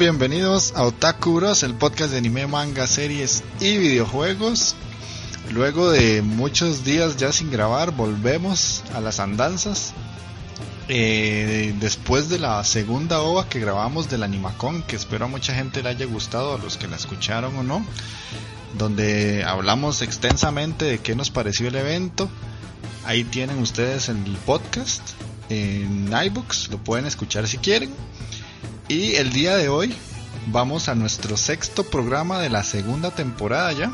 Bienvenidos a Otaku Bros, el podcast de anime, manga, series y videojuegos. Luego de muchos días ya sin grabar, volvemos a las andanzas. Eh, después de la segunda ova que grabamos del Animacon, que espero a mucha gente le haya gustado, a los que la escucharon o no, donde hablamos extensamente de qué nos pareció el evento. Ahí tienen ustedes el podcast en iBooks, lo pueden escuchar si quieren. Y el día de hoy vamos a nuestro sexto programa de la segunda temporada ya,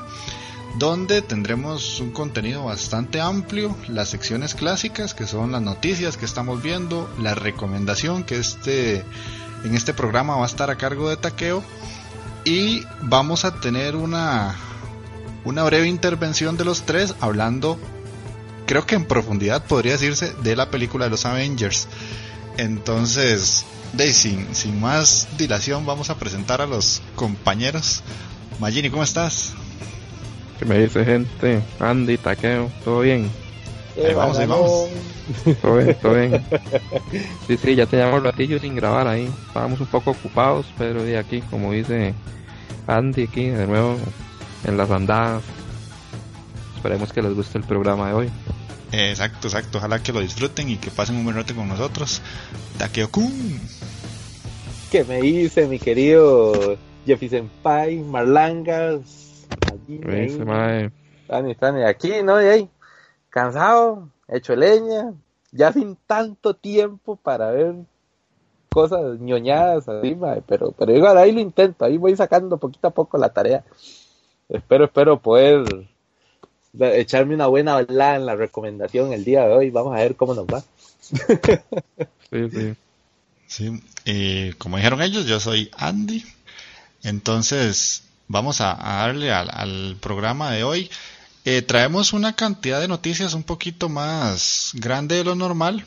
donde tendremos un contenido bastante amplio, las secciones clásicas que son las noticias que estamos viendo, la recomendación que este en este programa va a estar a cargo de Taqueo y vamos a tener una una breve intervención de los tres hablando creo que en profundidad podría decirse de la película de los Avengers. Entonces, de sin, sin más dilación, vamos a presentar a los compañeros. Magini, ¿cómo estás? ¿Qué me dice gente? Andy, Taqueo, ¿todo bien? Ahí vamos, ahí vamos. Todo bien, todo bien. Sí, sí, ya teníamos ratillo sin grabar ahí. Estábamos un poco ocupados, pero de aquí, como dice Andy, aquí de nuevo en las andadas. Esperemos que les guste el programa de hoy. Exacto, exacto. Ojalá que lo disfruten y que pasen un buen rato con nosotros. Takeo-kun. ¿Qué me dice mi querido Jeffy Senpai, Marlangas? Allí, Me dice, mae, Están, están aquí, ¿no? Y ahí, cansado, hecho leña, ya sin tanto tiempo para ver cosas ñoñadas así, mae, pero, pero igual ahí lo intento, ahí voy sacando poquito a poco la tarea. Espero, espero poder echarme una buena hablada en la recomendación el día de hoy. Vamos a ver cómo nos va. sí, sí. Sí, y como dijeron ellos, yo soy Andy. Entonces, vamos a, a darle al, al programa de hoy. Eh, traemos una cantidad de noticias un poquito más grande de lo normal,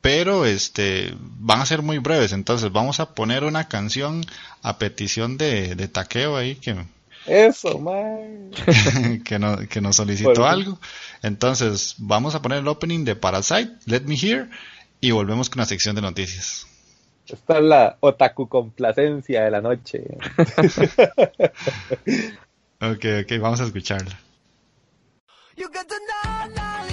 pero este van a ser muy breves. Entonces, vamos a poner una canción a petición de, de Taqueo ahí que, Eso, man. que, no- que nos solicitó Bueno. algo. Entonces, vamos a poner el opening de Parasite, Let Me Hear, y volvemos con la sección de noticias. Esta es la otaku complacencia de la noche. Ok, ok, vamos a escucharla. You got to know now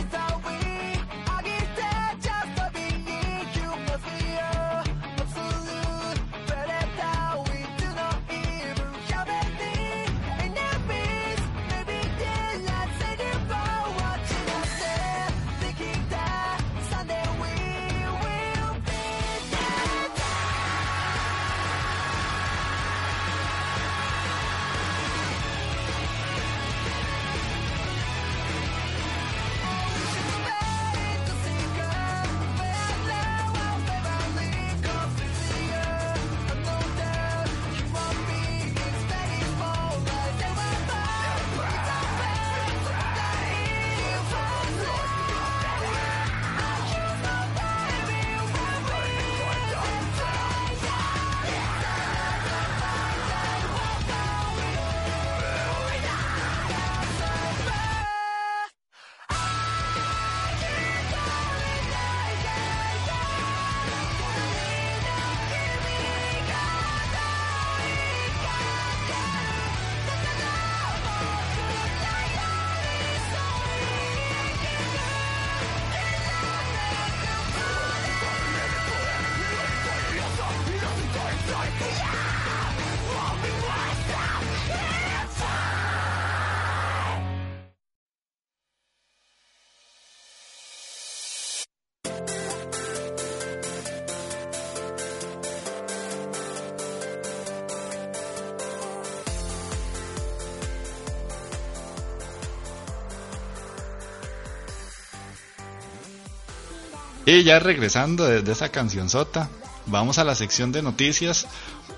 Y ya regresando desde esa cancionzota, vamos a la sección de noticias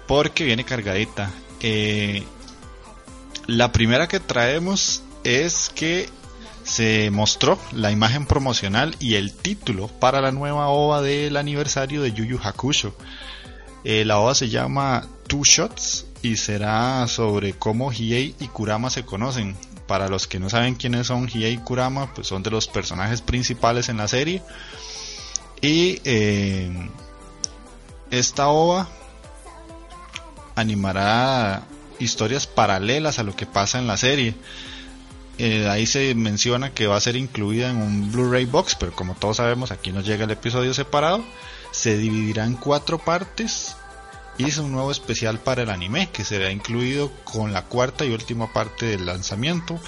porque viene cargadita. Eh, la primera que traemos es que se mostró la imagen promocional y el título para la nueva OVA del aniversario de Yu Yu Hakusho. Eh, la OVA se llama Two Shots y será sobre cómo Hiei y Kurama se conocen. Para los que no saben quiénes son Hiei y Kurama, pues son de los personajes principales en la serie. Y eh, esta OVA animará historias paralelas a lo que pasa en la serie. Eh, ahí se menciona que va a ser incluida en un Blu-ray box, pero como todos sabemos, aquí nos llega el episodio separado. Se dividirá en cuatro partes y es un nuevo especial para el anime que será incluido con la cuarta y última parte del lanzamiento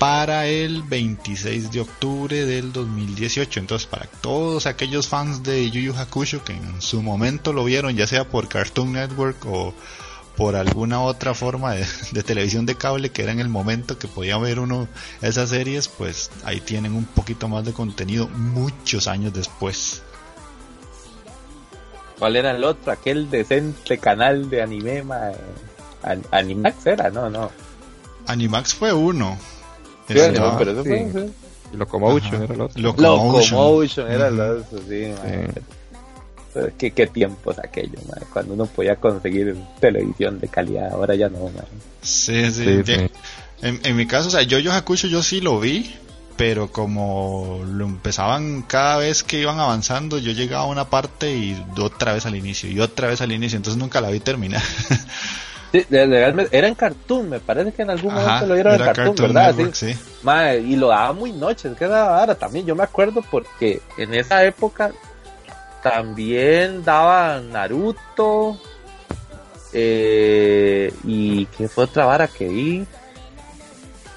para el 26 de octubre del 2018. Entonces, para todos aquellos fans de Yu Yu Hakusho que en su momento lo vieron, ya sea por Cartoon Network o por alguna otra forma de, de televisión de cable que era en el momento que podía ver uno esas series, pues ahí tienen un poquito más de contenido muchos años después. ¿Cuál era el otro? Aquel decente canal de anime, ma, An- Animax era, no, no. Animax fue uno. Ese no, pero eso sí. fue, sí. Locomotion era el otro. Locomotion. Locomotion era el otro, sí. Pero qué, qué tiempos aquellos, cuando uno podía conseguir televisión de calidad, ahora ya no, ma. Sí, sí. Sí, de- sí. En, en mi caso, o sea, yo Yu Hakusho yo sí lo vi, pero como lo empezaban cada vez que iban avanzando, yo llegaba a una parte y otra vez al inicio, y otra vez al inicio, entonces nunca la vi terminar. Sí, era en Cartoon, me parece que en algún Ajá, momento lo vieron en Cartoon, Cartoon ¿verdad? Network, Sí. y lo daba muy noches, que era ahora también. Yo me acuerdo porque en esa época también daban Naruto. Eh, y que fue otra vara que vi.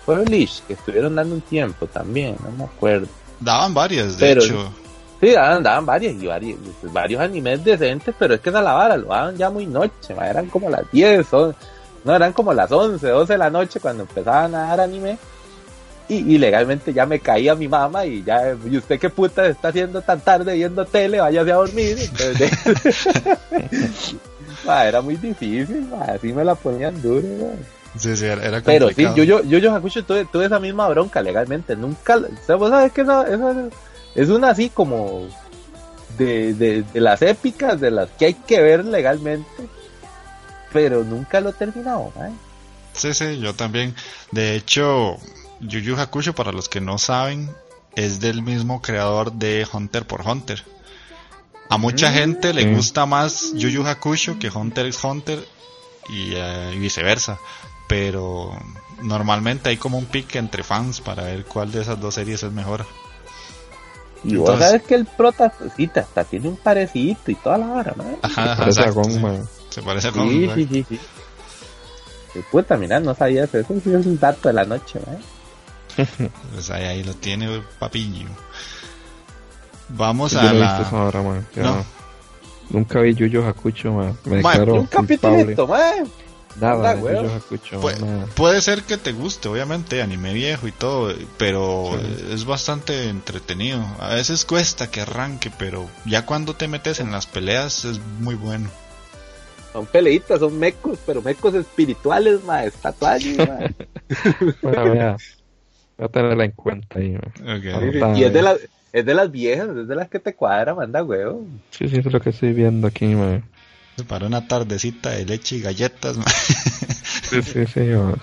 Fue Bleach, que estuvieron dando un tiempo también, no me acuerdo. Daban varias, de Pero- hecho. Sí, daban, daban varias y varios, varios animes decentes, pero es que esa la vara lo daban ya muy noche, ma, eran como las 10, o- no, eran como las 11, 12 de la noche cuando empezaban a dar anime. Y, y legalmente ya me caía mi mamá y ya, ¿y usted qué puta está haciendo tan tarde viendo tele? Váyase a dormir. Entonces, ma, era muy difícil, ma, así me la ponían duro. ma. Sí, sí, era, era Pero sí, yo, yo, yo, yo Hakusho tuve, tuve esa misma bronca legalmente. Nunca, vos sabes que eso, eso es una así como de, de, de las épicas, de las que hay que ver legalmente. Pero nunca lo he terminado, ¿eh? Sí, sí, yo también. De hecho, Yu Yu Hakusho, para los que no saben, es del mismo creador de Hunter por Hunter. A mucha Mm. gente le gusta más Yu Yu Hakusho que Hunter x Hunter y, eh, y viceversa. Pero normalmente hay como un pique entre fans para ver cuál de esas dos series es mejor. Y vos sabes que el prota, sí, hasta tiene un parecito y toda la vara, ¿no? Ajá, ajá, Parece exacto, Dragon, sí. man. Se parece a Gon, Sí, sí, sí, sí. Y puta, mira, no sabías eso, sí es un dato de la noche, ¿eh? Pues ahí, ahí lo tiene papillo. Vamos Yo a no he visto la... esa hora, man. Yo No. Nunca vi Yu Yu Hakucho, man. Me Man, declaro Un capitulito, ¿eh? Nada Anda, de güey. Yu Yu Hakucho, Pu- nada. puede ser que te guste, obviamente, anime viejo y todo, pero Sí. es bastante entretenido. A veces cuesta que arranque, pero ya cuando te metes en las peleas es muy bueno. Son peleitas, son mecos, pero mecos espirituales, ma, tatuajes, ma. Bueno, voy a, voy a tenerla en cuenta ahí, man. Ok. Ahora- y es de, las es de las viejas, es de las que te cuadra, manda huevo. Sí, sí, eso es lo que estoy viendo aquí, man. Para una tardecita de leche y galletas. ma. Sí, sí, sí, man.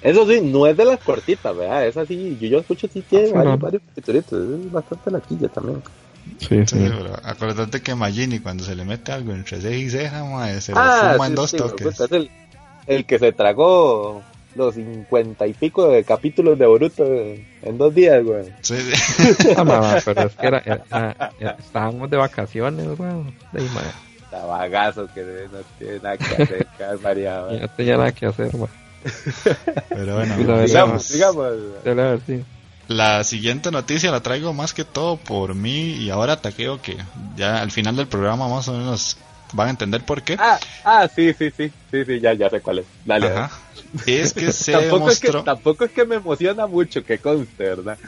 Eso sí, no es de las cortitas, ¿verdad? Es así, yo, yo escucho sí tiene Sí, varios, varios capitulitos, es bastante laquilla también. Sí, Sí, sí. pero acuérdate que Magini cuando se le mete algo entre ceja y ceja, ma, se lo Ah, fuma en dos sí, toques. es el, el que se tragó los cincuenta y pico de capítulos de Boruto en dos días, güey. Sí, sí. Ah, mamá, pero es que era, era- era- estábamos de vacaciones, weón. De ahí. Tabagazo que no tiene nada que hacer. Ya no tenía nada que hacer, man. Pero bueno. Digamos, digamos. Sí. La siguiente noticia la traigo más que todo por mí y ahora taqueo que ya al final del programa más o menos van a entender por qué. Ah, ah, sí, sí, sí, sí, sí, ya, ya sé cuál es. Dale. Ajá. Es que se tampoco, es que, tampoco es que me emociona mucho que conste, ¿verdad?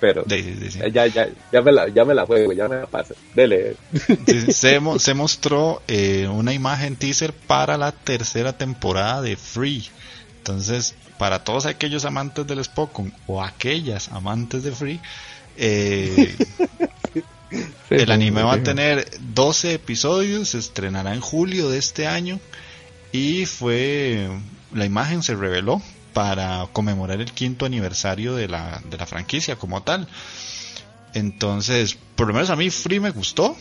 Pero Sí, sí, sí, sí. ya, ya, ya me la, ya me la juego, ya me la paso. Dele. Se, se mostró eh, una imagen teaser para la tercera temporada de Free. Entonces, para todos aquellos amantes del Spokon o aquellas amantes de Free, eh, el anime va a tener 12 episodios, se estrenará en julio de este año y fue la imagen se reveló para conmemorar el quinto aniversario de la, de la franquicia como tal. Entonces, por lo menos a mí Free me gustó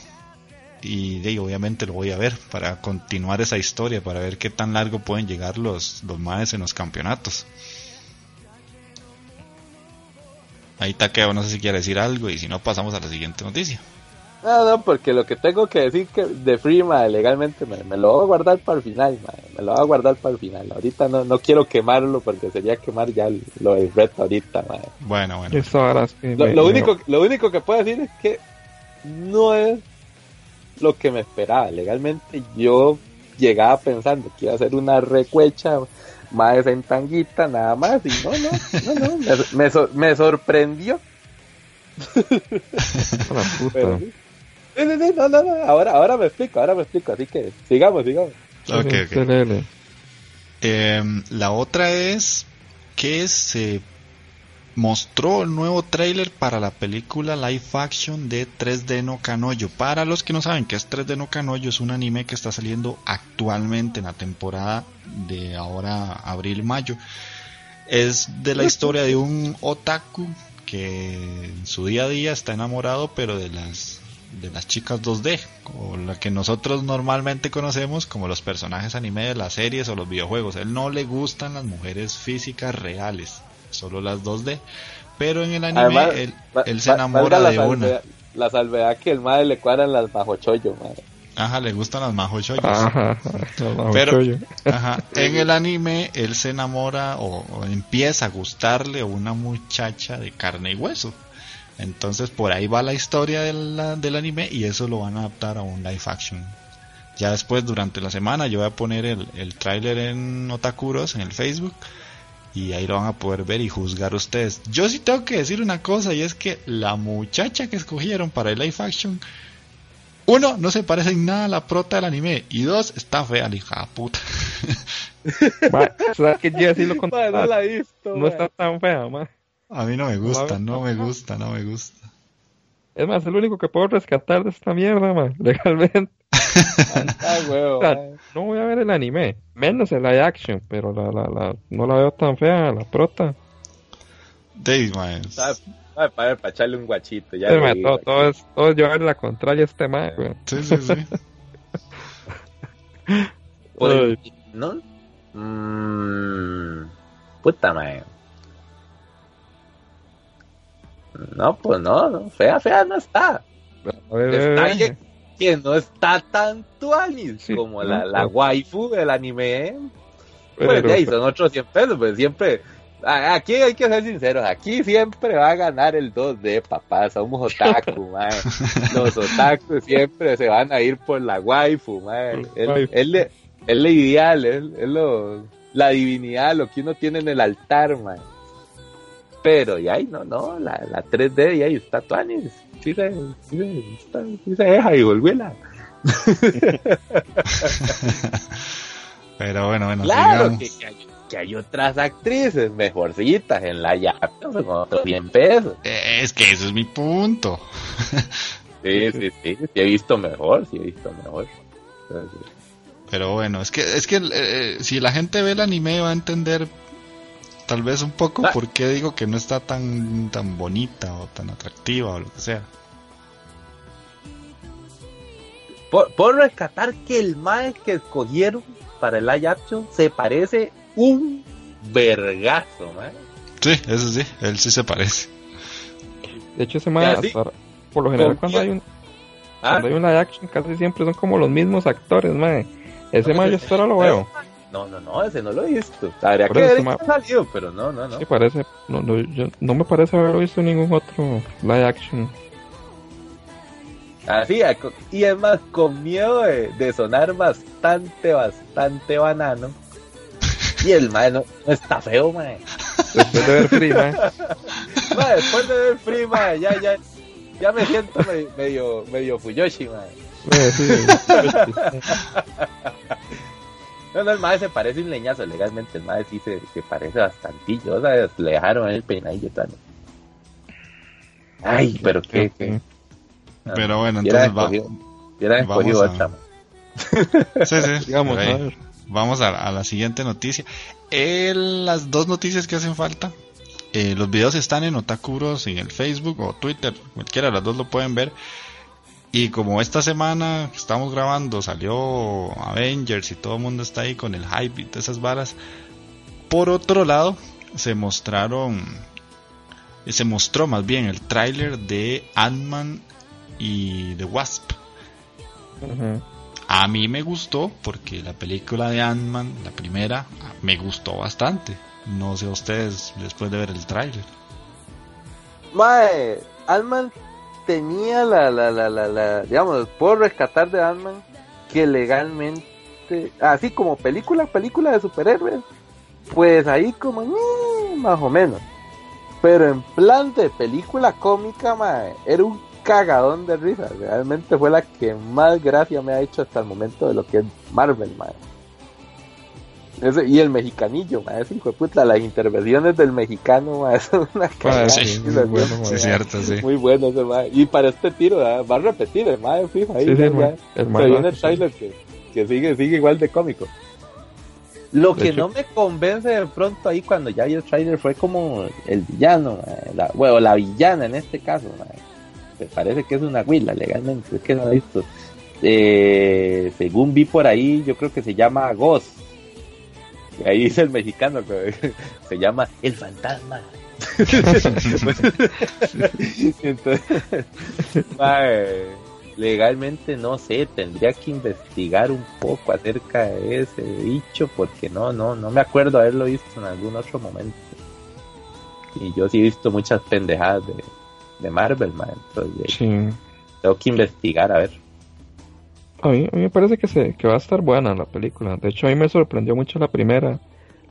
y obviamente lo voy a ver para continuar esa historia, para ver qué tan largo pueden llegar los, los en los campeonatos. Ahí Takeo no sé si quiere decir algo y si no pasamos a la siguiente noticia. No, no, porque lo que tengo que decir que de Free, mae, legalmente me, me lo voy a guardar para el final, mae, me lo voy a guardar para el final. Ahorita no, no quiero quemarlo porque sería quemar ya lo del reto ahorita, mae. Bueno, bueno. Eso ahora sí Lo, me- lo me- único, lo único que puedo decir es que no es lo que me esperaba. Legalmente yo llegaba pensando que iba a ser una recuecha más en tanguita, nada más, y no, no, no, no, me, me me sorprendió. la puta. Pero, no, no, no, ahora, ahora me explico, ahora me explico, así que sigamos, sigamos. Ok, ok. Em, la otra es que se mostró el nuevo tráiler para la película live action de 3D no Kanoyo. Para los que no saben qué es 3D no Kanoyo, es un anime que está saliendo actualmente en la temporada de ahora abril-mayo. Es de la historia de un otaku que en su día a día está enamorado, pero de las de las chicas 2D, o la que nosotros normalmente conocemos como los personajes anime de las series o los videojuegos. A él no le gustan las mujeres físicas reales, solo las 2D. Pero en el anime Además, él, va- él se enamora de una. La salvedad que el madre le cuadran las bajo chollo, madre. Ajá, le gustan las majo. Ajá, Pero-. Ajá. En el anime él se enamora o, o empieza a gustarle a una muchacha de carne y hueso. Entonces por ahí va la historia de la- del anime y eso lo van a adaptar a un live action. Ya después durante la semana yo voy a poner el, el tráiler en Otakuros en el Facebook y ahí lo van a poder ver y juzgar ustedes. Yo sí tengo que decir una cosa y es que la muchacha que escogieron para el live action uno, no se parece en nada a la prota del anime. Y dos, está fea la hija puta. Ma, ¿Sabes que ya sí lo? Madre, no la he visto, No está tan fea, ma. A mí no me gusta, No, me gusta, no me gusta. Es más, es lo único que puedo rescatar de esta mierda, ma. Legalmente. Ah, huevo, O sea, madre. no voy a ver el anime, menos el live action, pero la, la, la, no la veo tan fea, la prota. Dave, man. Para, para echarle un guachito, ya Sí, digo. todo, todo es, todo es llevarle la contraria a este ma, güey. Sí, sí, sí. Por el-. ¿No? Mmm. Puta madre. No, pues no, no, fea, fea no está. A ver, Está a ver, que, que no está tan tuanis Sí, como no, la, waifu del anime. ¿eh? Pues de ahí son otros 100 pesos, pues siempre. Aquí hay que ser sinceros, aquí siempre va a ganar el 2D, papá, somos otaku, mae. Los otaku siempre se van a ir por la waifu. Por Es, lo ideal, es, lo, la divinidad, lo que uno tiene en el altar, mae. Pero, y ahí no, no, la, la 3D y ahí está Tuanis. Sí se, sí se, está- sí se deja y volviela. Pero bueno, bueno, Claro que, que hay, que hay otras actrices mejorcitas en la llave con otros 100 pesos. Eh, Es que eso es mi punto. Sí, sí, sí, sí he visto mejor, sí he visto mejor. Entonces, Pero bueno, es que es que eh, si la gente ve el anime va a entender tal vez un poco Ah. por qué digo que no está tan tan bonita o tan atractiva o lo que sea. Por, por rescatar que el mae que escogieron para el live action se parece un vergazo, mae. Sí, eso sí, él sí se parece. De hecho, ese ma, Ya, sí. por lo general, ¿Con cuando hay, un, ¿Ah? cuando hay un live action, casi siempre son como los mismos actores. Ese ma, yo hasta ahora lo veo. No, no, no, ese no lo he visto. Habría que ver ha salido, pero no, no, no. Sí, parece. No, no, yo- no me parece haber visto ningún otro live action. Así, a- y es más, con miedo de, de sonar bastante, bastante banano. Y el mae no, no está feo, mae. Después de ver Free, ma. Mae, después de ver Free, mae, ya, ya, ya me siento me- medio, medio Fuyoshi, mae. Sí, No, no, el mae se parece un leñazo, legalmente el mae sí se, se parece bastantillo, o sea, le dejaron el peinadillo también. Ay, pero qué, qué. Pero bueno, entonces va- hubieran vamos escogido a- otra. Sí, sí. Digamos, a ver. Vamos a, a la siguiente noticia. Eh, las dos noticias que hacen falta. eh, los videos están en Otaku Bros en el Facebook o Twitter. Cualquiera de las dos lo pueden ver. Y como esta semana que estamos grabando salió Avengers y todo el mundo está ahí con el hype y todas esas varas. Por otro lado, se mostraron. Se mostró más bien el tráiler de Ant-Man y The Wasp. A mí me gustó porque la película de Ant-Man, la primera, me gustó bastante. No sé a ustedes después de ver el tráiler. Mae, Ant-Man tenía la, la, la, la, la, digamos, puedo rescatar de Ant-Man que legalmente, así como película, película de superhéroes, pues ahí como, mm, más o menos. Pero en plan de película cómica, mae, era un cagadón de risa. Realmente fue la que más gracia me ha hecho hasta el momento de lo que es Marvel, mae. Ese- y el mexicanillo, mae, ese hijo de puta, las intervenciones del mexicano, mae, son una Ah, cagada. sí, muy bueno, Sí, es cierto, sí. muy bueno ese mae. Y para este tiro, ¿verdad? va a repetir el fijo, ahí Sí, sí, ya- el se viene el trailer que, que sigue, sigue igual de cómico. Lo De que hecho- no me convence de pronto ahí cuando ya vi el trailer fue como el villano, la, bueno, la villana en este caso. Me parece que es una huila legalmente, es que no he visto. Eh, según vi por ahí, yo creo que se llama Ghost. Y ahí dice el mexicano que se llama El Fantasma. Entonces, legalmente no sé, tendría que investigar un poco acerca de ese bicho porque no, no, no me acuerdo haberlo visto en algún otro momento. Y yo sí he visto muchas pendejadas de, de Marvel, mae, entonces Sí. tengo que investigar a ver. A mí, a mí me parece que, se, que va a estar buena la película. De hecho, a mí me sorprendió mucho la primera.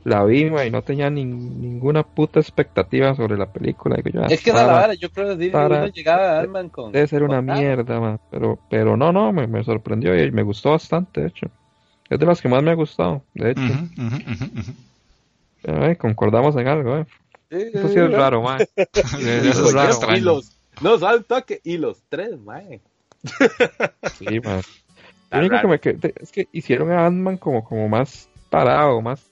La vi y no tenía ni- ninguna puta expectativa sobre la película. Digo, yo, ah, Es que es la para- vara, yo creo que sí, para- llegaba a Ant-Man con... Debe ser una nada. mierda, pero, pero no, no, me, me sorprendió y me gustó bastante, de hecho. Es de las que más me ha gustado, de hecho. Ay, concordamos en algo, eh. Sí, Eso sí es raro, ma. Eso Y es los- raro, y extraño. los, no, ¿sabes un toque? Y los tres, mae. Sí, ma. Lo único que me que- de- es que hicieron a Ant-Man como, como más parado, más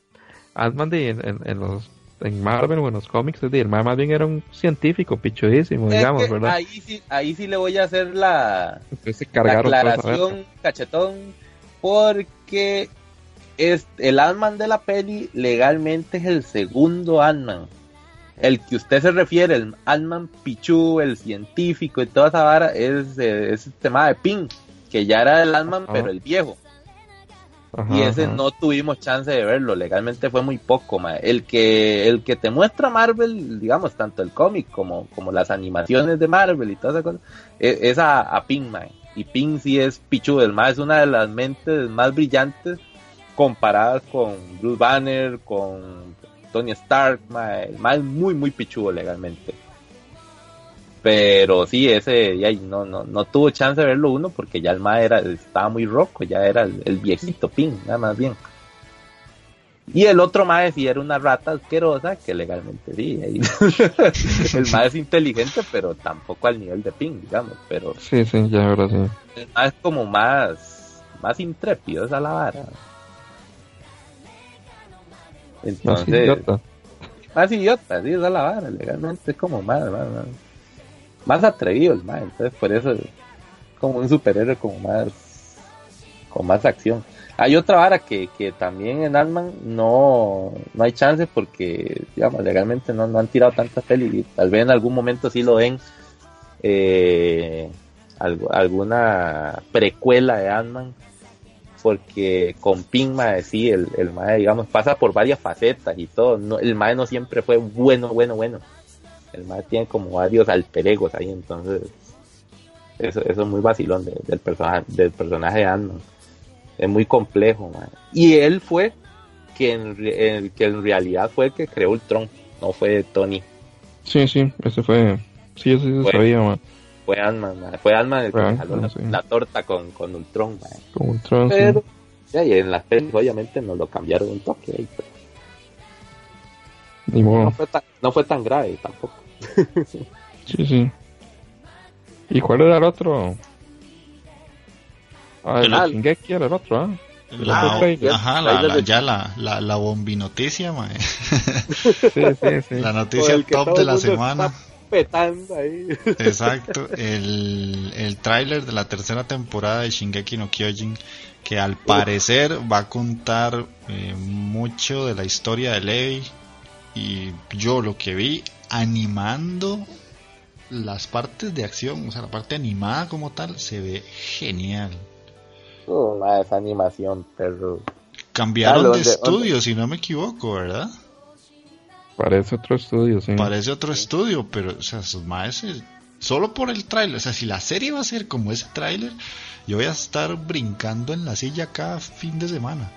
Ant-Man de, en, en- en los en Marvel o en los cómics, es decir, más bien era un científico, pichudísimo, Es digamos, ¿verdad? Ahí sí, ahí sí le voy a hacer la, Entonces la aclaración, cachetón, porque es, el Ant-Man de la peli legalmente es el segundo Ant-Man. El que usted se refiere, el Ant-Man Pichu, el científico y toda esa vara, es, es el tema de Ping, que ya era el Ajá. pero el viejo. Ajá, y ese ajá. no tuvimos chance de verlo, legalmente fue muy poco, mae. El que, el que te muestra Marvel, digamos, tanto el cómic como, como las animaciones de Marvel y todas esas cosas, es, es a, a Ping. Y Ping sí es pichudo, el mae es una de las mentes más brillantes comparadas con Bruce Banner, con Tony Stark, mae. El es muy, muy pichudo legalmente. Pero sí, ese ya no, no, no tuvo chance de verlo uno porque ya el mae era, estaba muy roco, ya era el, el viejito Ping, nada más bien. Y el otro mae sí era una rata asquerosa, que legalmente sí. ahí- el mae es inteligente, pero tampoco al nivel de Ping, digamos. Pero Sí, sí, ya ahora sí. el mae es como más, más intrépido, esa es la vara. Más Entonces, idiota. más idiota, sí, esa es la vara, legalmente es como más, más, más, más atrevido el mae, entonces por eso es como un superhéroe como más, con más acción. Hay otra vara que, que también en Ant-Man no, no hay chance porque, digamos, legalmente no, no han tirado tantas pelis y tal vez en algún momento sí lo ven eh, algo- alguna precuela de Ant-Man porque con Ping Mae sí, el, el Mae digamos pasa por varias facetas y todo, no, el Mae no siempre fue bueno, bueno, bueno, el Mae tiene como varios alter egos ahí, entonces eso, eso es muy vacilón de- del, personaje, del personaje de Ant-Man, es muy complejo, Mae. y él fue que en, re- el que en realidad fue el que creó Ultron, no fue Tony, Sí, sí, ese fue. Sí, ese sí se Fue. sabía, ma. Fue Ant-Man, ma. fue Ant-Man el que Fue jaló la, sí. la torta con, con Ultron, ma. Con Ultron, sí. Pero, ya, y en las pelis obviamente nos lo cambiaron un toque ahí, pero Ni no modo. fue tan, no fue tan grave tampoco. Sí, sí. ¿Y cuál era el otro? Ah, el Shingeki era el otro, ¿ah? La, ajá, la, la- ya la, la, la bombinoticia, mae. Sí, sí, sí. La noticia el top de la semana. petando ahí. Exacto, el, el tráiler de la tercera temporada de Shingeki no Kyojin, que al parecer va a contar eh, mucho de la historia de Levi y yo lo que vi animando las partes de acción, o sea, la parte animada como tal, se ve genial. Oh, ma, esa animación, perro. Cambiaron Ah, de ¿dónde- estudio, si no me equivoco, ¿verdad? Parece otro estudio, sí. Parece otro estudio, pero, o sea, sus maes, solo por el tráiler, o sea, si la serie va a ser como ese tráiler, yo voy a estar brincando en la silla cada fin de semana.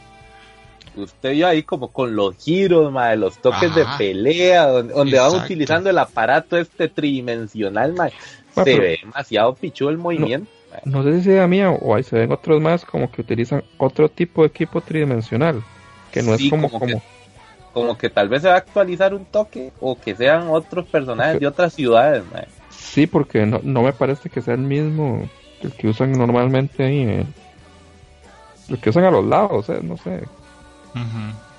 Usted vio ahí como con los giros, ma, de los toques de pelea, donde, donde van utilizando el aparato este tridimensional, ma. Ma, Se ve demasiado pichudo el movimiento. No sé si sea mía o ahí se ven otros más como que utilizan otro tipo de equipo tridimensional. Que no Sí, es como, como que- como, que tal vez se va a actualizar un toque o que sean otros personajes de otras ciudades, ma. Sí, porque no, no me parece que sea el mismo el que usan normalmente ahí. eh. El que usan a los lados, eh, no sé.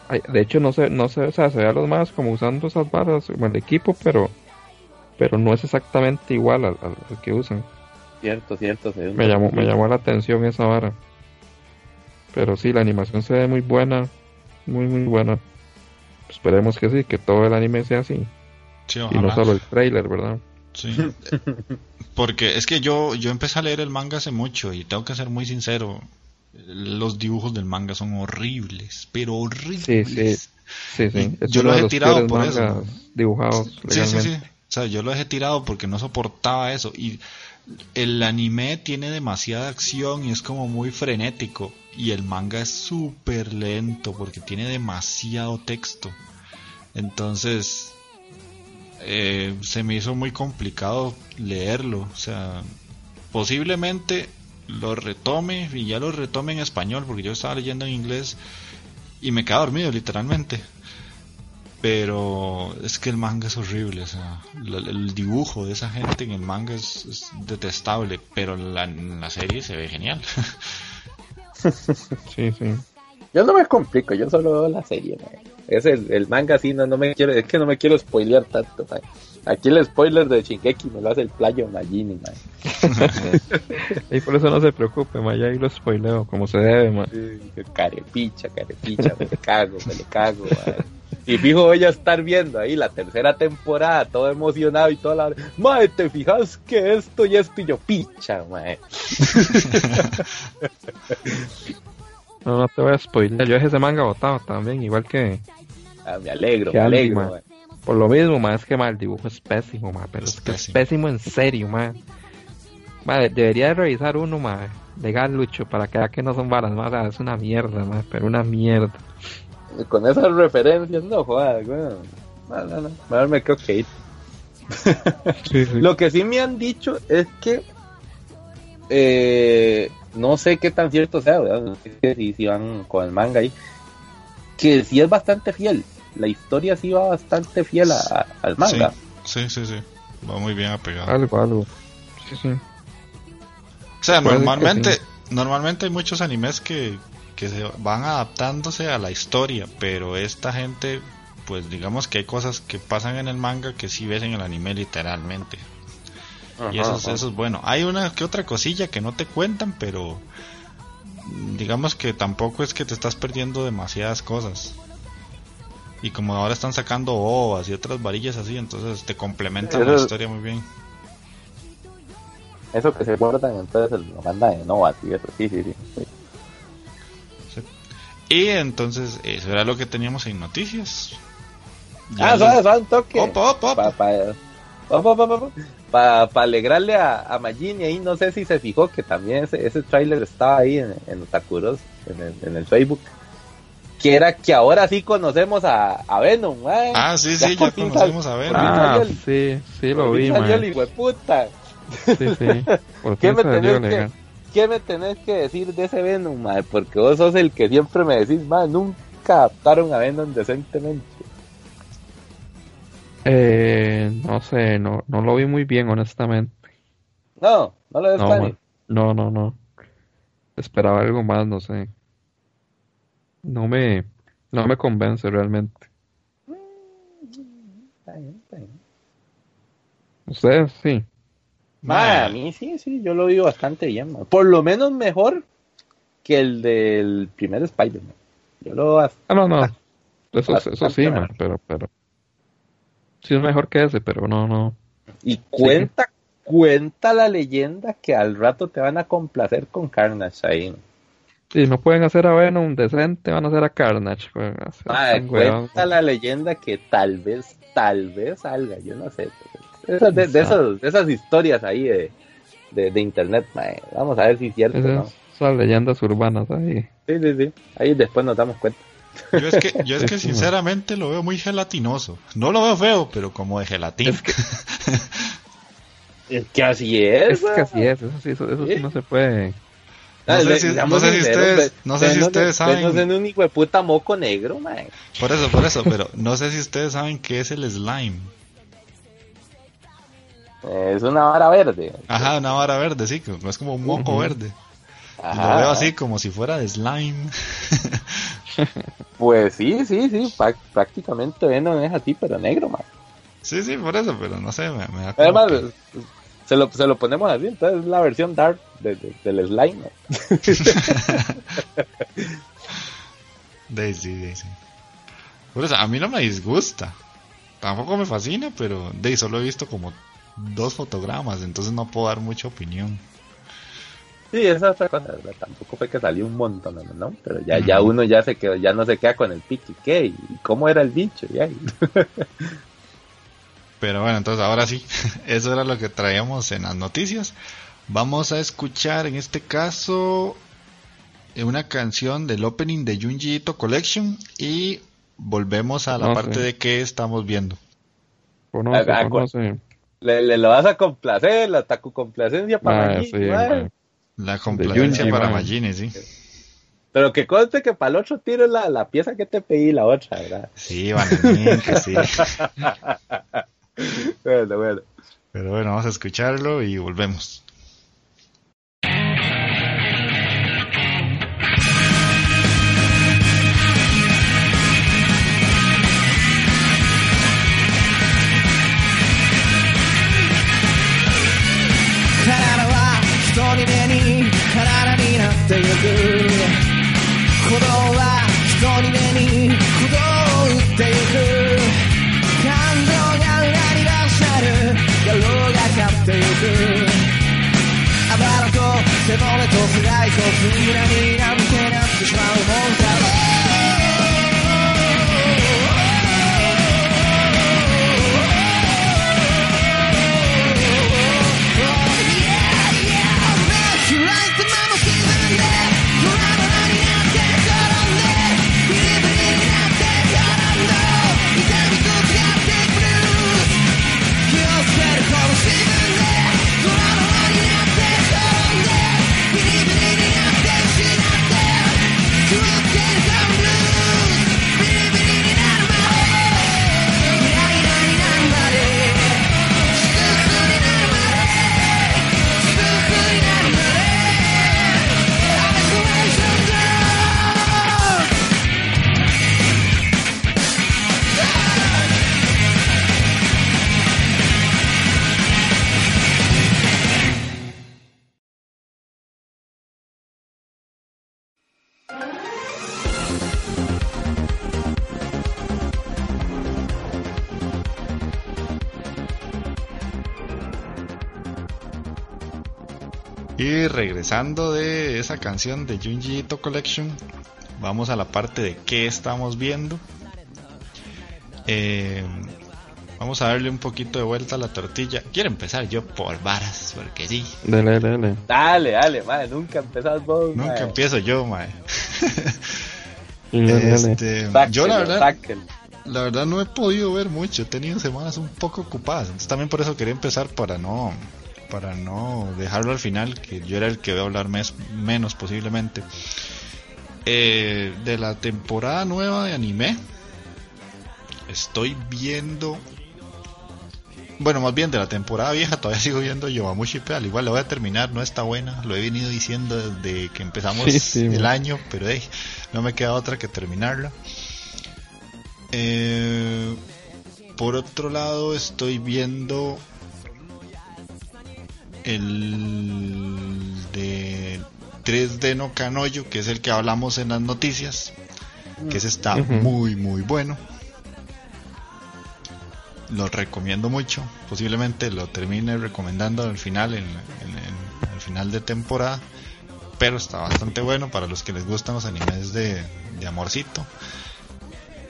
Ay, de hecho, no sé, no sé, o sea, se ve a los más como usando esas barras, como el equipo, pero pero no es exactamente igual al, al- al que usan. Cierto, cierto. se Me llamó, me llamó la atención esa vara. Pero sí, la animación se ve muy buena, muy, muy buena. Esperemos que sí, que todo el anime sea así. Sí, Y no solo el trailer, ¿verdad? Sí. Porque es que yo, yo empecé a leer el manga hace mucho y tengo que ser muy sincero. Los dibujos del manga son horribles, pero horribles. Sí, sí. Yo los he los tirado por eso. dibujados Sí, sí, sí. O sea, yo lo dejé tirado porque no soportaba eso. Y el anime tiene demasiada acción y es como muy frenético. Y el manga es súper lento porque tiene demasiado texto. Entonces, eh, se me hizo muy complicado leerlo. O sea, posiblemente lo retome y ya lo retome en español porque yo estaba leyendo en inglés y me quedé dormido literalmente. Pero es que el manga es horrible, o sea, el, dibujo de esa gente en el manga es, es detestable, pero en la, en la serie se ve genial. Sí, sí. Yo no me complico, yo solo veo la serie, ma. Es el, el manga así, no, no me quiero, es que no me quiero spoilear tanto, ma. Aquí el spoiler de Shingeki me lo hace el playo Magini, ma. Y por eso no se preocupe, ma, ya ahí lo spoileo como se debe, ma. Carepicha, carepicha, me le cago, me le cago, ma. Y fijo voy a estar viendo ahí la tercera temporada, todo emocionado y toda la... Mae, ¿te fijas que esto y esto y yo? Picha, mae. No, no te voy a spoiler. Yo dejé ese manga botado también, igual que Ah, me alegro, me alegro, ma. mae. Por lo mismo, ma, es que ma, el dibujo es pésimo, ma, pero Es es, que es pésimo. pésimo en serio, ma. Ma, de- debería de revisar uno, ma, legal Lucho, para que vea que no son balas, ma, o sea, es una mierda, ma, pero una mierda. Y con esas referencias, no jodas, weón. No, no, no. Mejor me creo que. Sí, sí. Lo que sí me han dicho es que eh, no sé qué tan cierto sea, ¿verdad? No sé si, si van con el manga ahí. Que sí es bastante fiel. La historia sí va bastante fiel a- a- al manga. Sí, sí, sí, sí. Va muy bien apegado. Algo, algo. Sí, sí. O sea, Puede normalmente, sí. normalmente hay muchos animes que, que se van adaptándose a la historia, pero esta gente, pues digamos que hay cosas que pasan en el manga que sí ves en el anime literalmente. y eso, es- eso es bueno. Hay una que otra cosilla que no te cuentan, pero digamos que tampoco es que te estás perdiendo demasiadas cosas. Y como ahora están sacando ovas y otras varillas así, entonces te complementan la Eso- historia muy bien. Eso que se guardan, entonces lo mandan en Nova y eso. Sí, sí, sí. sí. Y entonces eso era lo que teníamos en noticias. Ah, les- suave, suave, un toque. Opa, opa, opa. Para pa, pa, alegrarle a, a Magini ahí, no sé si se fijó que también ese, ese tráiler estaba ahí en, en Otakuros, en el, en el Facebook. Que era que ahora sí conocemos a, a Venom, mae. Ah, sí, sí, ya conocemos sal- a Venom. Ah, el- sí, sí lo vi, salió el man. hijo de puta. Sí, sí. Por ¿Qué me, tenés que, ¿Qué me tenés que decir de ese Venom, mae? Porque vos sos el que siempre me decís, mae, nunca adaptaron a Venom decentemente. Eh, no sé, no, no lo vi muy bien, honestamente. No, no lo ves No, man. no, no, no. Esperaba algo más, no sé. No me, no me convence realmente. Está bien, está bien. Ustedes sí. A mí sí, sí, yo lo vi bastante bien. Por lo menos mejor que el del primer Spider-Man. Yo lo veo Ah, no, no. Eso, eso sí, pero, pero. Sí es mejor que ese, pero no, no. Y cuenta, cuenta la leyenda que al rato te van a complacer con Carnage ahí. Si no pueden hacer a Venom decente, van a hacer a Carnage. pues, huevón. cuenta la leyenda que tal vez, tal vez salga, yo no sé. Esas, de, de esos- de esas historias ahí de, de, de internet, mae. Vamos a ver si es cierto, ¿no? Esas, esas leyendas urbanas ahí. Sí, sí, sí. Ahí después nos damos cuenta. yo es que, yo es que sinceramente lo veo muy gelatinoso. No lo veo feo, pero como de gelatina. Es que- Es que así es. Es que así es, eso sí, eso, eso sí ¿Sí? no se puede. No sé le- si- no sé si sinceros, ustedes- no sé si ustedes saben- en un hijo de puta moco negro. Por eso, por eso, pero no sé si ustedes saben qué es el slime. Es una vara verde. Ajá, una vara verde, sí, que es como un moco verde. Y Ajá. lo veo así como si fuera de slime. Pues sí, sí, sí. prá- prácticamente Venom es así, pero negro, mae. Sí, sí, por eso, pero no sé, me, me da Además, que- se lo, se lo ponemos así, entonces es la versión dark de- de- del slime. Daisy, Daisy. A mí no me disgusta. Tampoco me fascina, pero de solo he visto como dos fotogramas, entonces no puedo dar mucha opinión. Sí, esa es otra cosa, ¿verdad? Tampoco fue que salió un montón, ¿no? ¿no? Pero ya, ya uno ya se quedó, ya no se queda con el pique, ¿qué? ¿Y cómo era el bicho? Ya. Pero bueno, entonces ahora sí, eso era lo que traíamos en las noticias. Vamos a escuchar en este caso eh, una canción del opening de Junji Ito Collection y volvemos a la No parte de qué estamos viendo. Conoce, Ah, ah, conoce. Le, le lo vas a complacer, la taco complacencia para Ah, sí. La complacencia Junji, para man. Magine, sí. Pero que conste que para el otro tiro es la, la pieza que te pedí, la otra, ¿verdad? Sí, Valentín, que sí. Bueno, bueno. Pero bueno, vamos a escucharlo y volvemos. ってゆく。鼓動は一人目に鼓動を打ってゆく。感情が裏に出さる。野郎が勝ってゆく。らと背骨と不甲斐とついらになんてなってしまうもんだ Y regresando de esa canción de Junji Ito Collection, vamos a la parte de qué estamos viendo. Eh, vamos a darle un poquito de vuelta a la tortilla. Quiero empezar yo por varas, porque sí. Dele, dele. Dale, dale, madre, nunca empezás vos, Nunca empiezo yo, dale, dale. Este, yo la verdad, sáquenlo. la verdad no he podido ver mucho, he tenido semanas un poco ocupadas, entonces también por eso quería empezar para no para no dejarlo al final, que yo era el que voy a hablar mes- menos posiblemente. Eh, de la temporada nueva de anime, estoy viendo bueno, más bien de la temporada vieja todavía sigo viendo Yowamushi P. Al igual la voy a terminar, no está buena. Lo he venido diciendo desde que empezamos Sí, sí, el man. año, pero hey, no me queda otra que terminarla. Eh, por otro lado, estoy viendo el de 3D no Canoyo, que es el que hablamos en las noticias, que ese está muy, muy bueno. Lo recomiendo mucho. Posiblemente lo termine recomendando al final, en, en- en- al final de temporada. Pero está bastante bueno para los que les gustan los animes de, de amorcito.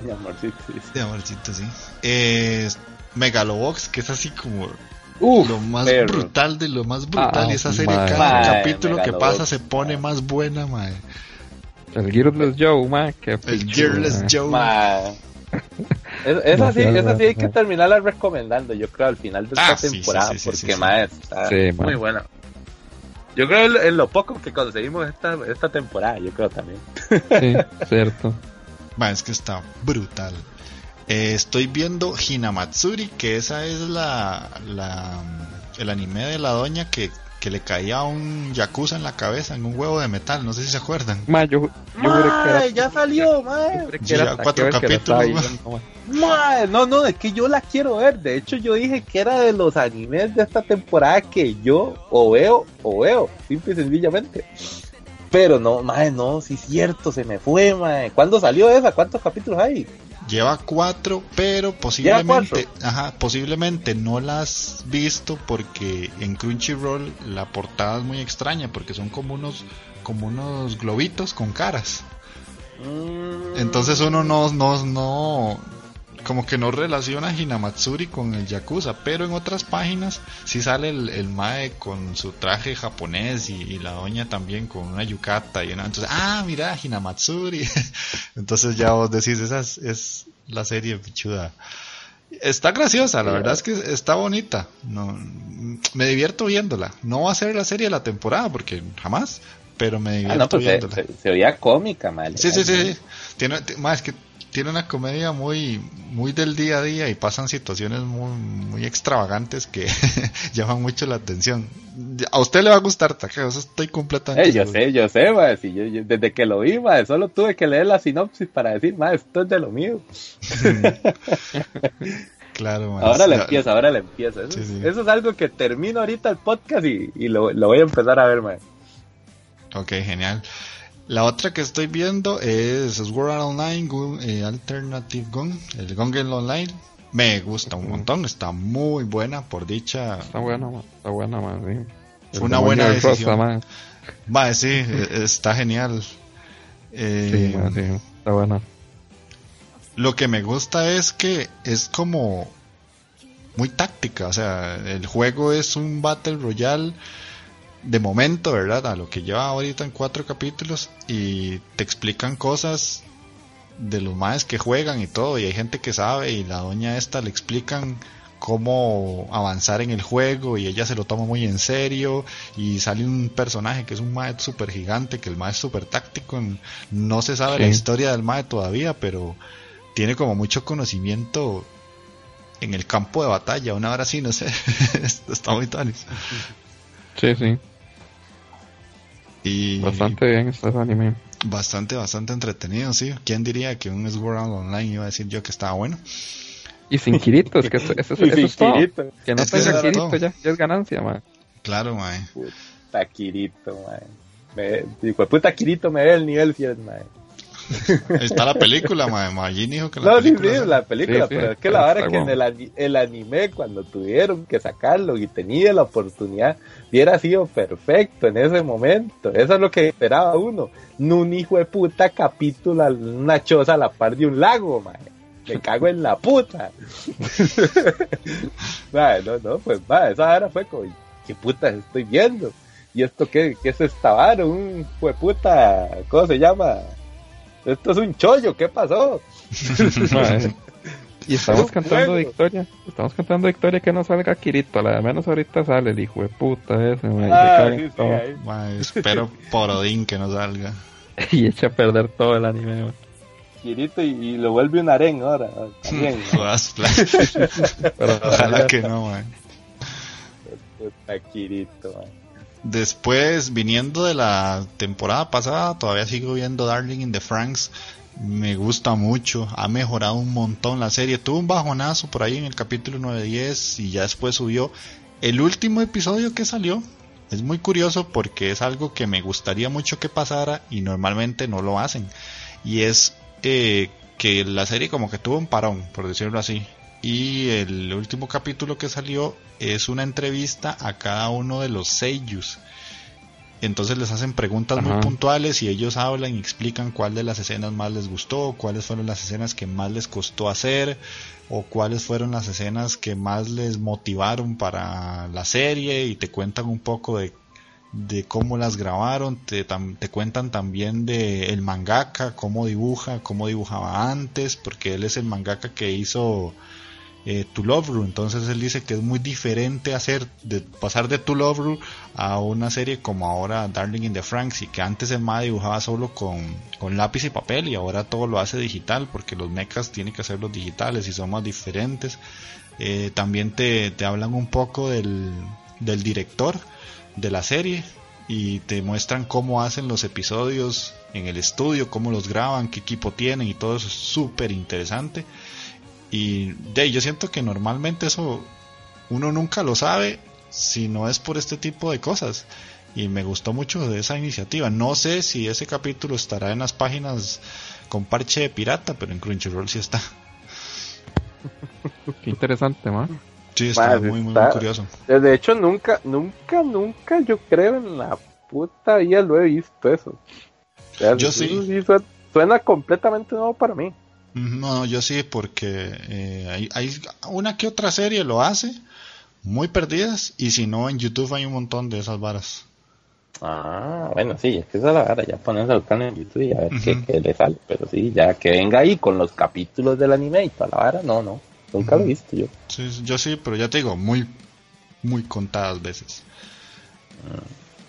Mi amorcito, sí. De amorcito, sí. Eh, Megalobox, que es así como Uf, lo más perro. brutal de lo más brutal. Ah, y esa serie, mae. cada Mae, capítulo que pasa se pone más buena, mae. El Gearless Joe, ma, que El pichu, Gearless. Joe. Ma. Es- esa, sí, esa sí hay que terminarla recomendando, yo creo, al final de esta Ah, sí, temporada, sí, sí, porque sí, sí. ma, está muy buena. Yo creo en, en lo poco que conseguimos esta, esta temporada, yo creo también. Sí, cierto. Ma, es que está brutal. Eh, estoy viendo Hinamatsuri, que esa es la, la el anime de la doña que, que le caía un yakuza en la cabeza en un huevo de metal, no sé si se acuerdan. Ma, yo, yo que era, ya salió, que Ya, cuatro capítulos, ma. viendo, ma. No, no, es que yo la quiero ver. De hecho, yo dije que era de los animes de esta temporada que yo o veo o veo, simple y sencillamente. Pero no, mae, no, sí es cierto, se me fue, mae. ¿Cuándo salió esa? ¿Cuántos capítulos hay? Lleva cuatro, pero posiblemente, ajá, posiblemente no la has visto porque en Crunchyroll la portada es muy extraña porque son como unos como unos globitos con caras. Mm, Entonces uno no, no, no, como que no relaciona a Hinamatsuri con el Yakuza, pero en otras páginas sí sale el, el Mae con su traje japonés y, y la doña también con una yukata y una, entonces, ah, mira, Hinamatsuri. entonces ya vos decís, esa es, es la serie pichuda. Está graciosa, la verdad es que está bonita. No, me divierto viéndola. No va a ser la serie de la temporada porque jamás, pero me Ah, divierto no, pues viéndola. se- se oía cómica, mae. Sí, sí, sí. sí. Tiene, más que tiene una comedia muy, muy del día a día y pasan situaciones muy, muy extravagantes que llaman mucho la atención. A usted le va a gustar, Takeo, eso estoy completamente Eh, yo seguro. sé, yo sé, si yo, yo- desde que lo vi, mae, solo tuve que leer la sinopsis para decir, mae, esto es de lo mío. Claro, man. Ahora le empiezo, ahora le empiezo. Eso, Sí, sí. eso es algo que termino ahorita el podcast y, y lo, lo voy a empezar a ver, mae. Ok, genial. La otra que estoy viendo es Sword Online Gun- eh, Alternative Gun, el Gungan Online. Me gusta un montón, está muy buena, por dicha. Está buena. Está buena, ma, sí. El Fue una buena rosa, decisión. ma. Va, sí, eh, está genial. Eh, Sí, sí. Está buena. Lo que me gusta es que es como muy táctica, o sea, el juego es un Battle Royale de momento, ¿verdad? A lo que lleva ahorita en cuatro capítulos y te explican cosas de los maes que juegan y todo, y hay gente que sabe y la doña esta le explican cómo avanzar en el juego y ella se lo toma muy en serio y sale un personaje que es un mae super gigante, que el mae es super táctico, no se sabe la historia del mae todavía, pero tiene como mucho conocimiento en el campo de batalla, una hora sí, no sé, está muy tanis. Sí, sí. Y Bastante bien este anime. bastante, bastante entretenido, sí. ¿Quién diría que un Sword Art Online iba a decir yo que estaba bueno? Y sin Kirito, es que eso, eso, Y eso sin es todo. Que no Es que tenga Kirito todo. ya, ya es ganancia, ma. Claro, mae. Puta Kirito, mae. Me, de puta Kirito me ve el nivel 100, mae. Está la película, mae. Majin dijo que la No, sí, película. sí, la película, Sí, sí, pero es que la verdad es que en el, ani- el anime, cuando tuvieron que sacarlo y tenía la oportunidad, hubiera sido perfecto en ese momento. Eso es lo que esperaba uno. No un hijo de puta capítulo, una choza a la par de un lago, mae. Me cago en la puta. Mae, no, no, pues, mae, esa hora fue como, ¿qué puta estoy viendo? ¿Y esto qué, qué es esta vara? Un hijo de puta, ¿cómo se llama? Esto es un chollo, ¿qué pasó? Y estamos cantando juego. victoria. Estamos cantando victoria que no salga Kirito. La de menos ahorita sale el hijo de puta ese, Ah, sí, sí, espero por Odín que no salga. y echa a perder todo el anime. mae. Kirito y, y lo vuelve un harén ahora. También. Jodas, Pero Ojalá que no, mae. Puta Kirito, man. Después, viniendo de la temporada pasada, todavía sigo viendo Darling in the Franks. Me gusta mucho, ha mejorado un montón la serie. Tuvo un bajonazo por ahí en el capítulo 9-10 y ya después subió. El último episodio que salió es muy curioso porque es algo que me gustaría mucho que pasara y normalmente no lo hacen. Y es eh, que la serie como que tuvo un parón, por decirlo así. Y el último capítulo que salió es una entrevista a cada uno de los seiyus. Entonces les hacen preguntas muy puntuales y ellos hablan y explican cuál de las escenas más les gustó, cuáles fueron las escenas que más les costó hacer o cuáles fueron las escenas que más les motivaron para la serie y te cuentan un poco de, de cómo las grabaron, te, tam- te cuentan también de el mangaka, cómo dibuja, cómo dibujaba antes, porque él es el mangaka que hizo eh, To Love Ru. Entonces él dice que es muy diferente hacer de pasar de To Love a una serie como ahora Darling in the Franks y que antes el MA dibujaba solo con, con lápiz y papel y ahora todo lo hace digital porque los mechas tienen que hacerlos digitales y son más diferentes. Eh, también te, te hablan un poco del, del director de la serie y te muestran cómo hacen los episodios en el estudio, cómo los graban, qué equipo tienen y todo eso es súper interesante. Y de ahí, yo siento que normalmente eso uno nunca lo sabe si no es por este tipo de cosas. Y me gustó mucho de esa iniciativa. No sé si ese capítulo estará en las páginas con parche de pirata, pero en Crunchyroll sí está. Qué interesante, man. Sí, está muy, muy, está- muy curioso. De hecho, nunca, nunca, nunca yo creo en la puta vida lo he visto eso. O sea, Yo sí. suena, suena completamente nuevo para mí. No, yo sí, porque eh, hay, hay una que otra serie lo hace, muy perdidas, y si no, en YouTube hay un montón de esas varas. Ah, bueno, sí, es que esa es la vara, ya pones el canal en YouTube y a ver qué, le sale. Pero sí, ya que venga ahí con los capítulos del anime y toda la vara, no, no, nunca lo he visto yo. Sí, yo sí, pero ya te digo, muy, muy contadas veces.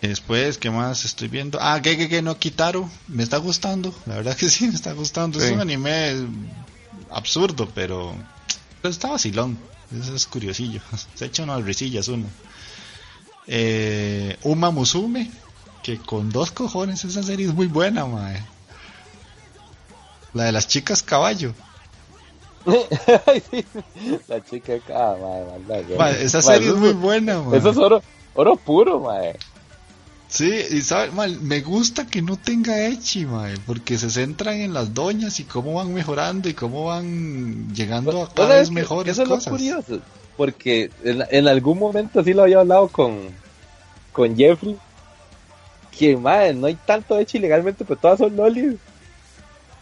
Después, ¿qué más estoy viendo? Ah, Gege no Kitaro, me está gustando, la verdad que sí, me está gustando. Es un anime absurdo, pero, pero está vacilón, eso es curiosillo. Se echa unas risillas uno. Eh, Uma Musume, que con dos cojones esa serie es muy buena, mae. La de las chicas caballo. La chica maldad, Mae, esa serie es muy buena, mae. Eso es oro, oro puro, mae. Sí, y sabe, mal, me gusta que no tenga Echi, mae, porque se centran en las doñas y cómo van mejorando y cómo van llegando a ¿No cada vez mejores Eso es lo cosas. curioso, porque en, en algún momento sí lo había hablado con, con Jeffrey, que madre, no hay tanto hecho ilegalmente, pero todas son lolis.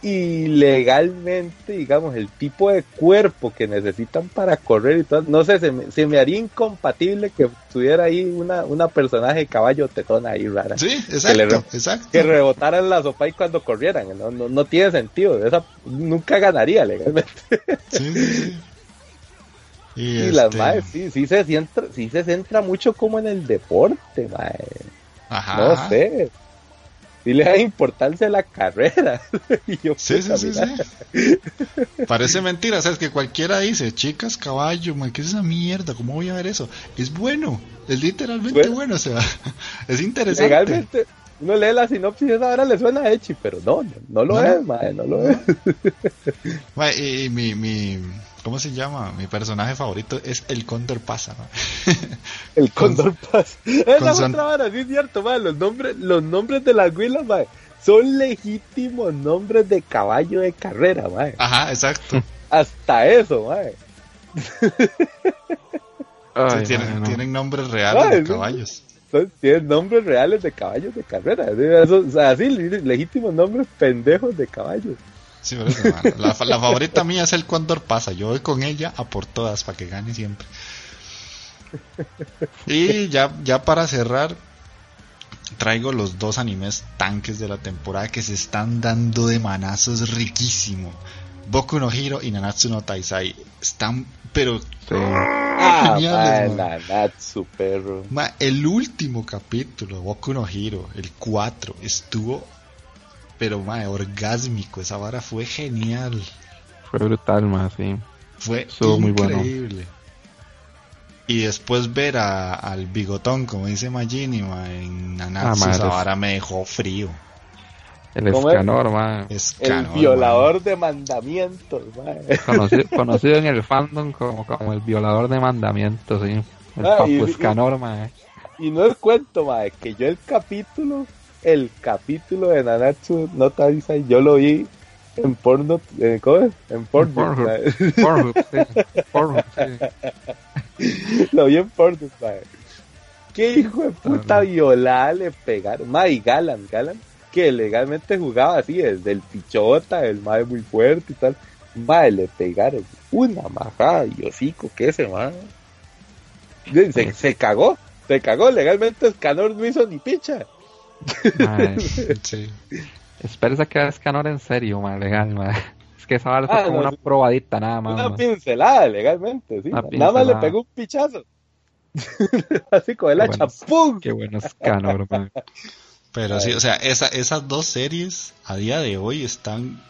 Y legalmente, digamos, el tipo de cuerpo que necesitan para correr y todo, no sé, se me, se me haría incompatible que tuviera ahí una, una personaje de caballo tetona ahí rara. Sí, Que le exacto. Que rebotaran la sopa y cuando corrieran, no, no, no tiene sentido, esa nunca ganaría legalmente. Sí, sí, sí. Y, las este, madres sí, sí se centra, sí se centra mucho como en el deporte, mae. Ajá, No sé. Sí le da importancia a la carrera. Y yo, Sí, sí, sí, sí. Parece mentira, sabes que cualquiera dice, chicas, caballo, man, ¿qué es esa mierda? ¿Cómo voy a ver eso? Es bueno, es literalmente Bueno. bueno, o sea, es interesante. Legalmente, uno lee la sinopsis y esa hora le suena a Echi, pero no, no, no lo No, es, no. mae, no lo es. Y, y mi, mi, ¿cómo se llama? Mi personaje favorito es el Cóndor Pasa. El Condor Paz. Esa es son- otra vara, sí es cierto. Los nombres, los nombres de las huilas, mae, son legítimos nombres de caballo de carrera, mae. Ajá, exacto. Hasta eso. Ay, Sí, tienen, mae, no. tienen nombres reales de sí. caballos. Son- tienen nombres reales de caballos de carrera. ¿sí? Eso, o sea, así, le- legítimos nombres pendejos de caballos. Sí, por eso, ma. La, fa- la favorita mía es el Cóndor Pasa. Yo voy con ella a por todas para que gane siempre. Y ya, ya para cerrar, traigo los dos animes tanques de la temporada que se están dando de manazos riquísimo. Boku no Hiro y Nanatsu no Taisai están, pero Sí. Ah, geniales. Nanatsu, perro. Ma, el último capítulo, Boku no Hiro, el 4, estuvo, pero ma, orgásmico. Esa vara fue genial. Fue brutal, más, sí. Fue Estuvo muy bueno. increíble. Y después ver a- al bigotón, como dice Magini, ma, en Nanatsu, Ah, esa vara me dejó frío. El escanor, man. Es El violador de mandamientos, mae. Conocido, conocido en el fandom como, como el violador de mandamientos, sí. El Ah, y- papu y- escanor. Y no es cuento, mae, que yo el capítulo, el capítulo de Nanatsu no Taisai, yo lo vi en porno, eh, ¿cómo es? En porno, mae. Pornhub, sí. Pornhub, sí. lo vi en porno, mae. ¿Qué hijo de puta Ah, violada le pegaron? Mae, Galan, Galan, que legalmente jugaba así, desde el pichota, el mae muy fuerte y tal. Mae, le pegaron una majada y hocico, que ese mae. Se, se cagó, se cagó, legalmente Escanor no hizo ni picha. Man, Sí. Espérese a que escanor en serio, man, legal, man. Es que esa vara fue Ah, como no, una probadita nada más, Una man. pincelada legalmente, sí. Una Nada más le pegó un pichazo. Así con el hacha, bueno. ¡pum! Qué bueno escanor, man. Pero sí, o sea, esa- esas dos series a día de hoy están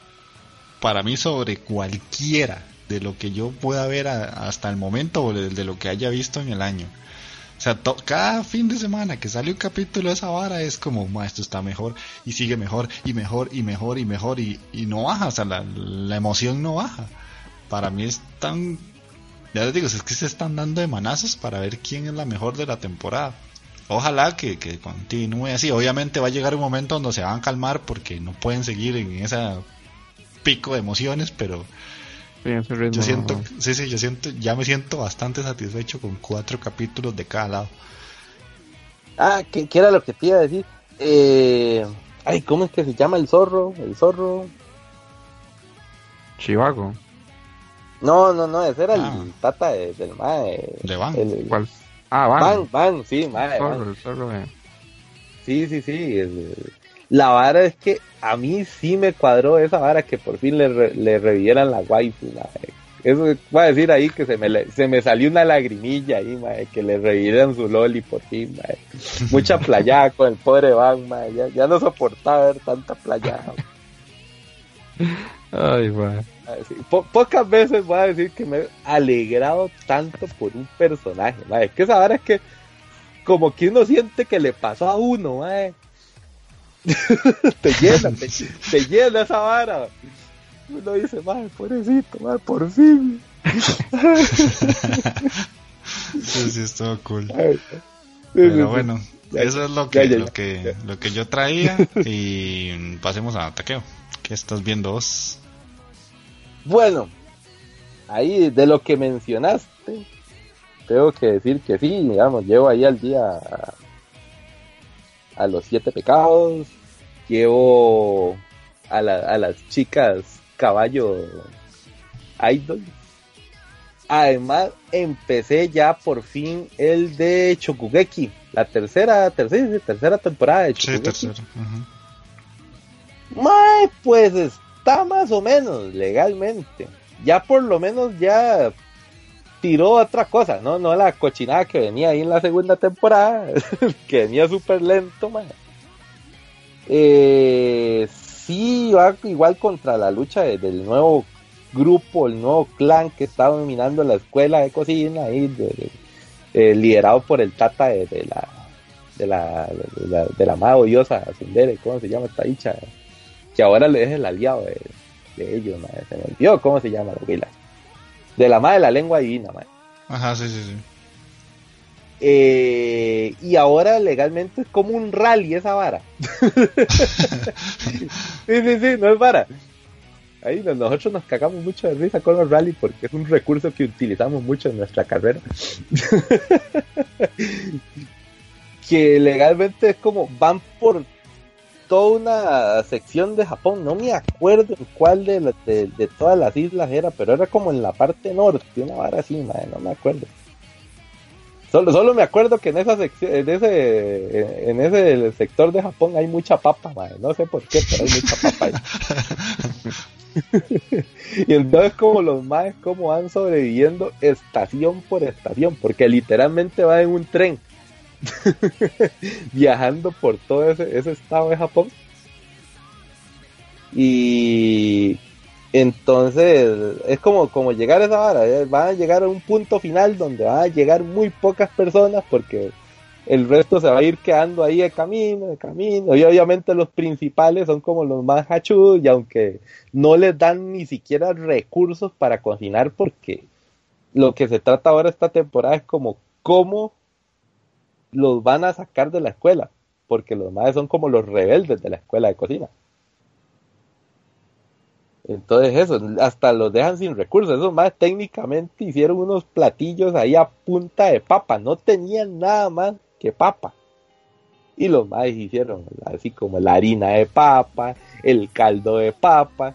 para mí sobre cualquiera de lo que yo pueda ver a- hasta el momento o de, de lo que haya visto en el año. O sea, to- cada fin de semana que sale un capítulo de esa vara es como, "Ma, esto está mejor y sigue mejor y mejor y mejor y mejor y, y no baja, o sea, la, la emoción no baja. Para mí es tan... Ya les digo, es que se están dando de manazos para ver quién es la mejor de la temporada. Ojalá que, que continúe así. Obviamente va a llegar un momento donde se van a calmar porque no pueden seguir en ese pico de emociones, pero ritmo, yo siento, sí, sí, yo siento, ya me siento bastante satisfecho con cuatro capítulos de cada lado. Ah, ¿qué, qué era lo que te iba a decir? Eh, ay, ¿cómo es que se llama el zorro? El zorro. Chivago. No, no, no, ese era Ah. el tata de- del mae. De Van. El- ¿Cuál? Ah, Van. Van, Van, sí, mae. Van. Zorro, el zorro, eh. Sí, sí, sí. el- la vara es que a mí sí me cuadró esa vara que por fin le, re- le revivieran la waifu, mae. Eso voy a decir ahí que se me, se me salió una lagrimilla ahí, mae, que le revivieran su loli por fin, mae. Mucha playada con el pobre Van, mae. Ya, ya no soportaba ver tanta playada. Ay. Po- pocas veces voy a decir que me he alegrado tanto por un personaje. Es que esa vara es que como que uno siente que le pasó a uno, mae. te llena, te, te llena esa vara. Uno dice, madre, pobrecito, madre, por fin. Sí, sí, estuvo cool. Ay, sí, sí, Pero sí. bueno, eso es lo que, ya, lo ya. que, lo que yo traía y pasemos a Taqueo. ¿Qué estás viendo vos? Bueno, ahí de lo que mencionaste, tengo que decir que sí, digamos, llevo ahí al día a, los siete pecados, llevo a, la- a las chicas caballo idol. Además, empecé ya por fin el de Chokugeki, la tercera, tercera, tercera temporada de Sí, Chokugeki. ujú. Mae, pues está más o menos legalmente. Ya por lo menos ya tiró otra cosa, ¿no? No la cochinada que venía ahí en la segunda temporada, que venía súper lento, mae. Eh, sí, igual contra la lucha de- del nuevo grupo, el nuevo clan que está dominando la escuela de cocina ahí, eh, liderado por el tata de, la de la, de la, de la Sundere, ¿cómo se llama esta dicha? Que ahora le es el aliado de, ellos, se me olvidó cómo se llama la. De la madre de la lengua divina, madre. Ajá, sí, sí, sí. Eh, y ahora legalmente es como un rally esa vara. sí, sí, sí, no es vara. Ahí no- nosotros nos cagamos mucho de risa con los rally porque es un recurso que utilizamos mucho en nuestra carrera. que legalmente es como van por toda una sección de Japón, no me acuerdo en cuál de, de, de todas las islas era, pero era como en la parte norte, una vara así, madre, no me acuerdo. Solo, solo me acuerdo que en esa sección, en ese, en ese sector de Japón hay mucha papa, mae. no sé por qué, pero hay mucha papa ahí. y entonces como los maes como van sobreviviendo estación por estación, porque literalmente va en un tren viajando por todo ese, estado de Japón. Y entonces es como, como llegar a esa vara, eh, van a llegar a un punto final donde van a llegar muy pocas personas porque el resto se va a ir quedando ahí de camino, de camino, y obviamente los principales son como los más hachudos y aunque no les dan ni siquiera recursos para cocinar porque lo que se trata ahora esta temporada es como cómo los van a sacar de la escuela, porque los más son como los rebeldes de la escuela de cocina. Entonces eso, hasta los dejan sin recursos. Esos más técnicamente hicieron unos platillos ahí a punta de papa. No tenían nada más que papa. Y los más hicieron así como la harina de papa, el caldo de papa.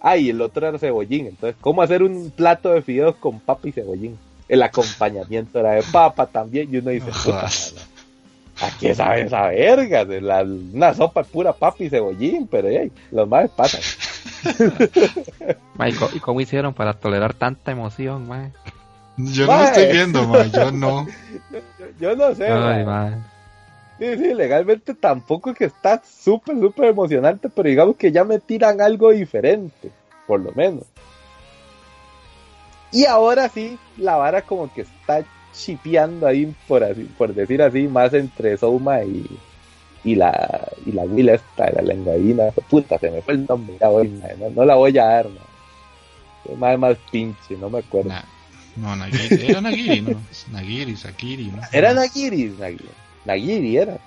Ah, y el otro era cebollín. Entonces, ¿cómo hacer un plato de fideos con papa y cebollín? El acompañamiento era de papa también. Y uno dice, puta, ¿a qué sabe esa verga? De la- una sopa pura papa y cebollín, pero hey, los más pasan. Ma, ¿y, cómo hicieron para tolerar tanta emoción? Yo no estoy viendo, ma, yo no. Yo, yo no sé, Ay, ma. ma. Sí, sí, legalmente tampoco es que está súper, súper emocionante, pero digamos que ya me tiran algo diferente, por lo menos. Y ahora sí, la vara como que está chipeando ahí, por así, por decir así, más entre Souma y, y la y la Will esta, la lenguadina. Puta, se me fue el nombre no, no la voy a dar, mae. Más, más pinche, no me acuerdo. Na- no, Nagiri, era Nagiri, ¿no? Nagiri, Sakiri, ¿no? Era Nagiri, Nagiri, Nagiri era.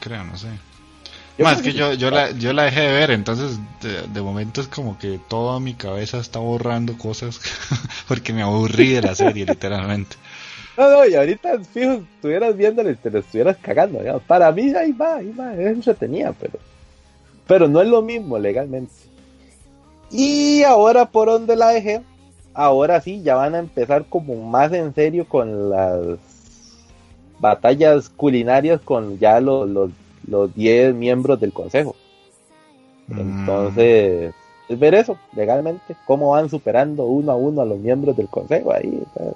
Creo, no sé. Yo Más que yo, yo, la, yo la dejé de ver, entonces de, de momento es como que toda mi cabeza está borrando cosas porque me aburrí de la serie, literalmente. No, no, y ahorita, fijo, estuvieras viéndole y te lo estuvieras cagando. Para mí, ahí va, ahí va, es entretenida, pero, pero no es lo mismo legalmente. Y ahora, por donde la dejé, ahora sí, ya van a empezar como más en serio con las batallas culinarias con ya los, los, los 10 miembros del consejo. Mm, Entonces, es ver eso, legalmente, cómo van superando uno a uno a los miembros del consejo ahí. ¿sabes?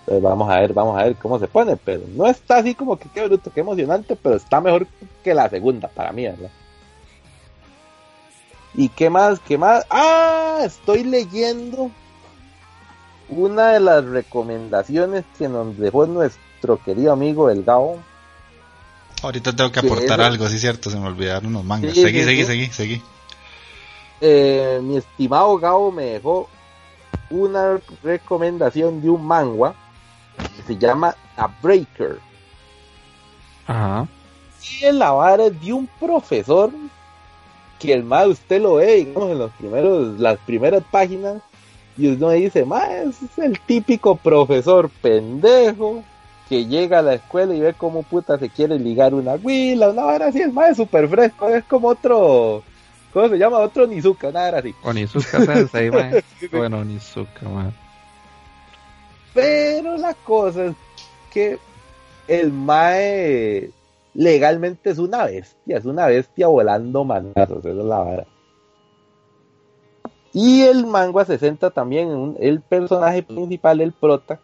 Entonces, vamos a ver, vamos a ver cómo se pone, pero no está así como que qué bruto, qué emocionante, pero está mejor que la segunda para mí, ¿verdad? ¿Y qué más? ¿Qué más? Ah, estoy leyendo una de las recomendaciones que nos dejó nuestro querido amigo el Gao. Ahorita tengo que aportar eso- algo, sí, cierto, se me olvidaron unos mangas. Sí, seguí, sí, seguí, sí. seguí, seguí. Eh, mi estimado Gao me dejó una recomendación de un manga que se llama A Breaker. Ajá. Y la vara es de un profesor que el más usted lo ve, digamos, en los primeros, las primeras páginas, y uno dice, ma, ese es el típico profesor pendejo que llega a la escuela y ve cómo puta se quiere ligar una huila, una vara así, es más súper fresco, es como otro, ¿cómo se llama? Otro Nizuka, una vara así. Onizuka Sensei, ma. Bueno, Onizuka, ma. Pero la cosa es que el Mae legalmente es una bestia, es una bestia volando manazos, esa es la vara. Y el manga se centra también en un- el personaje principal, el prota,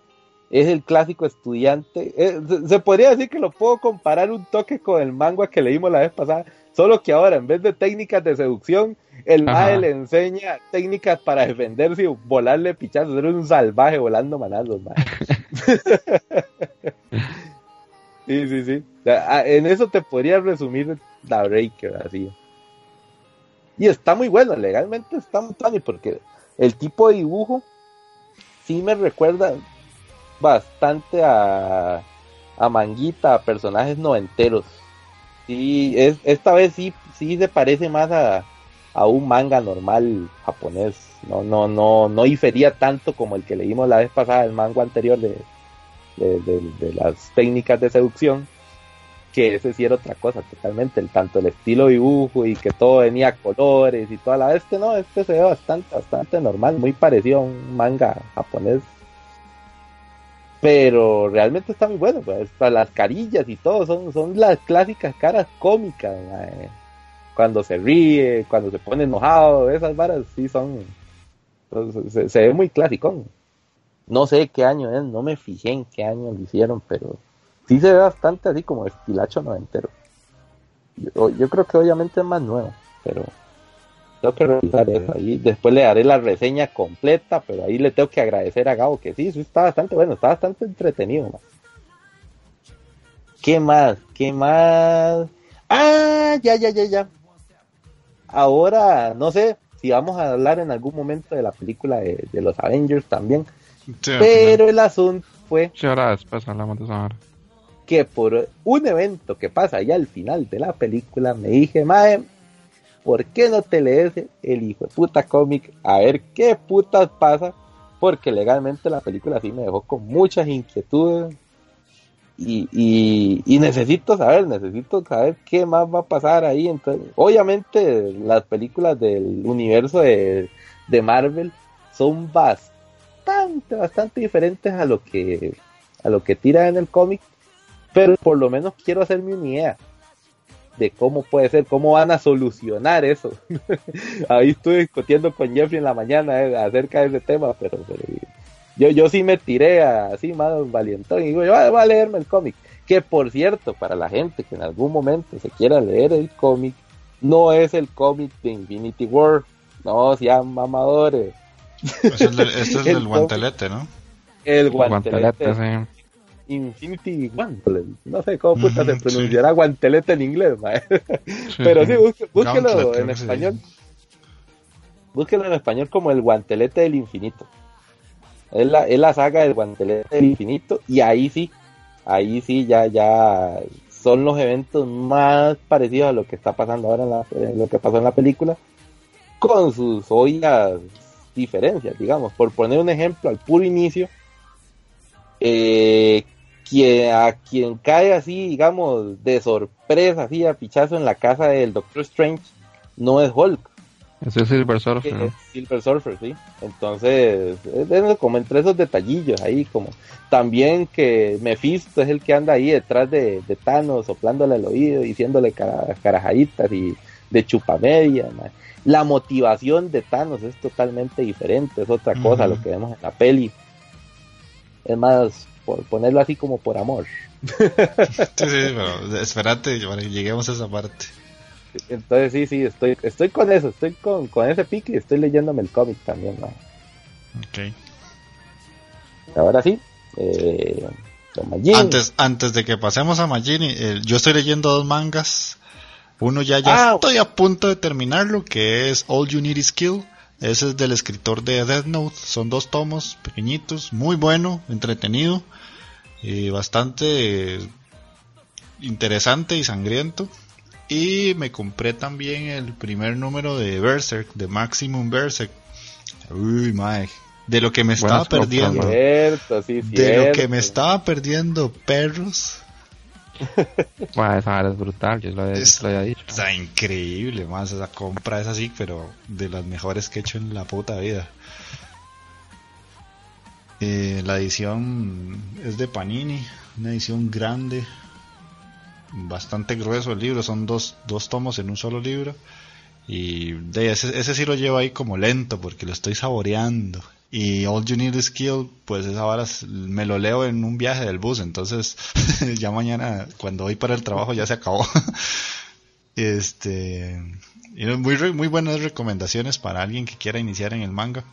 es el clásico estudiante. eh, se, se podría decir que lo puedo comparar un toque con el manga que leímos la vez pasada, solo que ahora en vez de técnicas de seducción, el Ajá. mae le enseña técnicas para defenderse y volarle pichazos, ser un salvaje volando manazos, mae. Sí, sí, sí. O sea, ah, En eso te podría resumir la Breaker, así. Y está muy bueno, legalmente está muy funny porque el tipo de dibujo sí me recuerda bastante a, a Manguita, a personajes noventeros. Sí, es, esta vez sí, sí se parece más a, a un manga normal japonés. No, no, no, no difería tanto como el que leímos la vez pasada, el manga anterior de, de, de- las técnicas de seducción. que ese sí era otra cosa totalmente, el, tanto el estilo dibujo y que todo venía colores y toda la vez no, este se ve bastante, bastante normal, muy parecido a un manga japonés. Pero realmente está muy bueno, pues, hasta las carillas y todo, son, son las clásicas caras cómicas, mae. cuando se ríe, cuando se pone enojado, esas varas sí son, se, se ve muy clásico. No sé qué año es, no me fijé en qué año lo hicieron, pero sí se ve bastante así como estilacho noventero. Yo, yo creo que obviamente es más nuevo, pero tengo que revisar eso ahí. Después le daré la reseña completa, pero ahí le tengo que agradecer a Gabo que sí, sí está bastante bueno, está bastante entretenido. man. ¿Qué más? ¿Qué más? Ah, ya, ya, ya, ya. Ahora, no sé si vamos a hablar en algún momento de la película de, de los Avengers también, Sí, pero el asunto fue Sí, ahora después hablamos de hora. que por un evento que pasa ya al final de la película me dije, Mae, ¿por qué no te lees el hijo de puta cómic? A ver qué putas pasa, porque legalmente la película sí me dejó con muchas inquietudes y, necesito saber, necesito saber qué más va a pasar ahí. Entonces, obviamente las películas del universo de, Marvel son bastante, bastante diferentes a lo que a lo que tira en el cómic, pero por lo menos quiero hacerme una idea de cómo puede ser, cómo van a solucionar eso. Ahí estuve discutiendo con Jeffrey en la mañana eh, acerca de ese tema, pero, pero yo, yo sí me tiré a- así más valientón y digo, yo "Ah, voy a leerme el cómic. Que por cierto, para la gente que en algún momento se quiera leer el cómic, no es el cómic de Infinity War, no sean mamadores. Es el del- este es El guantelete, ¿no? El guantelete, Guantelete, sí. Infinity Gauntlet. No sé cómo puta se pronunciará guantelete en inglés, mae. Sí, Pero sí. búsquelo Gauntlet, en español. Búsquelo en español como el guantelete del infinito. Es la, es la saga del guantelete del infinito y ahí sí, ahí sí ya, ya son los eventos más parecidos a lo que está pasando ahora en, la, en lo que pasó en la película, con sus obvias diferencias, digamos. Por poner un ejemplo, al puro inicio, eh, quien, a quien cae así, digamos, de sorpresa, así a pichazo en la casa del Doctor Strange, no es Hulk, Ese es Silver Surfer. es Silver Surfer, sí. Entonces, es como entre esos detallillos ahí, como también que Mephisto es el que anda ahí detrás de, de Thanos, soplándole al oído, diciéndole cara- carajaditas y de chupamedia. ma. La motivación de Thanos es totalmente diferente, es otra cosa a lo que vemos en la peli. Es más, por ponerlo así como por amor. Sí, sí, pero espérate para que lleguemos a esa parte. Entonces sí, sí, estoy, estoy con eso, estoy con, con ese pique y estoy leyéndome el cómic también, ma. Ok. Ahora sí, eh. Antes, antes de que pasemos a Magini, eh, yo estoy leyendo dos mangas. Uno ya, ya Ah. estoy a punto de terminarlo, que es All You Need Is Kill. Ese es del escritor de Death Note. Son dos tomos pequeñitos, muy bueno, entretenido y bastante interesante y sangriento. Y me compré también el primer número de Berserk, de Maximum Berserk. Uy, mae. De lo que me estaba Buenas perdiendo. mae. Cierto, sí, De lo que me estaba perdiendo, perros. Bueno, esa es brutal, yo lo, he- Es- lo había dicho. Está increíble, más esa compra es así, pero de las mejores que he hecho en la puta vida. Eh, la edición es de Panini, una edición grande, bastante grueso el libro, son dos, dos tomos en un solo libro. Y de ese, ese sí lo llevo ahí como lento porque lo estoy saboreando. Y All You Need Is Kill, pues esa vara me lo leo en un viaje del bus, entonces ya mañana cuando voy para el trabajo ya se acabó. este, y muy, muy buenas recomendaciones para alguien que quiera iniciar en el manga.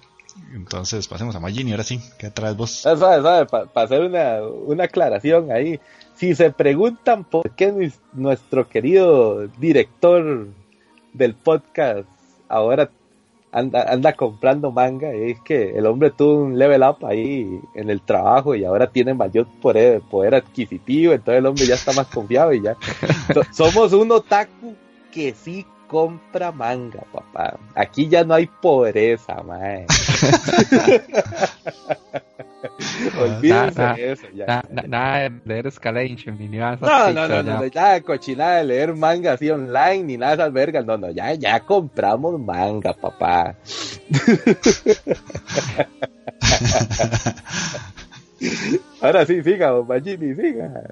Entonces pasemos a Magini, ahora sí, ¿qué traes vos? Ah, Sabe, sabe, para hacer una, una aclaración ahí. Si se preguntan por qué nues- nuestro querido director del podcast ahora anda, anda comprando manga, es que el hombre tuvo un level up ahí en el trabajo y ahora tiene mayor poder, poder adquisitivo, entonces el hombre ya está más confiado y ya. So- somos un otaku que sí compra manga, papá. Aquí ya no hay pobreza, mae. Olvídense Nada, de eso ya. Na- na- Nada de leer Escalation ni nada de esas No, no, no, ya. no, no, de cochinada de leer manga así online ni nada de esas vergas. No, no, ya, ya compramos manga, papá. Ahora sí, siga, don Magini, siga.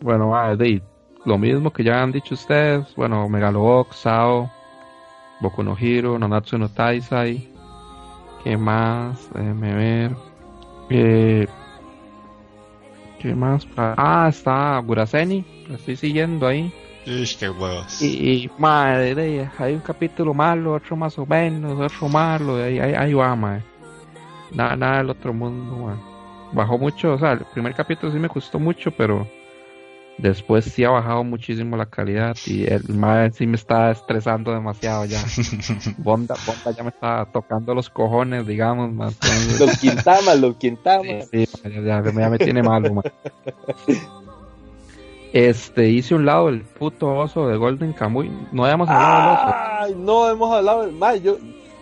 Bueno, ma, de, lo mismo que ya han dicho ustedes. Bueno, Megalobox, Sao, Boku no Hero, Nanatsu no Taisai. ¿Qué más? Déjeme ver. Eh, ¿Qué más? Ah, está Buraseni. Lo estoy siguiendo ahí. Ish, qué huevos. Y, y madre, de, hay un capítulo malo, otro más o menos, otro malo, ahí, ahí, ahí va, madre. Nada, nada del otro mundo, madre. Bajó mucho, o sea, el primer capítulo sí me gustó mucho, pero después sí ha bajado muchísimo la calidad y el madre sí me está estresando demasiado ya. Bonda, Bonda ya me está tocando los cojones, digamos. Entonces, Los Quintamas, los Quintamas. Sí, ya, ya- ya me tiene malo, man. Este, hice un lado el puto oso de Golden Kamuy. No habíamos hablado del oso. Ay, no hemos hablado. Más, yo,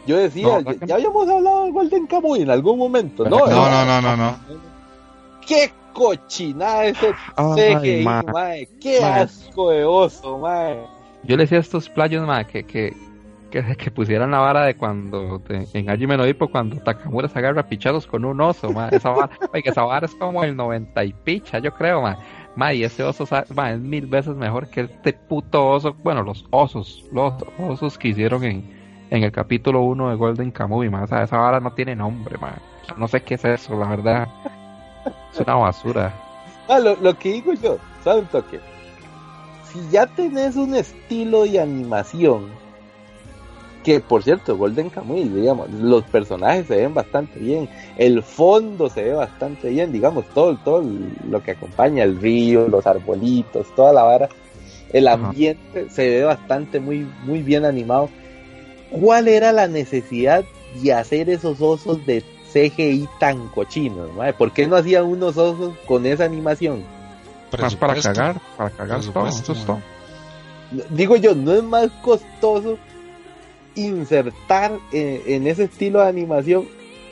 yo decía, No, ya, ¿verdad que ya habíamos hablado de Golden Kamuy en algún momento. ¿Verdad No, No, no, no, no, no. Qué cochinada ese ma. mae. Qué Ma. asco de oso, mae. Yo le decía a estos playos, ma, que, que, que, que pusieran la vara de cuando, en Hajime no Ippo, cuando Takamura se agarra pichados con un oso, ma. Esa vara, oiga, esa vara es como el 90 y picha, yo creo, ma. Ma, y ese oso, sa- ma, es mil veces mejor que este puto oso, bueno, los osos, los osos que hicieron en, en el capítulo 1 de Golden Kamuy, ma. O sea, esa vara no tiene nombre, ma. O sea, no sé qué es eso, la verdad. Es una basura. Ah, lo, lo que digo yo, ¿sabe un toque? Si ya tenés un estilo de animación, que por cierto, Golden Kamuy, digamos, los personajes se ven bastante bien, el fondo se ve bastante bien, digamos, todo, todo lo que acompaña el río, los arbolitos, toda la vara, el Ajá. ambiente se ve bastante muy, muy bien animado. ¿Cuál era la necesidad de hacer esos osos de CGI tan cochinos? mae? ¿Por qué no hacían unos osos con esa animación? Más para cagar, para cagar todo, eso es todo. Digo yo, ¿no es más costoso insertar en, en ese estilo de animación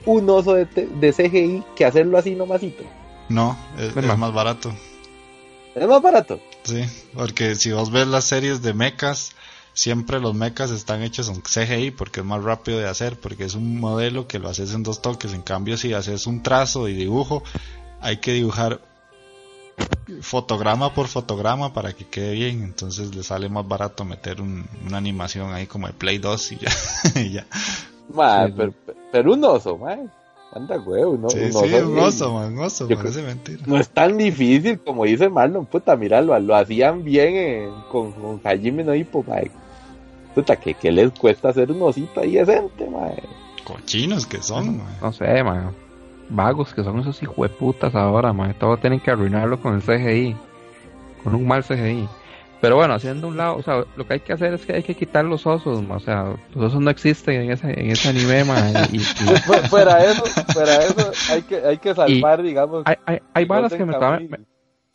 un oso de, CGI que hacerlo así nomasito? No, es, ¿Verdad? es más barato. Es más barato. Sí, porque si vos ves las series de mechas, siempre los mechas están hechos en CGI porque es más rápido de hacer, porque es un modelo que lo haces en dos toques. En cambio, si haces un trazo y dibujo, hay que dibujar fotograma por fotograma para que quede bien. Entonces le sale más barato meter un- una animación ahí como el Play 2 y ya. y ya. Sí, pero, pero un oso, mae. Anda huevo, ¿no? Sí, un sí, un oso, man, un oso, Yo parece mentira. No es tan difícil como dice Marlon, puta, miralo, lo hacían bien en- con, con Hajime no Ippo, mae. Puta, que, que les cuesta hacer un osito ahí decente, mae. Cochinos que son, man. No sé, man. Vagos que son esos hijueputas ahora, man. Todo tienen que arruinarlo con el CGI. Con un mal CGI. Pero bueno, haciendo un lado, o sea, lo que hay que hacer es que hay que quitar los osos. O sea, los osos no existen en ese, en ese anime, man. Y, y- Fu- fuera eso, fuera eso, hay que, hay que salvar, digamos. hay, hay, hay Golden que me,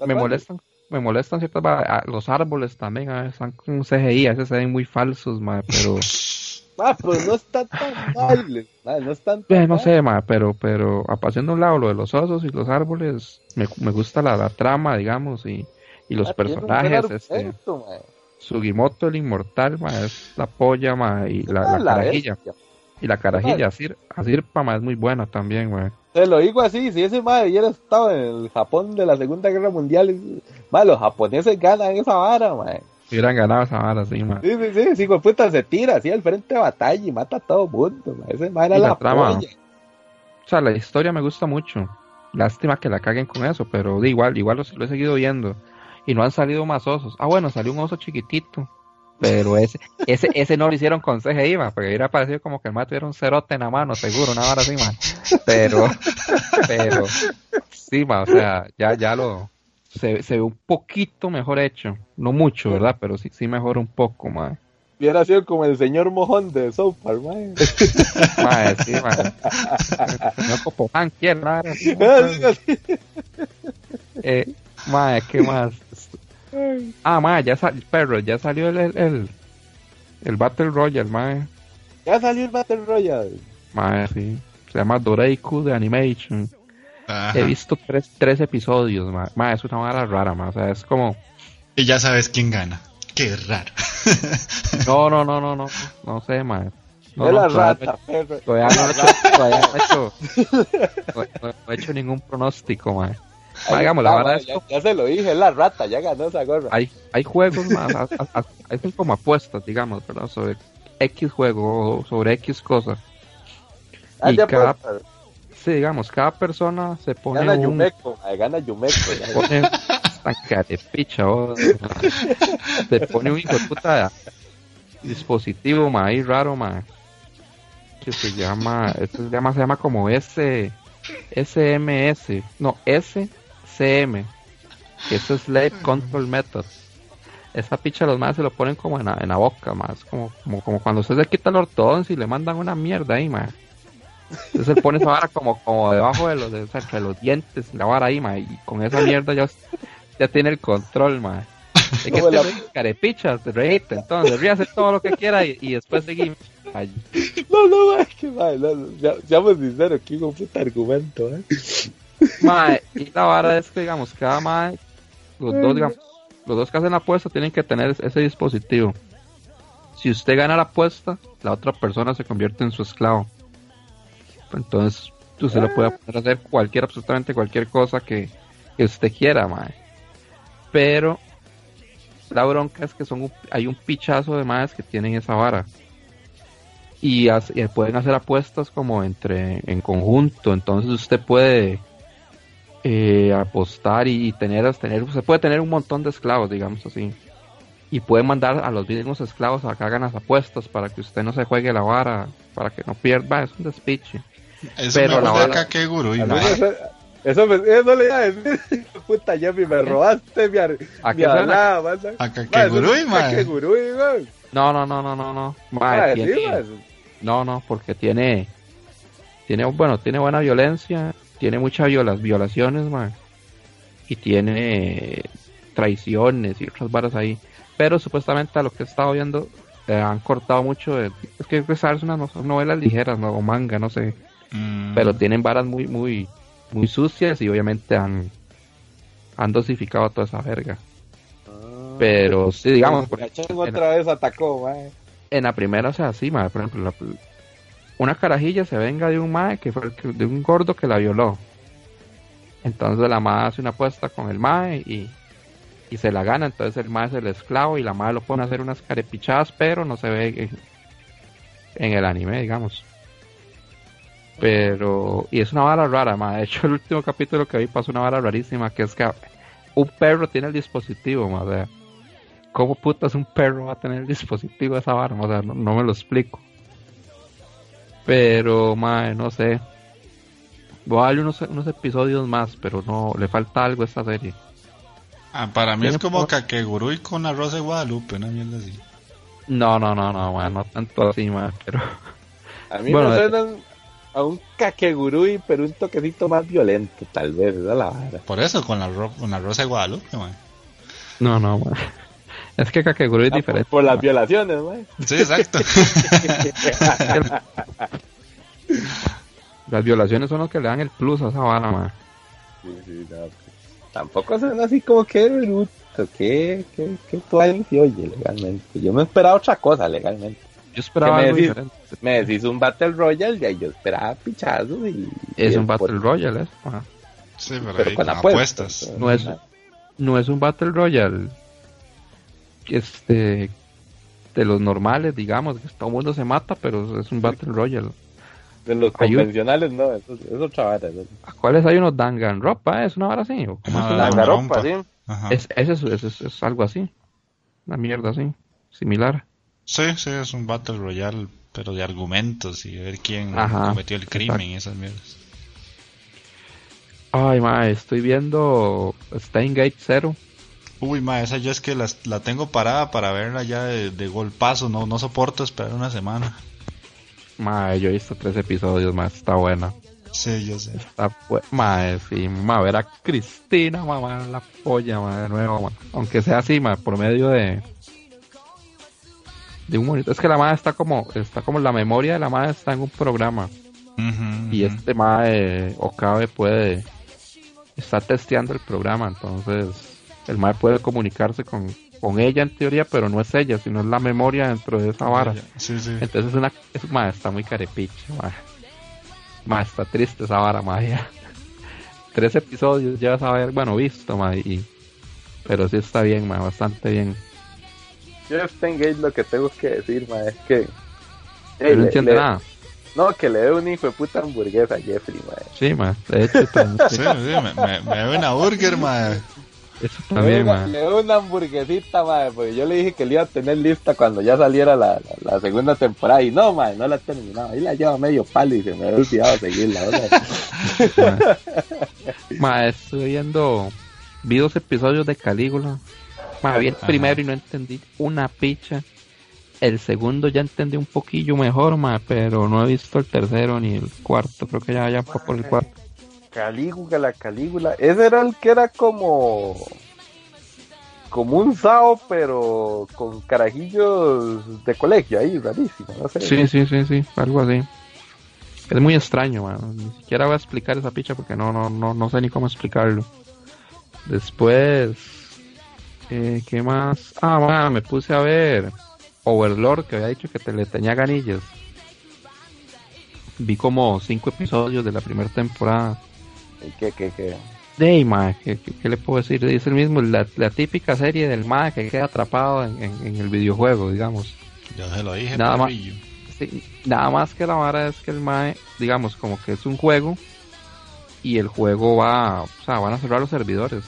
me, molestan. Me molestan ciertas varas. Ah, Los árboles también, a veces están con CGI, a veces se ven muy falsos, man. Pero. Ah, pues no está tan mal. ah, no están tan Eh, no sé, ma, pero, pero haciendo un lado lo de los osos y los árboles, me, me gusta la, la trama, digamos, y, y los Ah, personajes, este. Sugimoto el inmortal, ma, es la polla, ma, y la, la la carajilla, bestia. y la carajilla, Asirpa, ma, es muy buena también, ma. Te lo digo así, si ese madre hubiera estado en el Japón de la Segunda Guerra Mundial, mae, los japoneses ganan esa vara, mae. hubieran ganado esa vara, sí, ma. Sí, sí, sí, sí, de puta se tira así al frente de batalla y mata a todo mundo, mae. Ese Y era la la, trama, polla. O sea, la historia me gusta mucho, lástima que la caguen con eso, pero de igual, igual lo, lo he seguido viendo, y no han salido más osos. Ah, bueno, salió un oso chiquitito, pero ese, ese, ese no lo hicieron con CGI, ma, porque hubiera parecido como que el mato tuviera un cerote en la mano, seguro, una vara así, ma. Pero, pero, sí, ma, o sea, ya, ya lo, se, se ve un poquito mejor hecho, no mucho, ¿verdad? Pero sí, sí mejora un poco, ma. Hubiera sido como el señor mojón de South Park, mae. Ma, sí, ma. No como Han quiere, una vara así, ma. Así, así. Eh, ma, ¿qué más? Ah, ma, ya salió, perro, ya salió el, el, el, el Battle Royale, ma. Ya salió el Battle Royale. Ma, sí. Se llama Doreiku de Animation. Ajá. He visto tres, tres episodios, ma. Ma, es una vara rara, ma. O sea, es como... Y ya sabes quién gana. Qué raro. No, no, no, no, no. No sé, ma. No, es no, la no- rata, perro. Todavía no he hecho, todavía no he hecho, no- no- no he hecho ningún pronóstico, ma. Digamos, la Ah, ma, es ya, ya se lo dije, es la rata, ya ganó esa gorra. hay, hay juegos más, a- a- a- son como apuestas, digamos, ¿verdad? Sobre X juego o sobre X cosa. Ah, y cada- pues, Sí, digamos, cada persona se pone gana un... Yumeco, gana Yumeco. ya. pone carepicha, oh, se pone un hijo de puta dispositivo, ma, ahí raro, ma, que se llama, esto se llama, se llama como S, SMS, no, SCM, que es Slave Control Method. Esa picha los más se lo ponen como en la, en la boca, más como, como, como cuando usted se quita el ortodoncia y le mandan una mierda ahí, ma. Entonces él pone esa vara como, como debajo de los, de, o sea, entre los dientes, la vara ahí, ma, y con esa mierda ya, ya tiene el control, ma. Es que la- carepichas, te reíste, entonces ríase todo lo que quiera y, y después seguimos. No, no, ma, es que, ma, no, no, ya- seamos sinceros, qué puta argumento, eh. Mae, y la vara es que, digamos, cada mae, los dos, digamos, los dos que hacen la apuesta tienen que tener ese dispositivo. Si usted gana la apuesta, la otra persona se convierte en su esclavo. Entonces, usted lo puede poner a hacer cualquier, absolutamente cualquier cosa que, que usted quiera, mae. Pero, la bronca es que son un- hay un pichazo de maes que tienen esa vara. Y, hace- y pueden hacer apuestas como entre en conjunto. Entonces usted puede eh, apostar y, y tener, tener, usted puede tener un montón de esclavos, digamos así. Y puede mandar a los mismos esclavos a que hagan las apuestas para que usted no se juegue la vara, para que no pierda. Es un despiche. Eso Pero me la vara- Kakegurui, A mí ma. Eso, eso, me, eso le iba a decir, puta Jeffy, me robaste mi, ¿A mi qué suena? hablada, ma, esa- A Kakegurui. Kakegurui. No, no, no, no, no, no. Tiene- ma. No, no, porque tiene, tiene, bueno, tiene buena violencia, tiene muchas violas, violaciones, man, y tiene traiciones y otras varas ahí. Pero supuestamente a lo que he estado viendo, eh, han cortado mucho, de- es que es una no- novelas ligeras, ¿no? o manga, no sé, Mm, pero tienen varas muy, muy, muy sucias y obviamente han, han dosificado toda esa verga. Pero sí, digamos, Gachán otra vez atacó, ma. en la primera, o sea, sí, mae, por ejemplo, la- una carajilla se venga de un mae que fue de un gordo que la violó. Entonces la mae hace una apuesta con el mae y, y se la gana, entonces el mae es el esclavo y la mae lo pone a hacer unas carepichadas, pero no se ve en, el anime, digamos. Pero, y es una vara rara. De hecho, el último capítulo que vi pasó una vara rarísima, que es que un perro tiene el dispositivo, mae, o sea, ¿Cómo putas un perro va a tener el dispositivo de esa vara? O sea, no, no me lo explico. Pero, madre, no sé. Voy a darle unos, unos episodios más, pero no, le falta algo a esta serie. ah, para mí es como Kakegurui con arroz de Guadalupe, una mierda así. No, no, no, no, man, no tanto así, man, pero... A mí Bueno, me eh. suenan a un Kakegurui, pero un toquecito más violento, tal vez, es la vara. Por eso, con la, ro- con la rosa de Guadalupe, man. No, no, man. Es que Kakegurui es Ah, diferente. Por, por las violaciones, ma. Sí, exacto. Las violaciones son los que le dan el plus a esa vara, man. Sí, sí, no, pues, tampoco suena así como que bruto, que, que, que tuanis se oye legalmente. Yo me esperaba otra cosa legalmente. Yo esperaba ¿Qué me algo decís? diferente. Me decís un Battle Royale y ahí yo esperaba pichazos y... Es y un Battle pot- Royale, ¿eh? Ajá. Sí, pero, Pero ahí con con apuestas. apuestas. No es, no es un Battle Royale este de los normales, digamos, que todo el mundo se mata, pero es un Battle Royale. De los Hay un- convencionales, no, eso es otra vara. eso- ¿A cuáles hay unos Danganronpa? ¿Es una vara así? ¿O cómo Ah, es garopa, sí. Es, es, es- es algo así. Una mierda así, similar. Sí, sí, es un Battle Royale, pero de argumentos y ver quién Ajá, cometió el crimen y esas mierdas. Ay, ma, estoy viendo Steingate Zero. Uy, ma, esa yo es que la, la tengo parada para verla ya de, de golpazo, no, no soporto esperar una semana. Ma, yo he visto tres episodios, ma, está buena. Sí, yo sé. Está ma, sí, ma, ver a Cristina, mamá, la polla, ma, de nuevo, ma. Aunque sea así, ma, por medio de de un monitor. Es que la madre está como, está como la memoria de la madre está en un programa. Y este mae Okabe puede está testeando el programa, entonces el mae puede comunicarse con, con ella en teoría, pero no es ella, sino es la memoria dentro de esa vara. Sí, sí. Entonces es una, es, mae, está muy carepiche, mae. Mae, está triste esa vara, mae. ya. Tres episodios ya vas a ver, bueno, visto, mae, y- pero sí está bien, mae, bastante bien. Yo Gate lo que tengo que decir, ma, es que. Yo Ey, no le- entiendo le- nada. No, que le dé un hijo de puta hamburguesa a Jeffrey, ma. Sí, mae, de hecho, también, Sí, sí, me, me, una burger, mae. Eso Le una- le doy una hamburguesita, ma, porque yo le dije que le iba a tener lista cuando ya saliera la, la, la segunda temporada. Y no, ma, no la he terminado. Ahí la lleva medio palo y se me había olvidado seguirla. o sea. Ma, estoy viendo. Vi dos episodios de Calígula. Ma, vi el Ajá. primero y no entendí una picha. El segundo ya entendí un poquillo mejor, ma, pero no he visto el tercero ni el cuarto. Creo que ya ya fue por el cuarto. Calígula, la Calígula. Ese era el que era como. Como un sao, pero con carajillos de colegio ahí, rarísimo. No sé. Sí, sí, sí, sí, algo así. Es muy extraño, ma. Ni siquiera voy a explicar esa picha porque no, no, no, no sé ni cómo explicarlo. Después, eh, ¿qué más? Ah, ma, me puse a ver Overlord, que había dicho que te le tenía ganillas. Vi como cinco episodios de la primera temporada. ¿Y qué, qué, qué? Ma, ¿qué, qué, qué le puedo decir? Es el mismo, la, la típica serie del ma que queda atrapado en, en- en el videojuego, digamos. Yo se lo dije, Nada más. Sí, nada más que la vara es que el MAE, digamos, como que es un juego y el juego va, o sea, van a cerrar los servidores.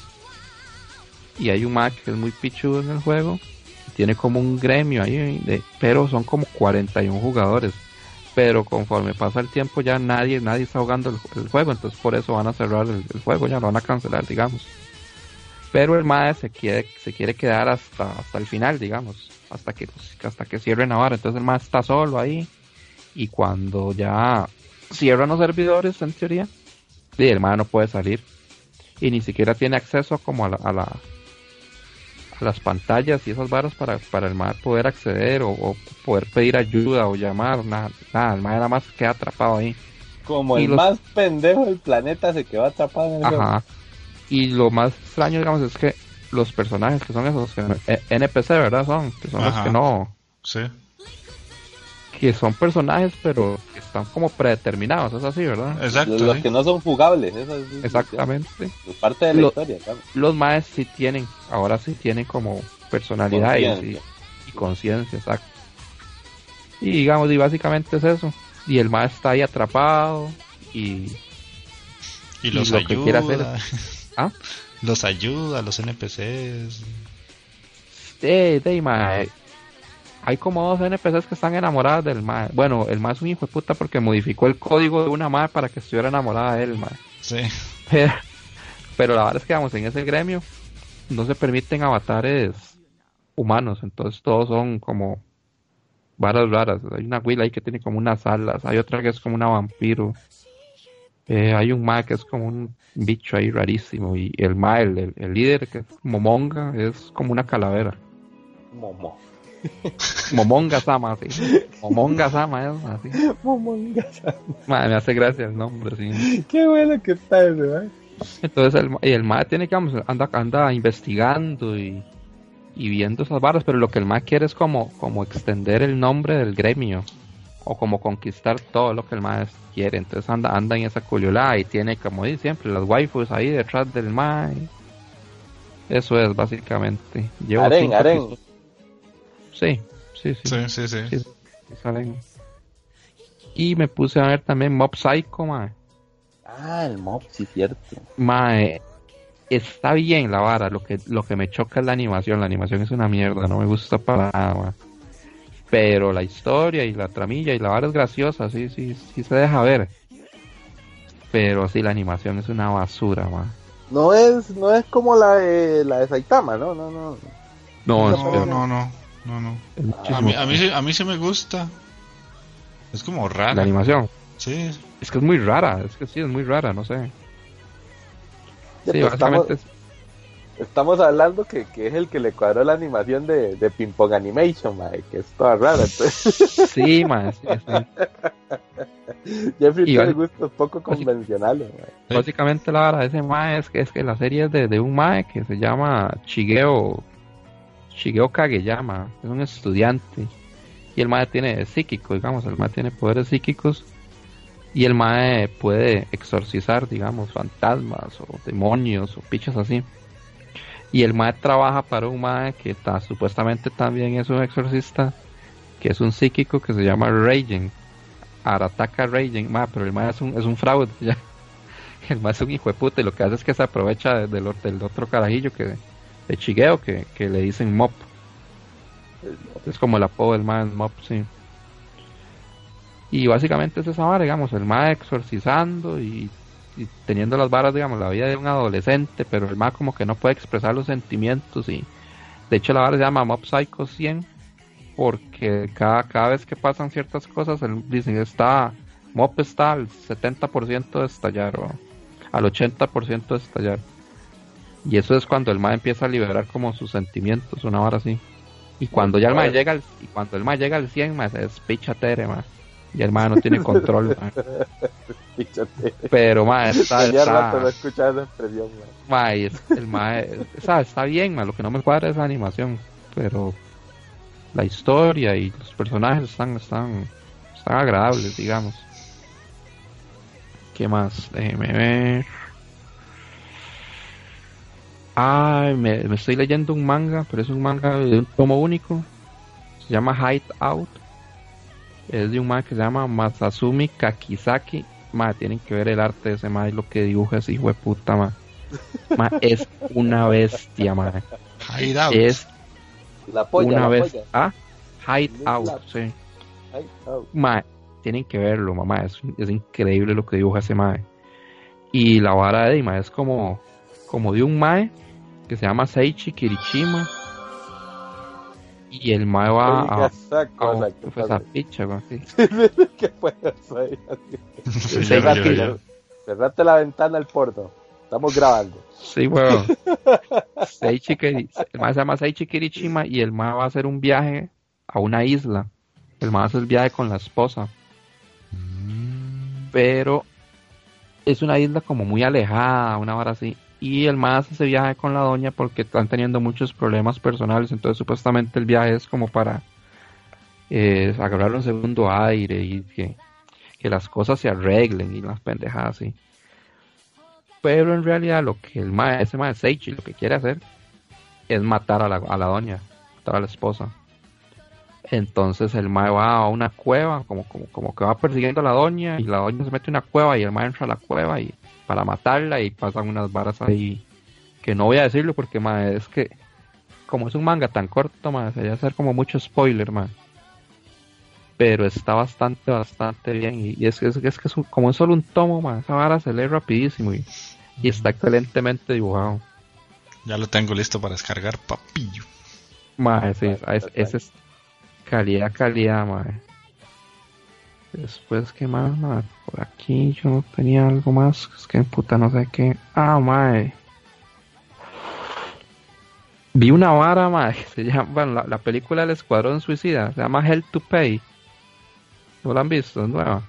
Y hay un MAE que es muy pichudo en el juego, tiene como un gremio ahí, de, pero son como 41 jugadores. Pero conforme pasa el tiempo ya nadie, nadie está jugando el, juego, entonces por eso van a cerrar el, juego, ya lo van a cancelar, digamos. Pero el MAE se quiere, se quiere quedar hasta, hasta el final, digamos, hasta que, hasta que cierren ahora. Entonces el MAE está solo ahí. Y cuando ya cierran los servidores, en teoría, sí, el MAE no puede salir. Y ni siquiera tiene acceso como a la, a la las pantallas y esas varas para, para el MAE poder acceder o, o poder pedir ayuda o llamar, nada, nada, el MAE nada más queda atrapado ahí. Como Y el los- más pendejo del planeta se quedó atrapado en el juego. Ajá. Y lo más extraño, digamos, es que los personajes que son esos, que, eh, NPC, ¿verdad? Son, que son Ajá. los que no, Sí. Que son personajes, pero que están como predeterminados, es así, ¿verdad? Exacto. Los, los sí. que no son jugables, eso es, Exactamente. es parte de la Lo- historia. claro. Los maes sí tienen, ahora sí tienen como personalidad y- Conciencia. y, y conciencia, exacto. Y digamos, y básicamente es eso. Y el mae está ahí atrapado y Y los y lo que quiere ayuda. ¿Ah? Los ayuda, los NPCs. Eh, de, mae, Hay como dos NPCs que están enamoradas del mae. Bueno, el mae es un hijo de puta porque modificó el código de una mae para que estuviera enamorada de él, mae. Sí. Pero, pero la verdad es que vamos en ese gremio no se permiten avatares humanos, entonces todos son como varas raras. Hay una Will ahí que tiene como unas alas, hay otra que es como una vampiro. Eh, hay un ma que es como un bicho ahí rarísimo y el ma, el, el- el líder que es Momonga, es como una calavera. Momo. Momonga Sama, así. Momonga Sama, es así. Momonga. Ma, me hace gracia el nombre, sí. Qué bueno que está eso, ¿eh? Entonces el, y el MAE tiene que, vamos, anda, anda investigando y, y viendo esas barras, pero lo que el MAE quiere es como, como extender el nombre del gremio o como conquistar todo lo que el MAE quiere. Entonces anda, anda en esa culiolada y tiene, como dice siempre, las waifus ahí detrás del MAE. Eso es básicamente. Llevo Aren, aren. episodios. Sí, sí, sí. Sí, sí, sí. Sí, sí salen. Y me puse a ver también Mob Psycho, mae. Ah, el mob, sí, cierto. Mae, está bien la vara, lo que, lo que me choca es la animación, la animación es una mierda, no me gusta para nada, mae. Pero la historia y la tramilla y la vara es graciosa, sí, sí, sí se deja ver. Pero sí, la animación es una basura, mae. No es, no es como la de, la de Saitama, ¿no? No, no. No, No, no, no, no, no. A mí, a mí, a mí sí me gusta. Es como raro. la animación. Sí, Es que es muy rara, es que sí, es muy rara, no sé. Sí, Sí, básicamente es- Estamos hablando que, que es el que le cuadró la animación de, de Ping Pong Animation, mae, que es toda rara. Entonces, Sí, mae, sí, sí. Jeffrey tiene gustos poco convencionales. Básicamente la vara de ese mae es que, es que la serie es de, de un mae que se llama Shigeo, Shigeo Kageyama, es un estudiante. Y el mae tiene psíquico, digamos, el mae tiene poderes psíquicos. Y el mae puede exorcizar, digamos, fantasmas o demonios o pichas así. Y el mae trabaja para un mae que está, supuestamente también es un exorcista, que es un psíquico que se llama Raiden. Arataka Raiden, mae, pero el mae es un, es un fraude ya. El mae es un hijo de puta y lo que hace es que se aprovecha de- del, del otro carajillo que de Chigueo que, que le dicen Mop. Es como el apodo del mae Mop, sí. Y básicamente es esa vara, digamos, el mae exorcizando y, y teniendo las varas, digamos, la vida de un adolescente, pero el mae como que no puede expresar los sentimientos y de hecho la vara se llama Mob Psycho 100 porque cada, cada vez que pasan ciertas cosas, él dicen está Mop está al 70% de estallar o al 80% de estallar. Y eso es cuando el mae empieza a liberar como sus sentimientos, una hora así. Y cuando ya el mae llega al, y cuando el mae llega al 100, mae, es picha tere, mae. Y el mae no tiene control, mae. Pero mae, está, está- no esa mae. mae, el mae, está bien, mae, lo que no me cuadra es la animación, pero la historia y los personajes están, están, están agradables, digamos. ¿Qué más? Déjeme ver. Ay, me, me estoy leyendo un manga, pero es un manga de un tomo único. Se llama Hide Out. Es de un manga que se llama Masazumi Kakizaki. Ma, tienen que ver el arte de ese ma y lo que dibuja ese hijo de puta, ma. Ma, es una bestia, ma. Hide out. Es La polla, una polla. Ah, Hide Es Out, la- sí. Ma, tienen que verlo, mamá. Es, es increíble lo que dibuja ese mae. Y la vara de ma es como, como de un mae que se llama Seichi Kirishima. Y el mae va a, esa a, cosa que pues, a pasa. picha, güey, sí. ¿Qué puede ser? Sí, Cerrate, yo- yo- cerrate la ventana al porno. Estamos grabando. Sí, weón. Seichi el mae se llama Seichi Kirishima y el mae va a hacer un viaje a una isla. El mae hace el viaje con la esposa. Mm, pero es una isla como muy alejada, una hora así. Y el más hace ese viaje con la doña porque están teniendo muchos problemas personales, entonces supuestamente el viaje es como para eh, agarrar un segundo aire y que, que las cosas se arreglen y las pendejadas así. Pero en realidad lo que el ma, ese ma Seichi lo que quiere hacer es matar a la, a la doña, matar a la esposa. Entonces el mae va a una cueva, como, como, como que va persiguiendo a la doña, y la doña se mete en una cueva y el mae entra a la cueva y para matarla y pasan unas varas ahí que no voy a decirlo porque mae, es que como es un manga tan corto, mae, sería hacer como mucho spoiler, mae. Pero está bastante, bastante bien. Y, y es, que- es, que- es que es un- como es solo un tomo, mae, esa vara se lee rapidísimo y, y está excelentemente dibujado. Ya lo tengo listo para descargar, papillo. Mae, sí, es, es calidad, calidad, mae. Después, ¿qué más, mae? Por aquí yo tenía algo más, es que puta no sé qué. Ah, mae. Vi una vara, mae, que se llama, bueno, la, la película del Escuadrón Suicida, se llama Hell to Pay. ¿No la han visto? Es nueva.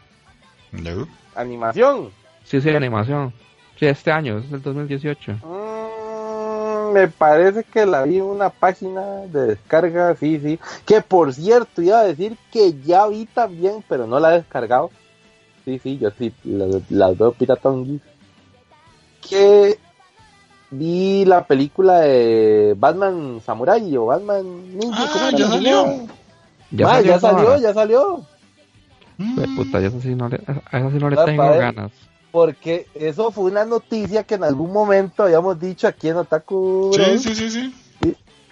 No. Animación. Sí, sí, animación. Sí, este año, es el 2018. Mm, me parece que la vi en una página de descarga, sí, sí. Que por cierto, iba a decir que ya vi también, pero no la he descargado. Sí, sí, yo sí, las la veo piratón. Que vi la película de Batman Samurai o Batman Ninja. Ah, ¿cómo era ya salió. película? Ma, ya salió, ya salió. Puta, yo esa sí no le, a esa sí no le tengo ganas. Porque eso fue una noticia que en algún momento habíamos dicho aquí en Otaku. Sí, sí, sí, sí.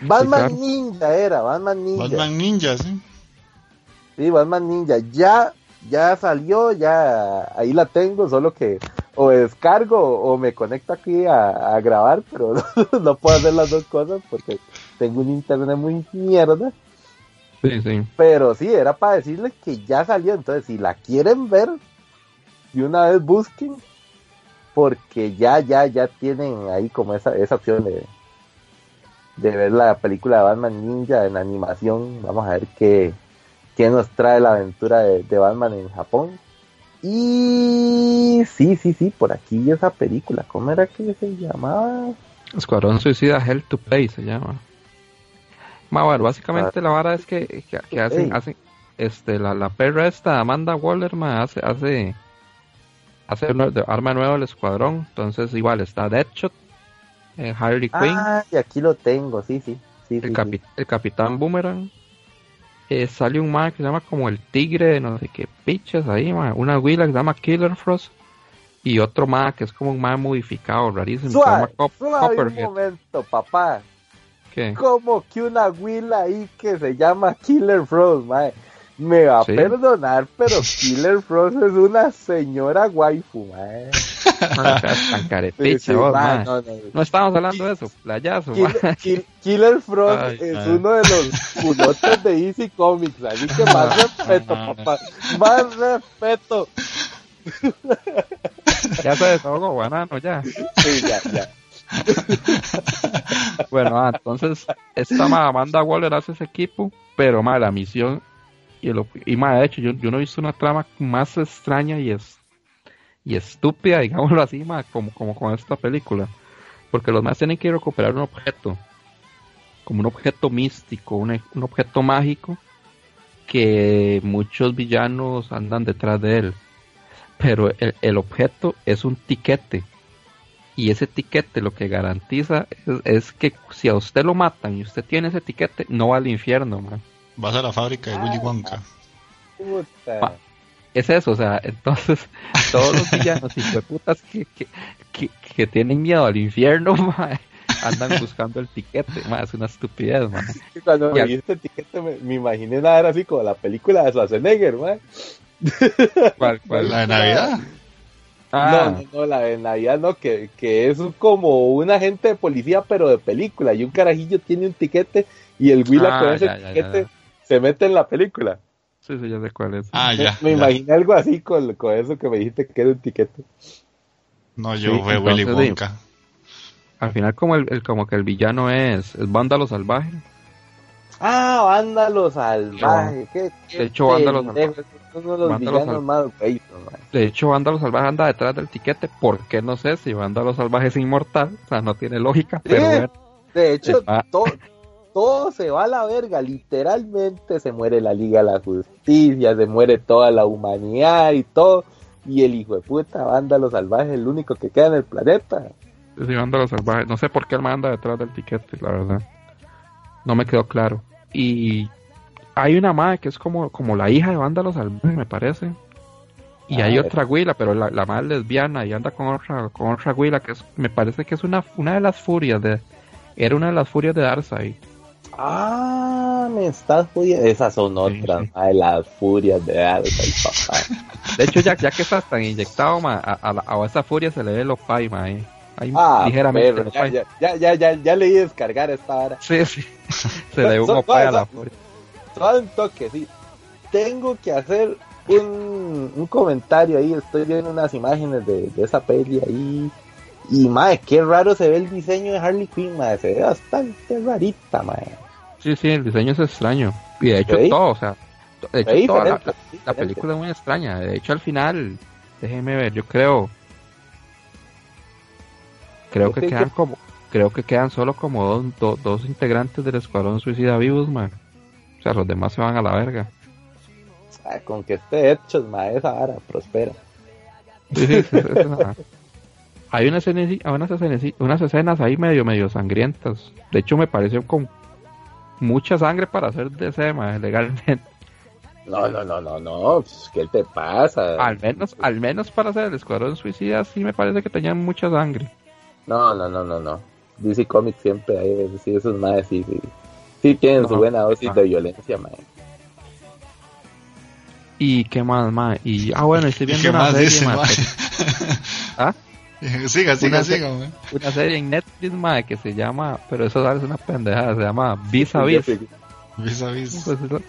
Batman Sí, claro. Ninja era, Batman Ninja. Batman Ninja, sí. Sí, Batman Ninja. Ya, ya salió, ya ahí la tengo, solo que o descargo o me conecto aquí a, a grabar, pero no, no puedo hacer las dos cosas porque tengo un internet muy mierda. Sí, sí. Pero sí, era para decirles que ya salió. Entonces, si la quieren ver, de una vez busquen. Porque ya, ya, ya tienen ahí como esa, esa opción de, de ver la película de Batman Ninja en animación. Vamos a ver qué, qué nos trae la aventura de, de Batman en Japón. Y sí, sí, sí, por aquí esa película. ¿Cómo era que se llamaba? Escuadrón Suicida Hell to Pay se llama. Ma, bueno, básicamente la vara es que, que, que hacen, hacen, este, la, la perra esta, Amanda Waller, ma, hace, hace, hace arma nueva del escuadrón. Entonces, igual está Deadshot, eh, Harley Quinn, Ah, y aquí lo tengo, sí, sí. el, sí. capi- el Capitán Boomerang. Eh, sale un ma que se llama como el tigre, de no sé qué pichas ahí. Una huila que se llama Killer Frost. Y otro ma que es como un ma modificado, rarísimo, que se llama Suave, suave un momento, papá. ¿Qué? Como que una huila ahí que se llama Killer Frost. Me va Sí. a perdonar, pero Killer Frost es una señora waifu, mae. Ma, tan Sí, vos, mae, ma. no, no, no. No estábamos hablando de eso, playazo. Kill- Kill- Killer Frost Ay, es uno de los culotes de Easy Comics, así que más respeto, papá. Más respeto. Ya se desahogó, banano, ya. Sí, ya, ya. Bueno, ah, entonces, esta ma, Amanda Waller hace ese equipo, pero ma, la misión y, y ma, de hecho, yo, yo no he visto una trama más extraña y es y estúpida, digámoslo así, ma, como, como con esta película. Porque los más tienen que recuperar un objeto, como un objeto místico, un, un objeto mágico, que muchos villanos andan detrás de él. Pero el, el objeto es un tiquete. Y ese tiquete lo que garantiza es, que si a usted lo matan y usted tiene ese tiquete, no va al infierno, man. Vas a la fábrica de Willy Wonka. Puta. Pa- Es eso, o sea, entonces todos los villanos y putas que, que, que, que tienen miedo al infierno, man, andan buscando el tiquete, man, es una estupidez, man. Cuando Ya. me dijiste etiqueta me, me imaginé nada así como la película de Schwarzenegger, mae. ¿Cuál, cuál? La de Navidad. Ah, No, no, no, la de Navidad no, que, que es como un agente de policía, pero de película. Y un carajillo tiene un tiquete y el Willa Ah, con ese ya, ya, tiquete ya. Se mete en la película. sí, sí, ya sé cuál es. Ah, Me- ya. me ya. imaginé algo así con, con eso que me dijiste que era un tiquete. No, yo Sí, fue Willy Wonka. Al final como el, el- como que el villano es, es vándalo salvaje. Ah, Vándalo Salvaje. Qué, qué De hecho, Vándalo es uno de los Vándalo villanos Sal- más feos, mae. De hecho, Vándalo Salvaje anda detrás del tiquete. ¿Por qué? No sé si Vándalo Salvaje es inmortal. O sea, no tiene lógica. Pero bueno, De hecho, Ah. todo, todo se va a la verga. Literalmente se muere la Liga de la Justicia, se muere toda la humanidad y todo. Y el hijo de puta, Vándalo Salvaje, es el único que queda en el planeta. sí, Vándalo Salvaje. No sé por qué él me anda detrás del tiquete, la verdad. No me quedó claro. Y hay una madre que es como, como la hija de Vándalo Salvaje, me parece. Y hay otra güila, pero la, la madre es lesbiana y anda con otra, con otra güila que es, me parece que es una, una de las furias de, era una de las furias de Darkseid. Ah, me estás jodiendo. Esas son otras, sí. mae, las furias de Darkseid, papá. De hecho, ya, ya que estás tan inyectado, ma, a, a, a esa furia se le ve lo pay, ma, eh. Ahí Ah, ligeramente perro, ya, pay. ya, ya, ya, ya, ya leí descargar esta hora. Sí, sí. Se le ve un opay a la furia. Solo un toque, sí. Tengo que hacer un, un comentario ahí. Estoy viendo unas imágenes de, de esa peli ahí. Y, madre, qué raro se ve el diseño de Harley Quinn, madre. Se ve bastante rarita, madre. Sí, sí, el diseño es extraño. Y de hecho ¿Sí? todo, o sea, de hecho toda la, película es muy extraña. De hecho al final, déjeme ver, yo creo, creo que quedan como, creo que quedan solo como dos, do- dos integrantes del escuadrón suicida vivos, man. O sea, los demás se van a la verga. Ah, con que esté hecho, madre, esa vara prospera. Sí, sí, sí, sí, sí, sí. Hay unas escenas, unas, escenas, unas escenas ahí medio medio sangrientas. De hecho me pareció con mucha sangre para hacer de ese ma, legalmente. No, no, no, no, no. pues, ¿Qué te pasa? Al menos, al menos para hacer el escuadrón suicida sí me parece que tenían mucha sangre. No, no, no, no, no. DC Comics siempre hay, sí, esos madres sí, sí. Sí tienen su buena dosis no. de violencia, madre. Y qué más, ma. Y ah bueno, estoy ¿Y viendo qué una más serie, dice, mae? ¿Ah? Siga, siga, Una siga, una serie en Netflix, ma, que se llama, pero eso es una pendejada, se llama Vis a Vis. Vis a vis. Pues eso-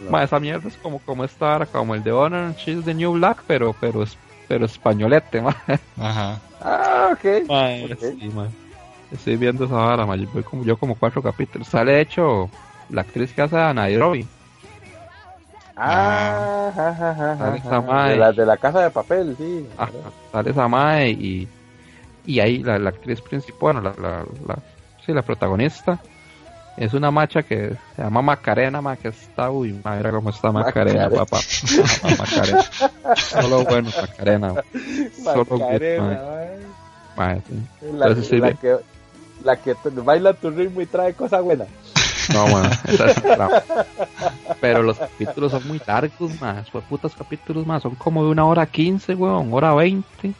no. Ma, esa mierda es como, como esta ahora, como el de Honor She's the New Black, pero, pero, pero españolete, ma. Ajá. Ah, ok. Ma, Ok. sí, ma. Estoy viendo esa vara, ma. Yo voy como, yo como cuatro capítulos. Sale, de hecho, la actriz que hace a Nairobi. Ah, ajá, Sale esa mae. de la de la casa de papel, sí. Ah, sale esa mae y, y ahí la, la actriz principal, bueno, la, la, la, sí, la protagonista, es una macha que se llama Macarena, ma, que está, uy, madre, cómo está Macarena, Macarena. papá. Macarena. Solo bueno, Macarena. Solo good, Macarena, sí. La, Entonces, sí, la que, la que baila tu ritmo y trae cosas buenas. No, bueno, esa es otra. Pero los capítulos son muy largos, más. Fue putas capítulos más. Son como de una hora quince, weón, hora veinte.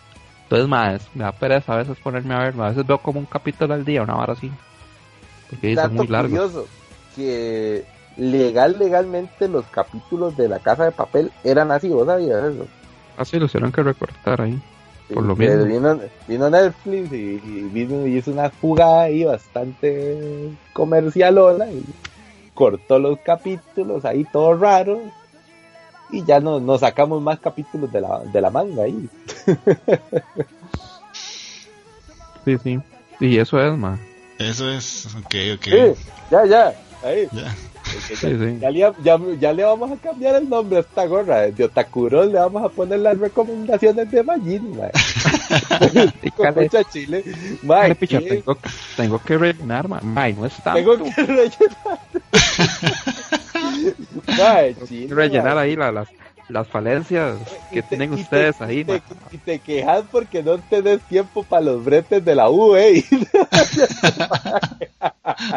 Entonces, más, me da pereza a veces ponerme a ver. A veces veo como un capítulo al día, una hora así. Porque son Dato muy largos. curioso, que legal, legalmente los capítulos de la casa de papel eran así, ¿vos sabías eso? Así lo hicieron que recortar ahí. Por lo Que mismo. Vino, vino Netflix y, y vino y hizo una jugada ahí bastante comercialona y cortó los capítulos ahí todo raro y ya no, nos sacamos más capítulos de la, de la manga ahí. Sí, sí. Y eso es, más. Eso es, ok, ok. Sí, ya, ya, ahí. Ya. Porque Sí, sí. Ya, le, ya, ya le vamos a cambiar el nombre a esta gorra. De Otakuros le vamos a poner las recomendaciones de Majin, mae. Con mucha chile. Mae, tengo, tengo que rellenar, ma. Mae, no está. Tengo que rellenar. Mae, chile, rellenar ahí la- las, las falencias que te- tienen te- ustedes ahí, y te, y te quejas porque no tenés tiempo para los bretes de la U, eh.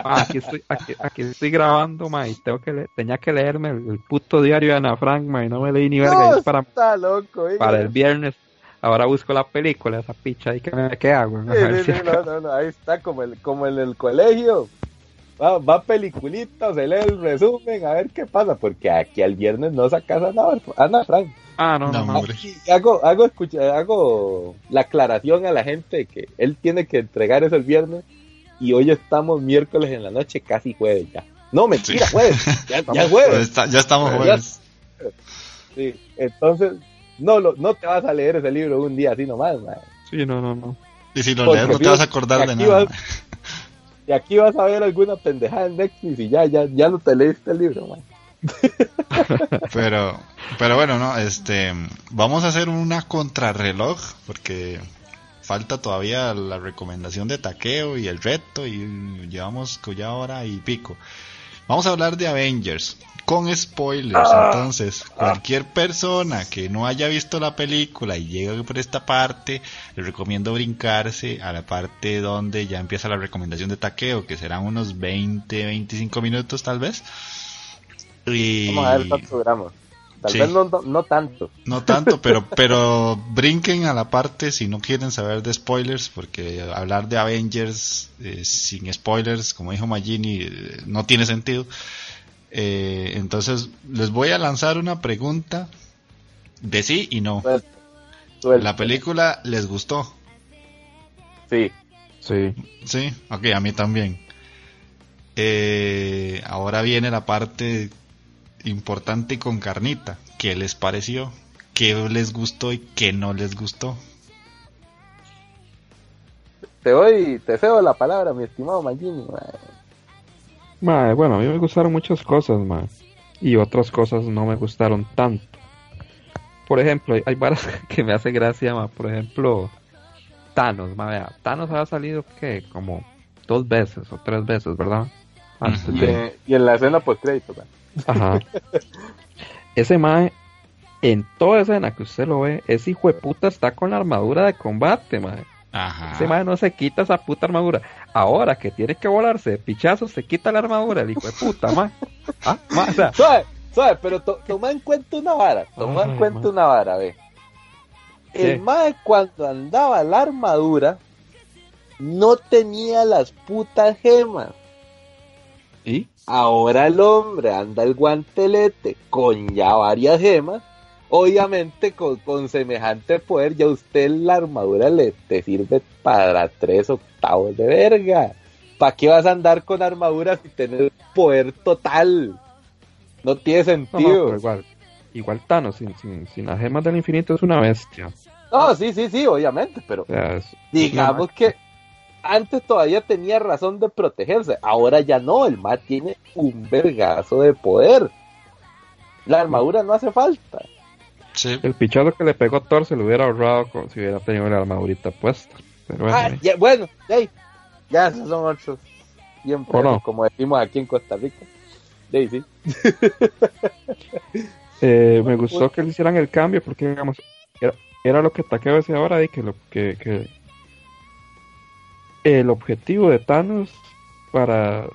Aquí estoy, aquí, aquí estoy grabando, ma, y tengo que tenía que leerme el, el puto diario de Ana Frank, ma, y no me leí ni verga, No, para, está loco, oiga. para el viernes. Ahora busco la película, esa picha ahí que me queda, güey. Sí, sí, si no, no, no, ahí está, como, el, como en el colegio. Va, va peliculita, se lee el resumen, a ver qué pasa, porque aquí al viernes no sacas a Ana, Ana Frank. Ah, no, no, No, hago, hago, escucha, hago la aclaración a la gente de que él tiene que entregar eso el viernes y hoy estamos miércoles en la noche, casi jueves ya. No, mentira, jueves, ya, ya es Ya, jueves. está- ya estamos Ya- jueves. Sí, entonces, no, lo, no te vas a leer ese libro un día así nomás, man. Sí, no, no, no. Y si lo Porque lees no te vas a acordar de nada. vas- Y aquí vas a ver alguna pendejada en Netflix y ya, ya, ya no te leíste el libro, man. Pero, pero bueno, no, este, vamos a hacer una contrarreloj porque falta todavía la recomendación de taqueo y el reto y llevamos ya hora y pico. Vamos a hablar de Avengers con spoilers, entonces cualquier persona que no haya visto la película y llegue por esta parte, le recomiendo brincarse a la parte donde ya empieza la recomendación de taqueo, que serán unos 20, 25 minutos tal vez. Y... Vamos a ver cuántos gramos. Tal Sí. vez no, no, no tanto. No tanto, pero, pero brinquen a la parte si no quieren saber de spoilers, porque hablar de Avengers eh, sin spoilers, como dijo Magini, eh, no tiene sentido. Eh, entonces, les voy a lanzar una pregunta de sí y no. Suelta, suelta. ¿La película les gustó? Sí. Sí. Sí, ok, a mí también. Eh, ahora viene la parte importante y con carnita. ¿Qué les pareció? ¿Qué les gustó y qué no les gustó? Te doy, te cedo la palabra, mi estimado Magini, man. Ma, bueno, a mí me gustaron muchas cosas, ma. Y otras cosas no me gustaron tanto. Por ejemplo, hay, hay varas que me hace gracia, ma. Por ejemplo, Thanos, ma. Vea, Thanos ha salido, ¿qué? Como dos veces o tres veces, ¿verdad? Antes. Y, de... en- y en la escena post crédito, man. Ajá. Ese mae, en toda escena que usted lo ve, ese hijo de puta está con la armadura de combate, mae. Ajá. Ese mae no se quita esa puta armadura. Ahora que tiene que volarse de pichazo, se quita la armadura, el hijo de puta, mae. Ah, mae, o sea, Suave, suave, pero to- toma en cuenta una vara, toma en Ay, cuenta man. una vara, ve. El mae cuando andaba la armadura no tenía las putas gemas. ¿y? Ahora el hombre anda el guantelete con ya varias gemas. Obviamente con, con semejante poder ya usted la armadura le te sirve para tres octavos de verga. ¿Para qué vas a andar con armadura si tener poder total? No tiene No, no, sentido. pero igual. Igual Thanos, sin, sin, sin las gemas del infinito, es una bestia. No, sí, sí, sí, obviamente, pero O sea, es- digamos que antes todavía tenía razón de protegerse, ahora ya no, el ma tiene un vergazo de poder. La armadura no hace falta. Sí. El pichazo que le pegó Thor se lo hubiera ahorrado con- si hubiera tenido la armadurita puesta. Pero bueno, Ah, ya, bueno, ya, ya esos son otros. ¿O no? como decimos aquí en Costa Rica. Sí. Eh, me gustó que le hicieran el cambio porque, digamos, era, era lo que Takeo decía ahora de que, lo, que, que el objetivo de Thanos para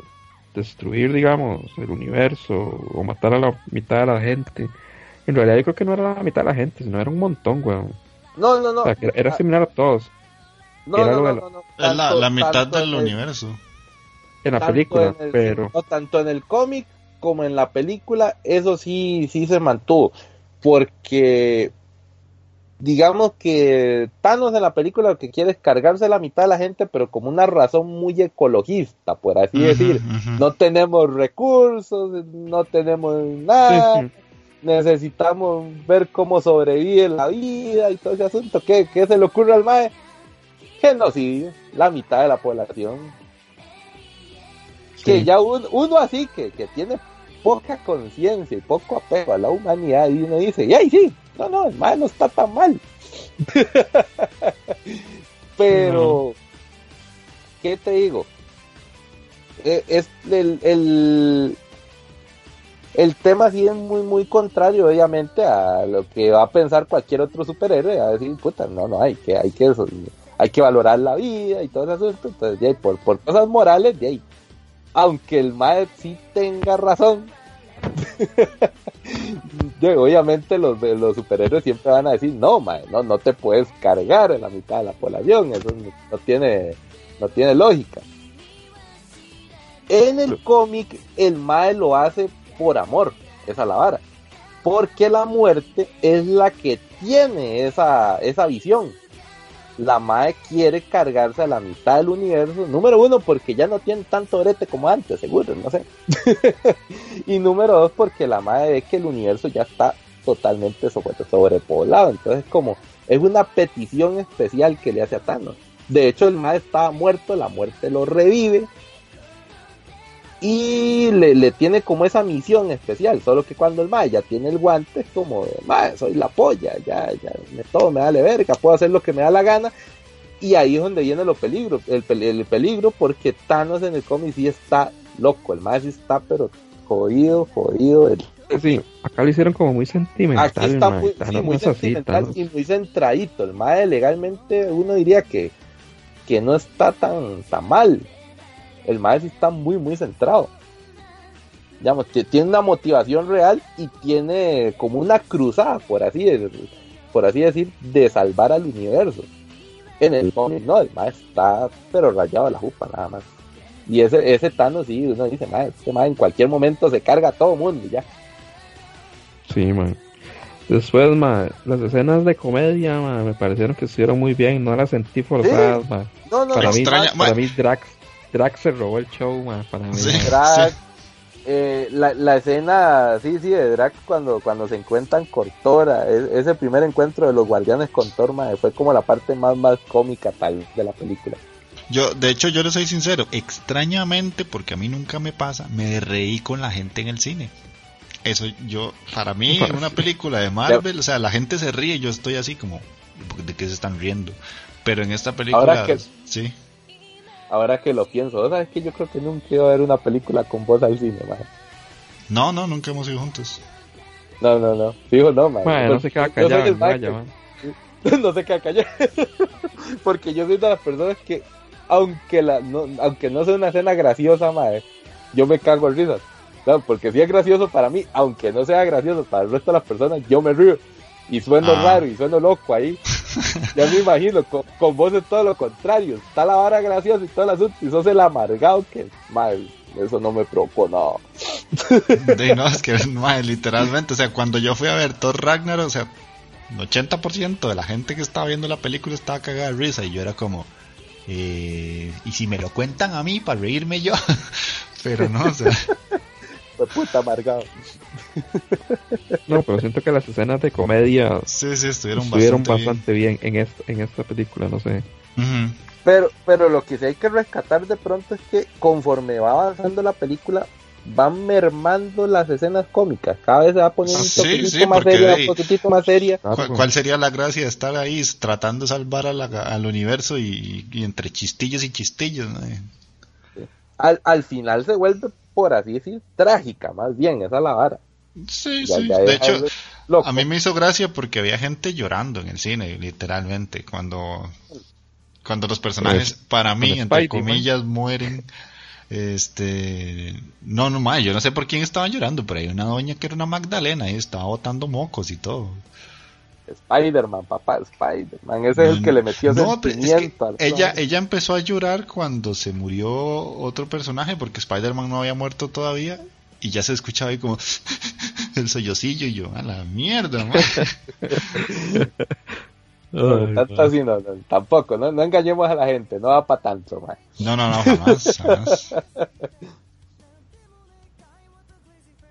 destruir, digamos, el universo o matar a la mitad de la gente, en realidad yo creo que no era la mitad de la gente, sino era un montón, weón. No, no, no. O sea, que era, era similar a todos. no, era no, lo no, de no, no. Es la, mitad del el- universo. En la película, en el- pero... no, tanto en el cómic como en la película, eso sí, sí se mantuvo. Porque digamos que Thanos en la película lo que quiere es cargarse la mitad de la gente, pero como una razón muy ecologista, por así decir. No tenemos recursos, no tenemos nada, Sí, sí. necesitamos ver cómo sobrevive la vida y todo ese asunto. ¿Qué, qué se le ocurre al MAE? Genocidio, la mitad de la población. Que ya un- uno así que, que tiene poca conciencia y poco apego a la humanidad y uno dice, ¡ay sí! No, no, el MAE no está tan mal. Pero, ¿qué te digo? Eh, es el, el, el tema sí es muy muy contrario obviamente a lo que va a pensar cualquier otro superhéroe a decir puta no no hay que hay que eso, hay que valorar la vida y todo ese asunto entonces de ahí, por, por cosas morales de ahí aunque el mae sí tenga razón obviamente los, los superhéroes siempre van a decir no mae no no te puedes cargar en la mitad de la población eso no, tiene no tiene lógica en el cómic, el Mae lo hace por amor, esa es la vara. Porque la muerte es la que tiene esa, esa visión. La Mae quiere cargarse a la mitad del universo. Número uno, porque ya no tiene tanto brete como antes, seguro, no sé. y número dos, porque la Mae ve que el universo ya está totalmente sobre- sobrepoblado. Entonces, como es una petición especial que le hace a Thanos. De hecho, el Mae estaba muerto, la muerte lo revive y le, le tiene como esa misión especial, solo que cuando el Mae ya tiene el guante es como, Mae, soy la polla, ya, ya, me, todo me vale verga, puedo hacer lo que me da la gana, y ahí es donde viene lo peligro, el, el peligro porque Thanos en el cómic sí está loco, el Mae sí está pero jodido, jodido, el- Sí, acá lo hicieron como muy sentimental, aquí está muy, sí, así, sentimental y muy centradito, el Mae legalmente uno diría que, que no está tan, tan mal, el Mae sí está muy, muy centrado. Digamos, que tiene una motivación real y tiene como una cruzada, por así, de- por así decir, de salvar al universo. En el cómic, no, el Mae está pero rayado de la jupa, nada más. Y ese, ese Thanos, sí, uno dice, Mae, este Mae en cualquier momento se carga a todo mundo y ya. Sí, man. Después, ma, las escenas de comedia, ma, me parecieron que estuvieron muy bien, no las sentí forzadas, ma. No, no, Para no, mí, Extraña- para ma- mí Drax, Drax se robó el show, ma, para mí. Sí. Drax, eh, la, la escena, sí, sí, de Drax cuando, cuando se encuentran con Thor, e- ese primer encuentro de los guardianes con Thor, mae, fue como la parte más, más cómica tal de la película. Yo, de hecho, yo le soy sincero, extrañamente, porque a mí nunca me pasa, me reí con la gente en el cine. Eso yo, para mí, en una película de Marvel, o sea, la gente se ríe, yo estoy así como, ¿de qué se están riendo? Pero en esta película, Ahora que- sí, Ahora que lo pienso, ¿sabes que Yo creo que nunca iba a ver una película con voz al cine, mae. no, no, nunca hemos ido juntos. No, no, no. Fijo, no, mae. Ma, no se queda callado, no vaya, que- ma. no se queda callado. Porque yo soy de las personas que, aunque la, no, aunque no sea una escena graciosa, mae, yo me cago en risas. No, porque si es gracioso para mí, aunque no sea gracioso para el resto de las personas, yo me río. Y sueno Ah. raro y sueno loco ahí. Ya me imagino, con, con vos es todo lo contrario. Está la vara graciosa y todo el asunto. Y sos el amargado que, mae, eso no me. De, no, es que, mae, literalmente, o sea, cuando yo fui a ver Thor Ragnarok, o sea, el 80% de la gente que estaba viendo la película estaba cagada de risa y yo era como, eh, y si me lo cuentan a mí para reírme yo, pero no, o sea, Fue puta amargado. No, pero siento que las escenas de comedia sí, sí, estuvieron, estuvieron bastante, bastante bien, en, esta, en esta película, no sé. Pero, pero lo que sí hay que rescatar de pronto es que conforme va avanzando la película, van mermando las escenas cómicas. Cada vez se va poniendo un poquitito sí, más seria, un poquitito más seria. ¿Cuál, cuál sería la gracia de estar ahí tratando de salvar a la- al universo y, y entre chistillos y chistillos? ¿no? Al, al final se vuelve, por así decir, trágica, más bien, esa es la vara. Sí, Ya- sí. ya De hecho, loco. a mí me hizo gracia porque había gente llorando en el cine, literalmente, cuando, cuando los personajes, Pues, para mí, con entre Spidey, comillas, mueren. Este, no, no, ma, yo no sé por quién estaban llorando, pero hay una doña que era una Magdalena y estaba botando mocos y todo. Spider-Man, papá, Spider-Man. Ese es el que le metió No, pero es que sentimiento al ella, ella empezó a llorar cuando se murió otro personaje porque Spider-Man no había muerto todavía y ya se escuchaba ahí como el sollocillo y yo, a la mierda, man. No, tanto así no, no, tampoco, no, no engañemos a la gente, no va para tanto, man. No, no, no, jamás, jamás.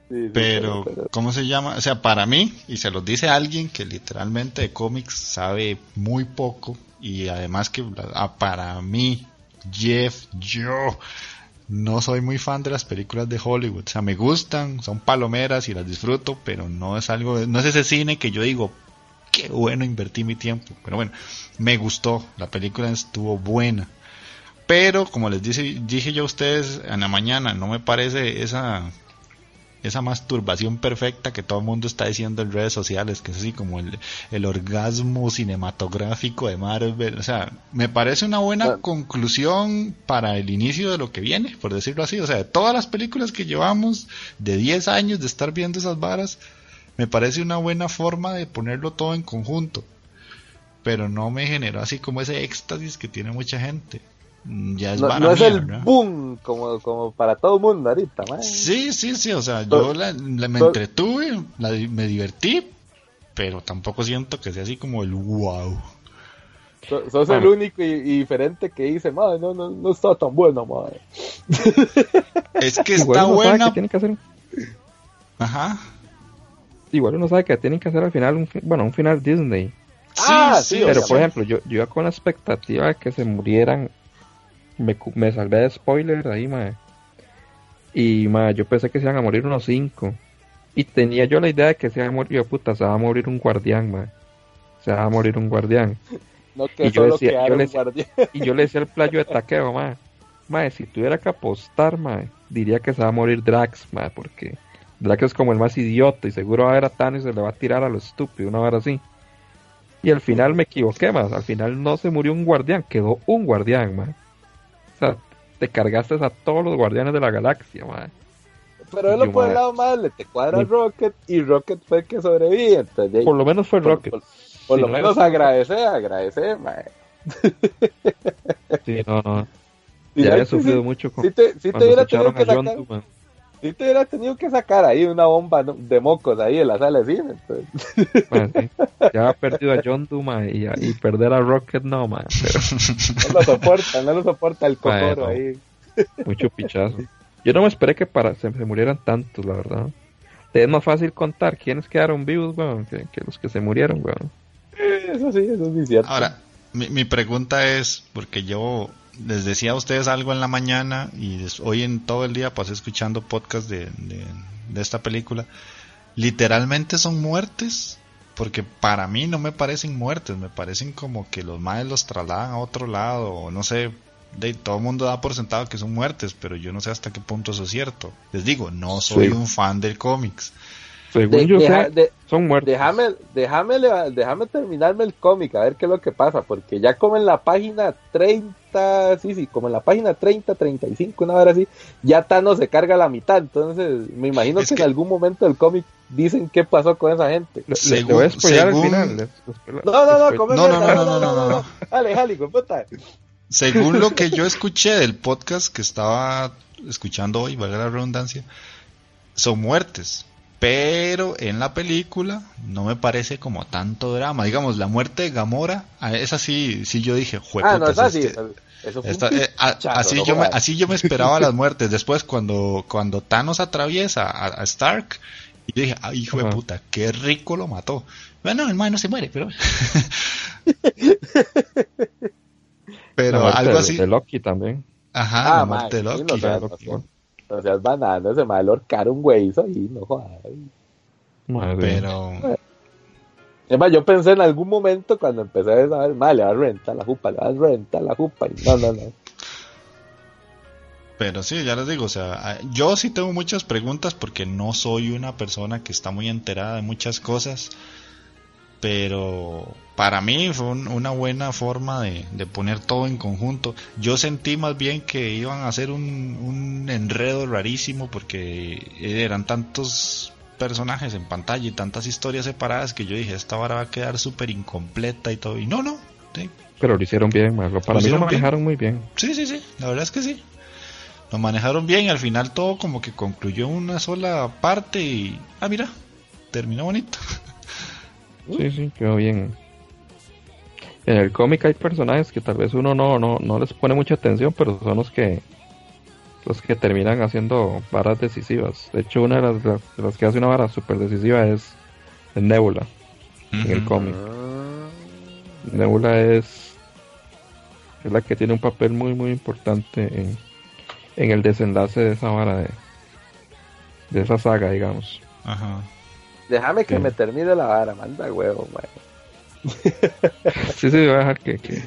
Sí, sí, Pero, ¿cómo se llama? O sea, para mí, y se los dice alguien que literalmente de cómics sabe muy poco, y además que ah, para mí, Jeff, yo no soy muy fan de las películas de Hollywood. O sea, me gustan, son palomeras y las disfruto, pero no es algo, no es ese cine que yo digo, qué bueno invertí mi tiempo. Pero bueno, me gustó, la película estuvo buena. Pero, como les dice, dije yo a ustedes en la mañana, no me parece esa esa masturbación perfecta que todo el mundo está diciendo en redes sociales, que es así como el, el orgasmo cinematográfico de Marvel. O sea, me parece una buena conclusión para el inicio de lo que viene, por decirlo así. O sea, de todas las películas que llevamos de 10 años de estar viendo esas varas, me parece una buena forma de ponerlo todo en conjunto. Pero no me generó así como ese éxtasis que tiene mucha gente. Ya es No, vara no es mía, el ¿verdad? boom como, como para todo el mundo ahorita, man. Sí, sí, sí, o sea, yo la, la- me entretuve, la me divertí, pero tampoco siento que sea así como el wow. So- sos el Bueno. único y, y diferente que dice, madre, no, no, no está tan bueno, madre. Es que Igual está buena, que tienen que hacer, ajá. igual uno sabe que tienen que hacer al final, un, bueno, un final Disney. Ah, sí, Pero por ejemplo, yo, yo iba con la expectativa de que se murieran. Me, me salvé de spoiler ahí, mae. Y mae, yo pensé que se iban a morir unos cinco. Y tenía yo la idea de que se iba a morir, yo puta, se va a morir un guardián, mae. Se va a morir un guardián. No que y yo decía- yo le. Y yo le decía al playo de taqueo, mae. Mae, si tuviera que apostar, mae, diría que se va a morir Drax, mae, porque Drax es como el más idiota y seguro va a ver a Thanos y se le va a tirar a lo estúpido, una hora así. Y al final me equivoqué, más. Al final no se murió un guardián, quedó un guardián, mae. O sea, te cargaste a todos los guardianes de la galaxia, mae. Pero él lo por el madre. lado mal, le te cuadra Mi- Rocket y Rocket fue el que sobrevive. Entonces, Por lo menos fue por- Rocket. por- por Si lo no menos era- agradecer, agradecer, mae. Sí, no, no. Ya había sí, sufrido sí, mucho con, sí te, sí hubiera tenido que John sacar, Sí te hubiera tenido que sacar ahí una bomba de mocos ahí en la sala de cine. entonces. Sí. Ya ha perdido a John Doe, y, perder a Rocket no. Pero no lo soporta, no lo soporta el cocoro Bueno. ahí. mucho pichazo. Yo no me esperé que para se, se murieran tantos, la verdad. Es más fácil contar quiénes quedaron vivos, weón, que, que los que se murieron, weón. Eso sí, eso sí es cierto. Ahora, mi, mi pregunta es, porque yo les decía a ustedes algo en la mañana y hoy en todo el día pasé escuchando podcast de, de, de esta película, literalmente son muertes, porque para mí no me parecen muertes, me parecen como que los maes los trasladan a otro lado, o no sé, de, todo el mundo da por sentado que son muertes, pero yo no sé hasta qué punto eso es cierto. Les digo, no soy Sí. un fan del cómics. Según De- yo deja- sé, de- son muertos. déjame, déjame, déjame terminarme el cómic, a ver qué es lo que pasa, porque ya como en la página 30, sí, sí, como en la página 30, 35, una hora así, ya Thanos se carga la mitad, entonces me imagino Es que, que- en algún momento del cómic dicen qué pasó con esa gente. Según- voy a spoilear según- al final. No, no, no, come No, no, no, no, no, no, no. Dale, jale, hijo de puta. Según lo que yo escuché del podcast que estaba escuchando hoy, valga la redundancia, son muertes. Pero en la película no me parece como tanto drama. Digamos, la muerte de Gamora, a esa sí, sí yo dije, Ah, no, jueputas, es así. este- Eso fue esta- un eh, a- así, no yo me, así yo me esperaba las muertes. Después, cuando, cuando Thanos atraviesa a, a Stark, y dije, ay, hijo de puta, qué rico lo mató. Bueno, el man no se muere, pero. Pero La muerte algo de- así. De Loki también. Ajá, Ah, la muerte de sí, Loki. O sea, es banano, ese mal ahorcar un güey ahí, no jodas. Madre. Pero, Es más, yo pensé en algún momento cuando empecé a saber, mal, le va a rentar la jupa, le va a rentar la jupa. Y no, no, no. pero sí, ya les digo, o sea, a- yo sí tengo muchas preguntas porque no soy una persona que está muy enterada de muchas cosas. Pero para mí fue un- una buena forma de, de poner todo en conjunto. Yo sentí más bien que iban a hacer un, un enredo rarísimo porque eran tantos personajes en pantalla y tantas historias separadas que yo dije, esta vara va a quedar súper incompleta y todo. Y no, no. sí, Pero lo hicieron bien, man. Lo- Para Lo mí lo bien. manejaron muy bien. Sí, sí, sí, la verdad es que sí. Lo manejaron bien y al final todo como que concluyó en una sola parte y... Ah, mira, terminó bonito. Sí, sí, quedó bien. En el cómic hay personajes que tal vez uno no, no, no les pone mucha atención, pero son los que los que terminan haciendo varas decisivas. De hecho, una de las, de las que hace una vara súper decisiva es, Nebula en el cómic. Nebula es, es la que tiene un papel muy muy importante en, en el desenlace de esa vara de, de esa saga, digamos. Ajá. Déjame que Sí. me termine la vara, manda huevo, man. Sí, sí, voy a dejar que, que-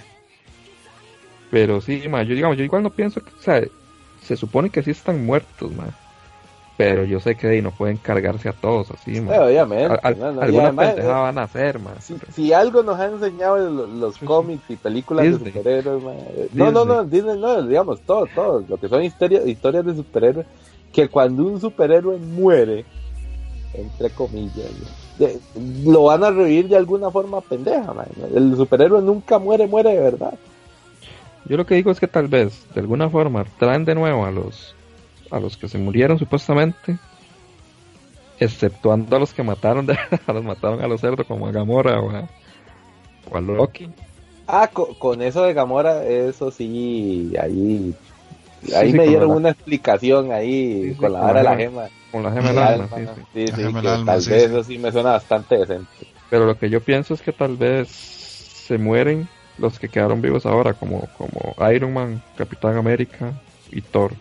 Pero sí, ma, yo digamos, yo igual no pienso que, o sea, se supone que sí están muertos, ma. Pero yo sé que ahí no pueden cargarse a todos así, ma. Eh, obviamente. Al- no, no, alguna además, pendejada eh, van a hacer, ma. si, si algo nos han enseñado los, los cómics y películas de Disney. superhéroes, man, eh, no, no, no, Disney no, digamos, todo, todo, lo que son historias, historias de superhéroes, que cuando un superhéroe muere, entre comillas, de- lo van a revivir de alguna forma pendeja, man. El superhéroe nunca muere, muere de verdad. Yo lo que digo es que tal vez, de alguna forma, traen de nuevo a los a los que se murieron supuestamente, exceptuando a los que mataron, de, a los mataron a los cerdos como a Gamora o a, o a Loki. Ah, co- con, eso de Gamora, eso sí, ahí, ahí sí, me dieron la- una explicación ahí Sí, con la vara de la gema. Con la gema del El alma, alma, sí, ¿no? sí. Sí, La sí, gema que del alma, tal sí, vez sí. eso sí me suena bastante decente. Pero lo que yo pienso es que tal vez se mueren los que quedaron vivos ahora, como, como Iron Man, Capitán América y Thor.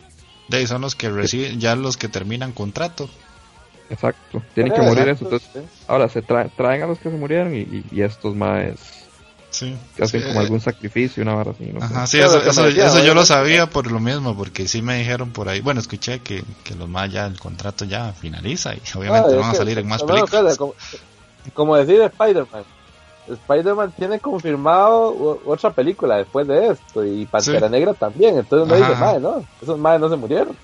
De ahí son los que reciben, ya los que terminan contrato. Exacto. Tienen que Eh, morir esos. Entonces, ahora se traen, traen a los que se murieron y, y, y estos más Sí. hacen Sí, como eh, algún sacrificio, una vara así. No sé. Ajá, sí, eso, que eso, eso yo lo sabía por lo mismo, porque sí me dijeron por ahí. Bueno, escuché que, que los más ya el contrato ya finaliza y obviamente Ah, van a que- salir en más películas. claro, como, como decir Spider-Man. Spider-Man tiene confirmado otra película después de esto y Pantera Sí. Negra también. Entonces uno dice, madre, no, esos madres no se murieron.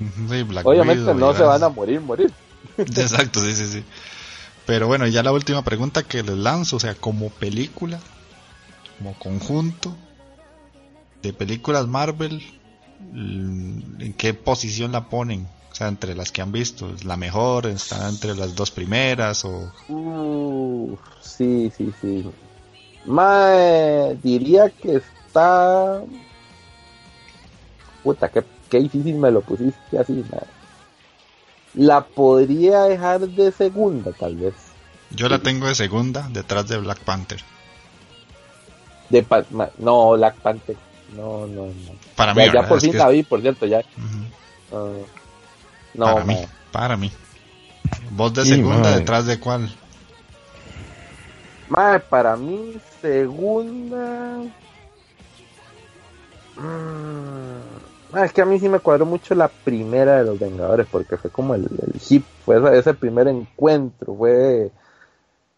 Ujú, sí, Black Obviamente no se van a morir, morir. Exacto, sí, sí, sí. Pero bueno, ya la última pregunta que les lanzo, o sea, como película, como conjunto de películas Marvel, ¿en qué posición la ponen? O sea, entre las que han visto, ¿es la mejor? ¿Está entre las dos primeras? o Uh, sí, sí, sí. Mae, diría que está. Puta, qué, qué difícil me lo pusiste así, mae. La podría dejar de segunda, tal vez. Yo la tengo de segunda, detrás de Black Panther. De pa- ma- no, Black Panther. No, no, no. Para mí, Ya, ya ¿verdad? por fin la vi, por cierto, ya. Ah, no, para mí, para mí. Vos de Sí, segunda, detrás de cuál? Mae, para mí, segunda. Mm, ah, es que a mí sí me cuadró mucho la primera de los Vengadores, porque fue como el, el hip, fue ese primer encuentro, fue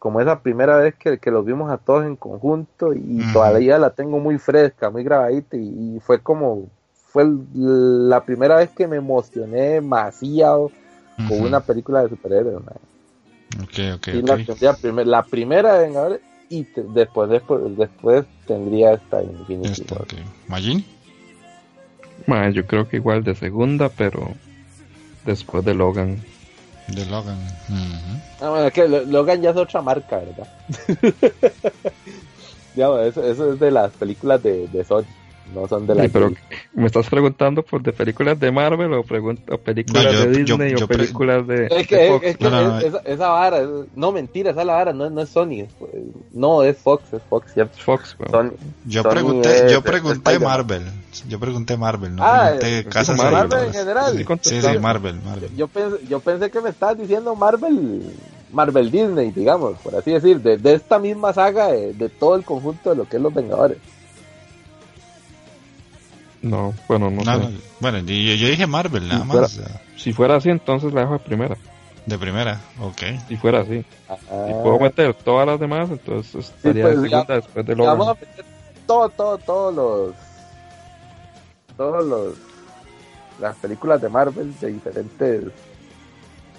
como esa primera vez que, que los vimos a todos en conjunto y todavía la tengo muy fresca, muy grabadita y, y fue como, fue el- la primera vez que me emocioné demasiado con una película de superhéroes. mae. Ok, ok, Sí, ok. la, primer- la primera de Vengadores y te- después, después, después tendría esta Infinity Esta, War. ok. ¿Magin? Ma, yo creo que igual de segunda, pero después de Logan. De Logan. Ujú. Ah, bueno, es que Lo- Logan ya es otra marca, ¿verdad? Digamos, eso, eso es de las películas de, de Sony. No son de la Sí, pero ¿me estás preguntando por de películas de Marvel o, o películas No, yo- de Disney yo o películas de, Es que, de es, Fox? es que No, no, no. es- esa, esa vara, es- no mentira, esa es la vara, no, no es Sony, es- no es Fox, es Fox, ¿cierto? Fox. Sony, Yo Sony pregunté, es- yo es pregunté. Marvel. Yo pregunté Marvel, no Ah, pregunté casas Marvel en general. Sí, Sí, Marvel, Marvel. Yo pensé, yo pensé que me estabas diciendo Marvel, Marvel Disney, digamos, por así decir, de, de esta misma saga, de, de todo el conjunto de lo que es los Vengadores. No, bueno, no, sé. no, bueno, yo, yo dije Marvel nada Si fuera- más. Si fuera así, entonces la dejo de primera. De primera, ok. Si fuera así. Ah, Si puedo meter todas las demás, entonces estaría pues, de segunda después de y vamos a Logan. meter todo, todo, todos los, todos los, las películas de Marvel de diferentes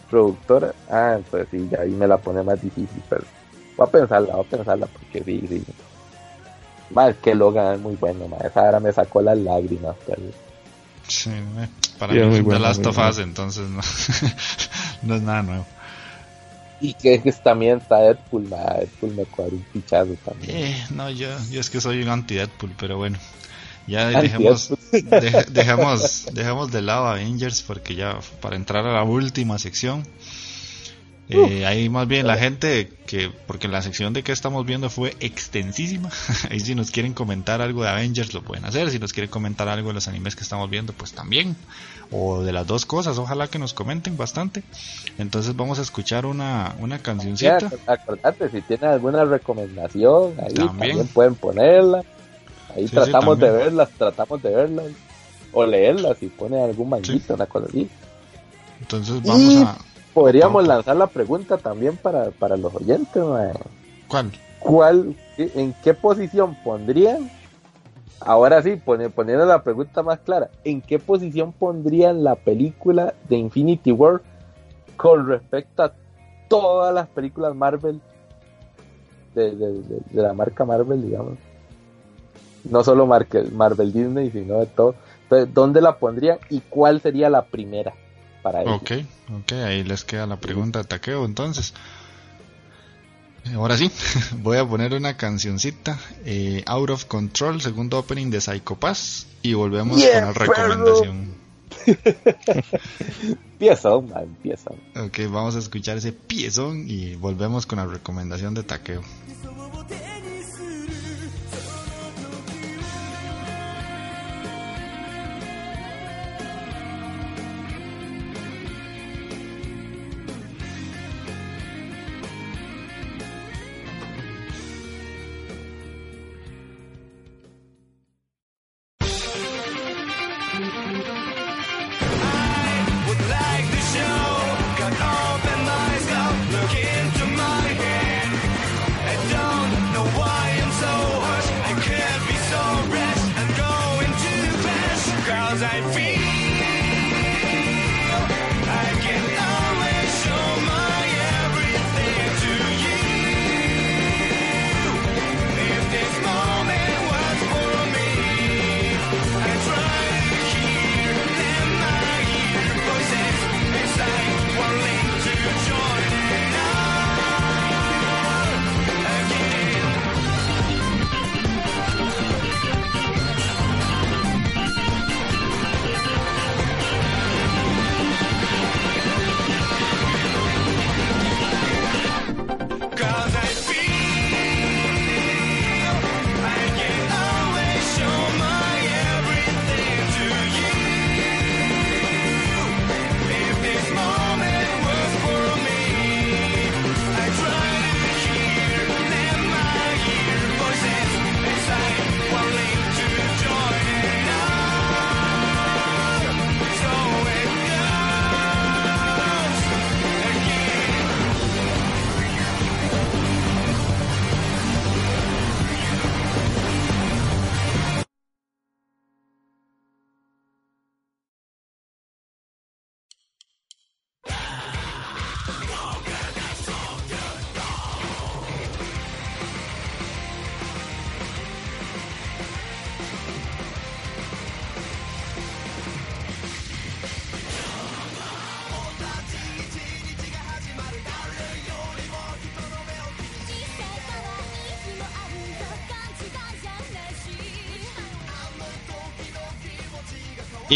productoras. Ah, entonces sí, ya ahí me la pone más difícil, pero voy a pensarla, voy a pensarla, porque sí, sí. Más que Logan es muy bueno, ma, esa ahora me sacó las lágrimas, pero Sí, para Sí, mí es muy es The bueno, Last muy of bueno. Us, entonces no, no es nada nuevo. Y que, que también está Deadpool, ma, Deadpool me cuadra un pichazo también. Eh, no, yo, yo es que soy un anti-Deadpool, pero bueno. Ya dejemos, deje- dejemos, dejemos de lado a Avengers porque ya para entrar a la última sección. Eh, ahí más bien la gente que, porque la sección de que estamos viendo fue extensísima. ahí si nos quieren comentar algo de Avengers lo pueden hacer. Si nos quieren comentar algo de los animes que estamos viendo, pues también. O de las dos cosas, ojalá que nos comenten bastante. Entonces vamos a escuchar una, una Ya, cancioncita. acordate, si tienen alguna recomendación, ahí También. también, pueden ponerla. Ahí Sí, sí, tratamos de verlas, tratamos de verlas. O leerlas si ponen algún manguito, una cosa así. Entonces vamos Y- a... Podríamos lanzar la pregunta también para, para los oyentes. ¿Cuál? ¿Cuál, qué- ¿En qué posición pondrían? Ahora sí, pone- poniendo la pregunta más clara, ¿en qué posición pondrían la película de Infinity War con respecto a todas las películas Marvel de, de- de- de la marca Marvel, digamos? No solo Marvel, Marvel Disney, sino de todo. Entonces, ¿dónde la pondrían y cuál sería la primera para ellos? Ok, ok, ahí les queda la pregunta de taqueo entonces. Ahora sí, voy a poner una cancioncita, eh, Out of Control, segundo opening de Psycho Pass, y volvemos Yeah, con la recomendación. Empieza, man, empieza. Ok, vamos a escuchar ese piezón y volvemos con la recomendación de taqueo.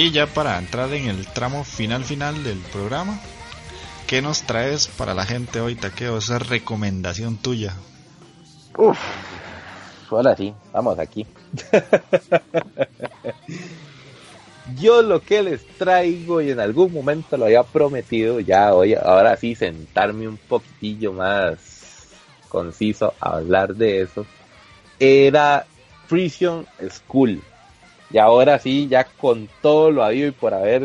Y ya para entrar en el tramo final final del programa, ¿qué nos traes para la gente hoy, Taqueo? Esa recomendación tuya. Uf, ahora sí, vamos aquí. Yo lo que les traigo y en algún momento lo había prometido, ya hoy, ahora sí sentarme un poquitillo más conciso a hablar de eso, era Prison School. Y ahora sí, ya con todo lo habido y por haber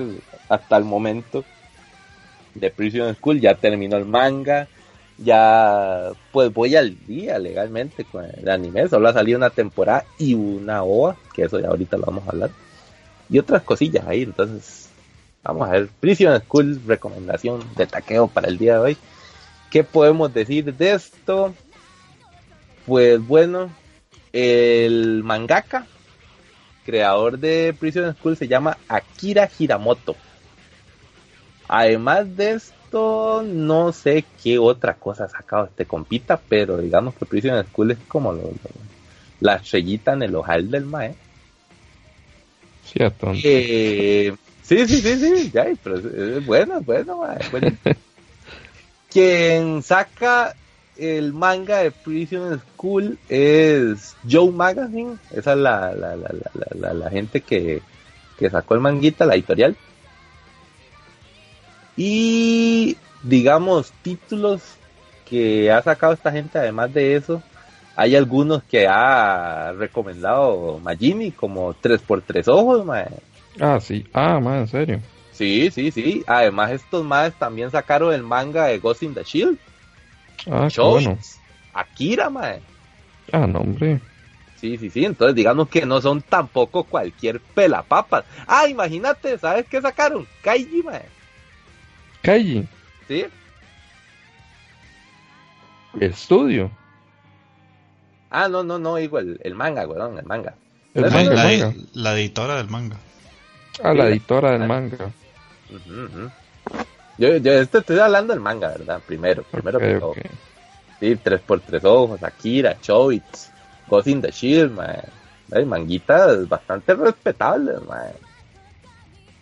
hasta el momento de Prison School, ya terminó el manga, ya pues voy al día legalmente con el anime, solo ha salido una temporada y una OVA, que eso ya ahorita lo vamos a hablar, y otras cosillas ahí, entonces vamos a ver, Prison School, recomendación de taqueo para el día de hoy. ¿Qué podemos decir de esto? Pues bueno, el mangaka, creador de Prison School, se llama Akira Hiramoto. Además de esto, no sé qué otra cosa ha sacado este compita, pero digamos que Prison School es como lo- lo- la estrellita en el ojal del mae. Cierto. Eh, sí, sí, sí, sí, ya, pero es, bueno, es bueno, mae, es bueno. Quien saca el manga de Prison School es Joe Magazine, esa es la, la, la, la, la- gente que, que sacó el manguita, la editorial. Y digamos, títulos que ha sacado esta gente, además de eso, hay algunos que ha recomendado Magini, como 3x3 ojos, mae. Ah, sí. Ah, man, en serio. Sí, sí, sí. Además, estos más también sacaron el manga de Ghost in the Shield. Ah, bueno. Akira, mae. Ah, no, hombre. Sí, sí, sí. Entonces, digamos que no son tampoco cualquier pelapapas. Ah, imagínate, ¿sabes qué sacaron? Kaiji, mae. Kaiji, Sí. estudio. Ah, no, no, no, digo el, el manga, weón, el manga. El La, manga, la- el manga. la editora del manga. Ah, la editora del manga. Ujú, ujú. Yo, yo este estoy hablando del manga, ¿verdad? Primero, primero que Ok, todo. Sí, 3x3 ojos, Akira, Choice, Ghost in the Shield, mae. Hay manguitas bastante respetables, mae.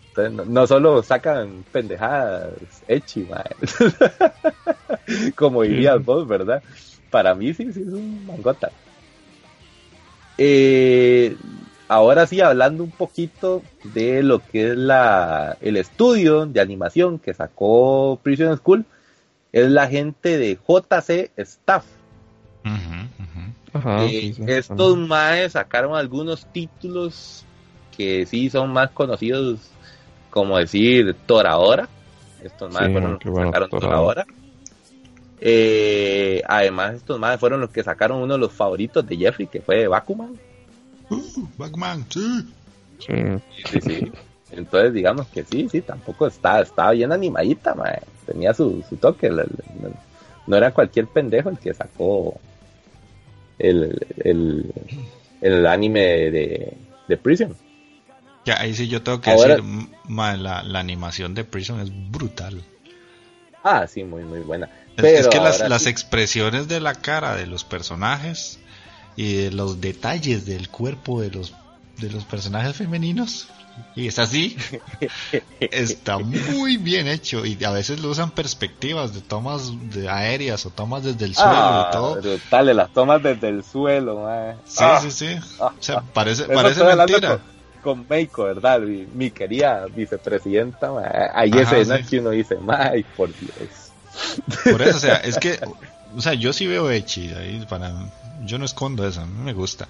Entonces, no, no solo sacan pendejadas echi, mae. Como dirías vos, ¿verdad? Para mí sí, sí es un mangota. Eh, ahora sí, hablando un poquito de lo que es la, el estudio de animación que sacó Prison School, es la gente de JC Staff. Ajá, Eh, sí, sí. estos maes sacaron algunos títulos que sí son más conocidos, como decir Toradora. Estos maes Sí, fueron los que bueno, sacaron Toradora. Toradora. Eh, además, estos maes fueron los que sacaron uno de los favoritos de Jeffrey, que fue Bakuman. Uh, Batman, sí. Sí. Sí, sí. Entonces, digamos que sí, sí, tampoco está, estaba bien animadita, mae. Tenía su, su toque. no era cualquier pendejo el que sacó el, el, el anime de, de Prison. Ya, ahí sí yo tengo que Ahora- decir, la, la animación de Prison es brutal. Ah, sí, muy, muy buena. Es, Pero es que las, las expresiones de la cara de los personajes y de los detalles del cuerpo de los de los personajes femeninos y es así está muy bien hecho y a veces lo usan perspectivas de tomas de aéreas o tomas desde el suelo Ah, y todo brutales, las tomas desde el suelo, sí Ah, sí sí ah, o sea ah. parece parece mentira Con, con Meiko, ¿verdad? Mi, mi querida vicepresidenta, mae. Hay Ajá, escenas sí. que uno dice, ay, por Dios. por eso o sea es que o sea yo sí veo echis ahí para yo no escondo eso a mí me gusta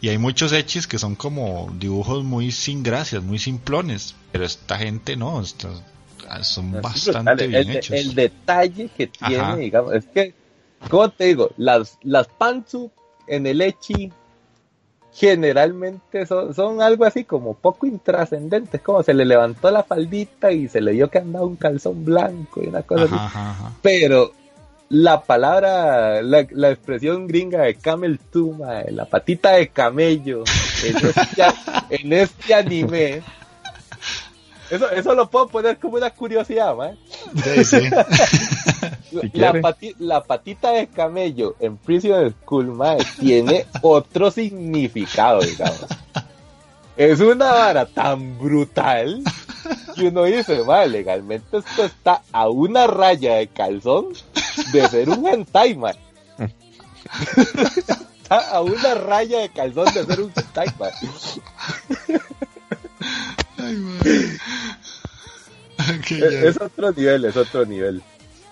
y hay muchos echis que son como dibujos muy sin gracias muy simplones pero esta gente no esta- son bastante bien el, hechos el detalle que tiene, Ajá. digamos, es que, ¿cómo te digo? Las, las pantsu en el Echi generalmente son, son algo así como poco intrascendentes, como se le levantó la faldita y se le dio que andaba un calzón blanco y una cosa así. Ajá. Pero la palabra, la, la expresión gringa de camel toe, mae, la patita de camello, en este, en este anime, eso, eso lo puedo poner como una curiosidad, mae. Sí, sí. Si La, pati- la patita de camello en Prison School, mae, tiene otro significado, digamos. Es una vara tan brutal que uno dice, "Mae, legalmente esto está a una raya de calzón de ser un hentai, mae". está a una raya de calzón de ser un hentai. Ay. Ok, ya. Es, es otro nivel, es otro nivel.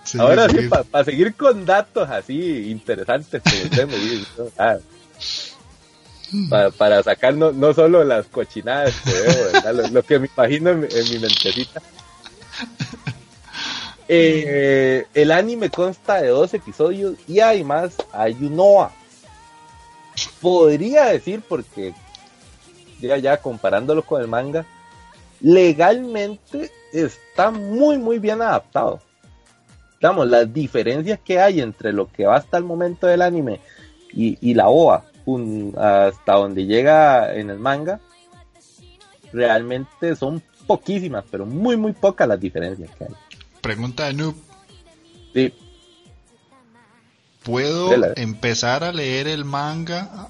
Sí, Ahora sí, sí. para seguir con datos así interesantes como usted me dice, ¿no? Ah, pa- para sacar no, no solo las cochinadas que veo. Lo, lo que me imagino en mi mentecita. Eh, el anime consta de dos episodios y además hay un OVA. Podría decir, porque ya, ya comparándolo con el manga, legalmente está muy, muy bien adaptado. Digamos, las diferencias que hay entre lo que va hasta el momento del anime y, y la un- hasta donde llega en el manga, realmente son poquísimas, pero muy, muy pocas las diferencias que hay. Pregunta de Noob. Sí, ¿Puedo Dela. empezar a leer el manga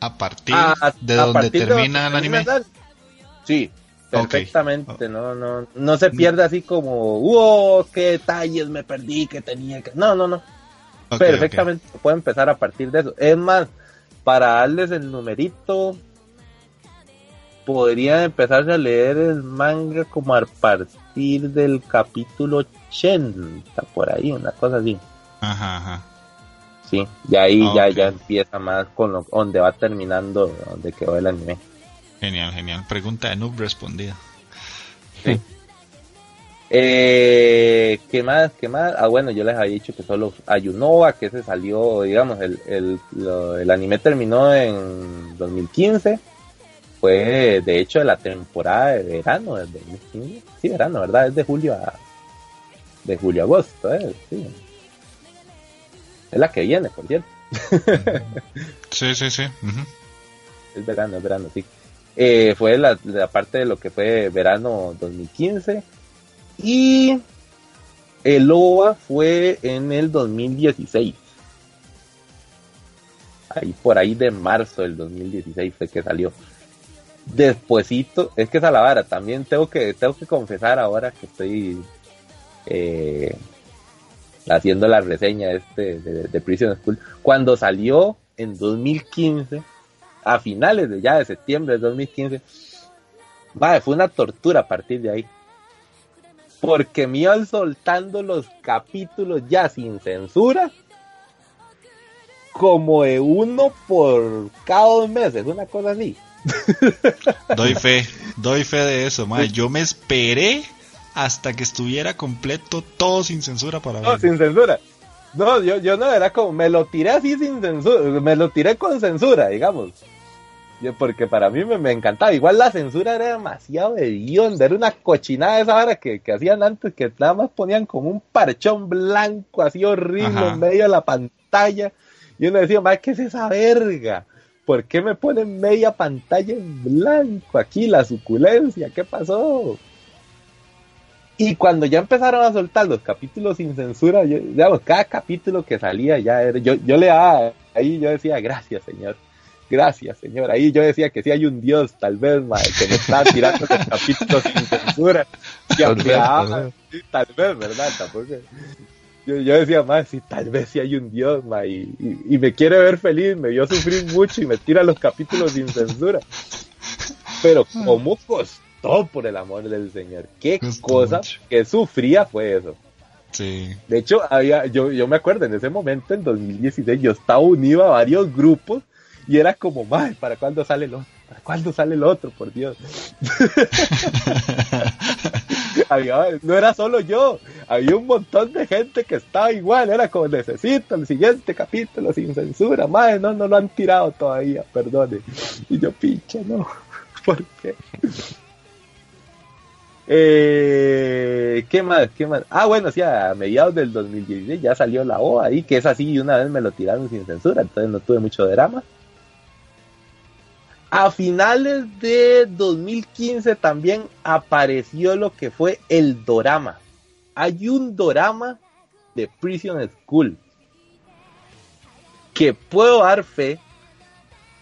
a partir a- de a donde partir de termina el anime? Sí, perfectamente, no, no, no se pierde así como, wow, qué detalles me perdí que tenía que... No, no, no, perfectamente puede empezar a partir de eso. Es más, para darles el numerito, podrían empezar a leer el manga como a partir del capítulo 80, por ahí, una cosa así. Ajá, ajá. Sí, y ahí ya, ya empieza más con lo, donde va terminando, donde quedó el anime. Genial, genial. Pregunta de Noob respondida. Eh, ¿Qué más? ¿Qué más? Ah, bueno, yo les había dicho que solo Ayunova, que ese salió, digamos, el, el, lo- el anime terminó en 2015. Fue, de hecho, de la temporada de verano del 2015. Sí, verano, ¿verdad? Es de julio a... De julio a agosto, ¿eh? Sí. Es la que viene, por cierto. Sí, sí, sí. Es verano, es verano, sí. Eh, fue la, la parte de lo que fue verano 2015. Y el OVA fue en el 2016. Ahí por ahí de marzo del 2016 fue que salió. Despuésito, es que esa la vara, también tengo que, tengo que confesar ahora que estoy eh, haciendo la reseña este de, de Prison School. Cuando salió en 2015, a finales de ya de septiembre de 2015, madre, fue una tortura a partir de ahí. Porque me iban soltando los capítulos ya sin censura, como de uno por cada dos meses, una cosa así. Doy fe, doy fe de eso, mae. Yo me esperé hasta que estuviera completo todo sin censura para No, ver. sin censura. No, yo, yo no, era como, me lo tiré así sin censura, me lo tiré con censura, digamos. Yo, porque para mí me, me encantaba. Igual la censura era demasiado hedionda, era una cochinada esa hora que, que hacían antes, que nada más ponían como un parchón blanco así horrible Ajá. en medio de la pantalla. Y uno decía, más ¿qué es esa verga? ¿Por qué me ponen media pantalla en blanco aquí, la suculencia? ¿Qué pasó? Y cuando ya empezaron a soltar los capítulos sin censura, yo, digamos, cada capítulo que salía ya era, yo, yo le daba, ahí yo decía, gracias señor, gracias señor, ahí yo decía que sí hay un Dios, tal vez, madre, que me estaba tirando los capítulos sin censura, y Tal aunque, vez, ah, tal vez. sí, tal vez, ¿verdad? Tampoco, yo, yo decía, más sí, tal vez sí hay un Dios, ma, y, y- y me quiere ver feliz, me vio sufrir mucho y me tira los capítulos sin censura. Pero cómo costó por el amor del Señor. Qué Costó cosa mucho. que sufría fue eso. Sí. De hecho, había, yo, yo me acuerdo en ese momento, en 2016, yo estaba unido a varios grupos y era como, madre, ¿para cuándo sale el otro? ¿Para cuándo sale el otro? Por Dios. Había- no era solo yo, había un montón de gente que estaba igual, era como, necesito el siguiente capítulo sin censura, madre, no, no lo han tirado todavía, perdone. Y yo, pinche, no, ¿por qué? Eh, ¿Qué más? ¿Qué más? Ah, bueno, sí, a mediados del 2016 ya salió la O ahí, que es así, y una vez me lo tiraron sin censura, entonces no tuve mucho drama. A finales de 2015 también apareció lo que fue el dorama. Hay un dorama de Prison School que puedo dar fe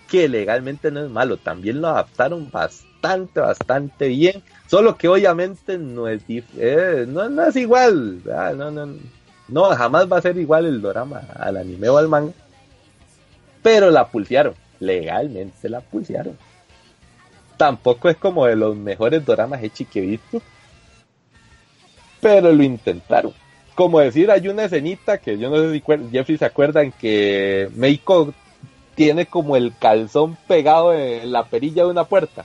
que legalmente no es malo, también lo adaptaron bastante, bastante bien, solo que obviamente no es, eh, no, no es igual, ¿verdad? no, no, jamás va a ser igual el drama al anime o al manga, pero la pulsearon, legalmente la pulsearon. Tampoco es como de los mejores doramas hechos que he visto, pero lo intentaron. Como decir, hay una escenita que yo no sé si Jeffrey se acuerdan que Meiko tiene como el calzón pegado en la perilla de una puerta.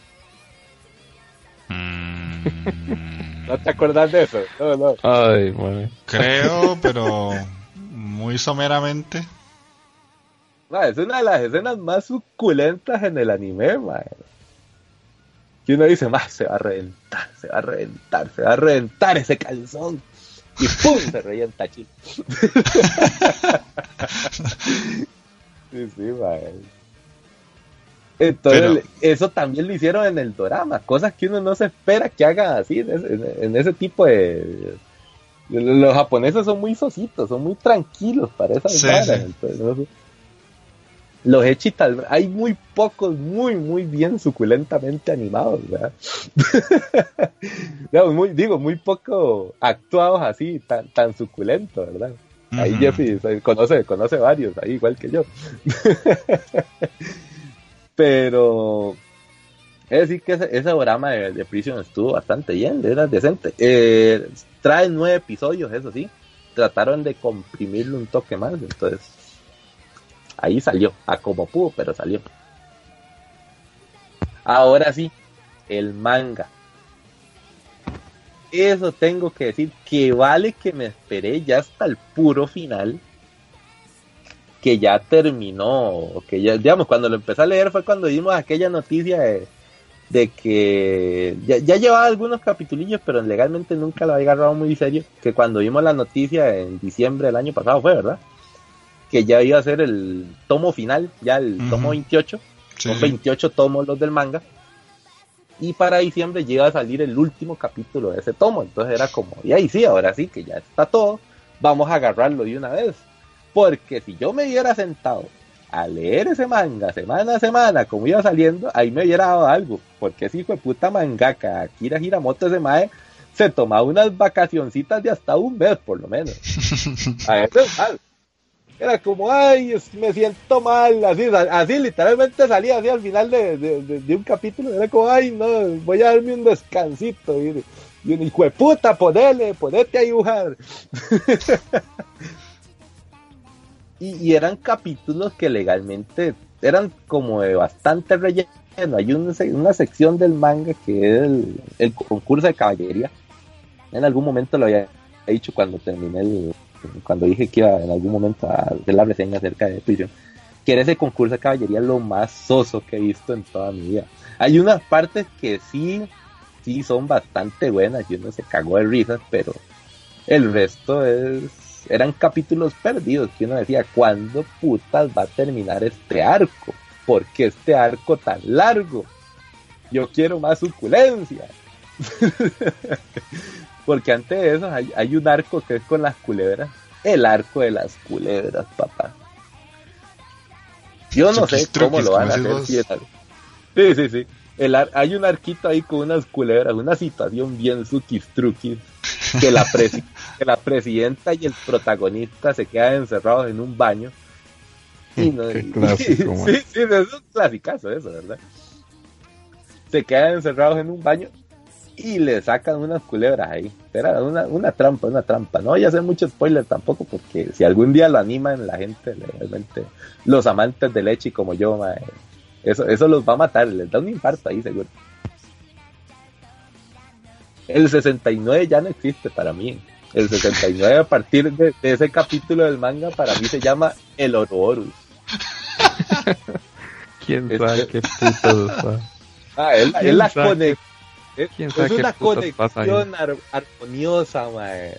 Mm, ¿No te acuerdas de eso? No, no. Ay, creo, pero muy someramente. Ma, es una de las escenas más suculentas en el anime, ma. Que uno dice, más se va a reventar, se va a reventar, se va a reventar ese calzón. Y ¡pum! se revienta chico. sí, sí, ma. Entonces, Pero- eso también lo hicieron en el drama, cosas que uno no se espera que hagan así en ese, en- ese tipo de... Los japoneses son muy sositos, son muy tranquilos para esas Sí, varas, sí. entonces, no sé. Los Echi tal vez- hay muy pocos muy muy bien suculentamente animados, ¿verdad? Muy, digo, muy poco actuados así, tan, tan suculentos, ¿verdad? Ahí se- conoce, conoce varios, ahí igual que yo. Pero es decir que ese, ese drama de, de Prison estuvo bastante bien, era decente. Eh, trae nueve episodios, eso sí. Trataron de comprimirlo un toque más, entonces ahí salió, a como pudo, pero salió. Ahora sí, el manga. Eso tengo que decir, que vale que me esperé ya hasta el puro final, que ya terminó, que ya, digamos, cuando lo empecé a leer fue cuando dimos aquella noticia de, que ya, ya llevaba algunos capitulillos, pero legalmente nunca lo había agarrado muy serio, que cuando vimos la noticia en diciembre del año pasado fue, ¿verdad? Que ya iba a ser el tomo final, ya el tomo 28, Sí, son sí. 28 tomos los del manga. Y para diciembre llega a salir el último capítulo de ese tomo. Entonces era como, y ahí sí, ahora sí que ya está todo. Vamos a agarrarlo de una vez. Porque si yo me hubiera sentado a leer ese manga semana a semana, como iba saliendo, ahí me hubiera dado algo. Porque ese hijo de puta mangaka, Akira Hiramoto, ese mae, se tomaba unas vacacioncitas de hasta un mes por lo menos. A eso es mal. Era como, ay, me siento mal, así, así literalmente salía así al final de, de- un capítulo, era como, ay, no, voy a darme un descansito, y, y un hijo de puta, ponele, ponete a dibujar. y, eran capítulos que legalmente eran como de bastante relleno, hay una, una sección del manga que es el, el concurso de caballería, en algún momento lo había dicho cuando terminé el, cuando dije que iba en algún momento a hacer la reseña acerca de Prison, que era ese concurso de caballería lo más soso que he visto en toda mi vida. Hay unas partes que sí, sí son bastante buenas y uno se cagó de risas, pero el resto es eran capítulos perdidos que uno decía, ¿cuándo putas va a terminar este arco? ¿Por qué este arco tan largo? Yo quiero más suculencia. Porque antes de eso hay, hay un arco que es con las culebras. El arco de las culebras, papá. Yo no sé cómo lo van a hacer. si Sí, sí, sí. El ar- hay un arquito ahí con unas culebras, una situación bien suquis truquis, que la, presi- que la presidenta y el protagonista se quedan encerrados en un baño. Y no- Qué clásico, sí, sí, es un clasicazo eso, ¿verdad? Se quedan encerrados en un baño y le sacan unas culebras ahí. Era una, una trampa, una trampa. No voy a hacer mucho spoiler tampoco, porque si algún día lo animan la gente, realmente, los amantes de leche como yo, mae, eso, eso los va a matar, les da un infarto ahí seguro. El 69 ya no existe para mí. El 69 a partir de, de ese capítulo del manga para mí se llama el Ouroboros. ¿Quién Este- sabe qué está? Ah, es, la- es ¿Quién la sabe conexión. Es, quién es sabe qué una conexión ar- armoniosa, mae.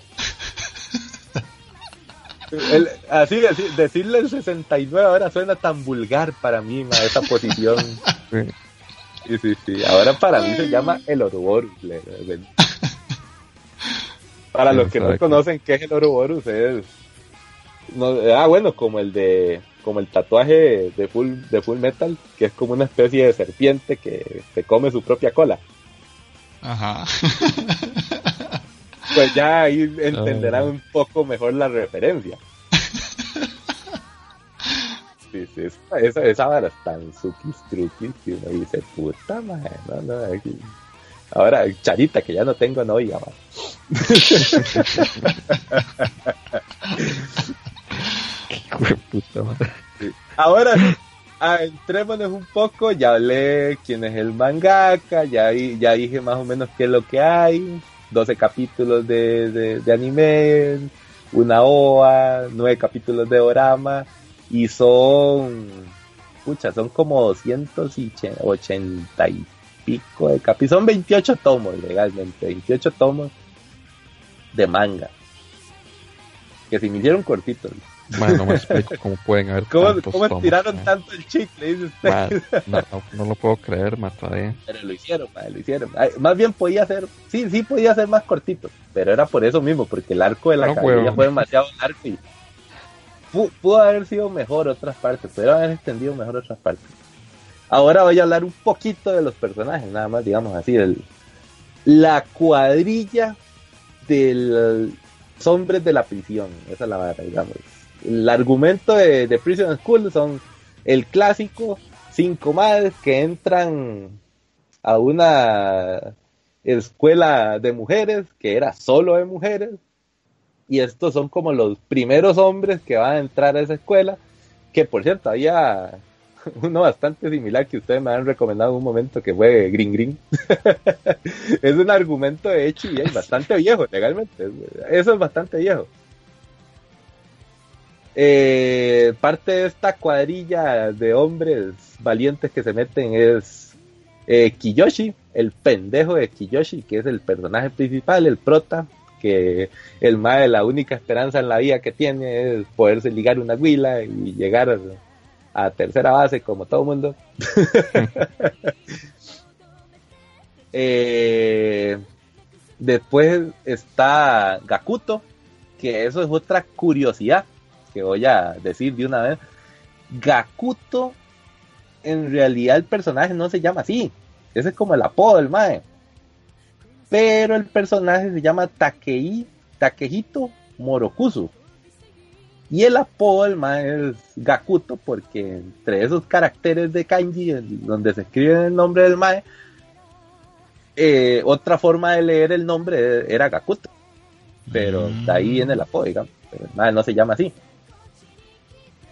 El- así, así, decirle el 69 ahora suena tan vulgar para mí, mae, esa posición. Sí. Sí, sí. Ahora para mí se llama el Ouroboros. Para los que no conocen qué es el Ouroboros, es. no- ah, bueno, como el de. como el tatuaje de full, de full metal, que es como una especie de serpiente que se come su propia cola. Ajá. Pues ya ahí entenderán un poco mejor la referencia. Sí, sí, esa, esa, esa vara es tan suquis truquis que uno dice, puta madre, no, no, aquí- Ahora, Charita, que ya no tengo novia, man. De puta madre. Ahora sí, ah, entrémonos un poco, ya hablé quién es el mangaka, ya, di- ya dije más o menos qué es lo que hay, 12 capítulos de, de, anime, una OVA, 9 capítulos de orama, y son, pucha, son como 280 y pico de capítulos, son 28 tomos legalmente, 28 tomos de manga, que se me hicieron cortitos. Madre, no me explico cómo pueden haber ¿Cómo, tantos cómo tomos, estiraron madre. tanto el chicle? Dice usted. Madre, no, no, no lo puedo creer, todavía. Pero lo hicieron, lo hicieron. Ay, más bien podía ser, sí, sí podía ser más cortito, pero era por eso mismo, porque el arco de la huevón. fue demasiado largo y pu- pudo haber sido mejor otras partes, pudieron haber extendido mejor otras partes. Ahora voy a hablar un poquito de los personajes, nada más, digamos así, del, la cuadrilla de los hombres de la prisión, esa es la vara, digamos. El argumento de, Prison School son el clásico cinco madres que entran a una escuela de mujeres que era solo de mujeres y estos son como los primeros hombres que van a entrar a esa escuela que por cierto había uno bastante similar que ustedes me han recomendado en un momento que fue Green Green. Es un argumento de hecho y es bastante viejo legalmente eso es bastante viejo eh, parte de esta cuadrilla de hombres valientes que se meten es eh, Kiyoshi, el pendejo de Kiyoshi, que es el personaje principal, el prota, que el mae la única esperanza en la vida que tiene es poderse ligar una huila y llegar a, a tercera base como todo mundo. Eh, después está Gakuto, que eso es otra curiosidad que voy a decir de una vez. Gakuto, en realidad el personaje no se llama así. Ese es como el apodo del mae. Pero el personaje se llama Takei, Takehito Morokusu. Y el apodo del mae es Gakuto porque entre esos caracteres de kanji donde se escribe el nombre del mae, eh, otra forma de leer el nombre era Gakuto. Pero de ahí viene el apodo, digamos. Pero el mae no se llama así.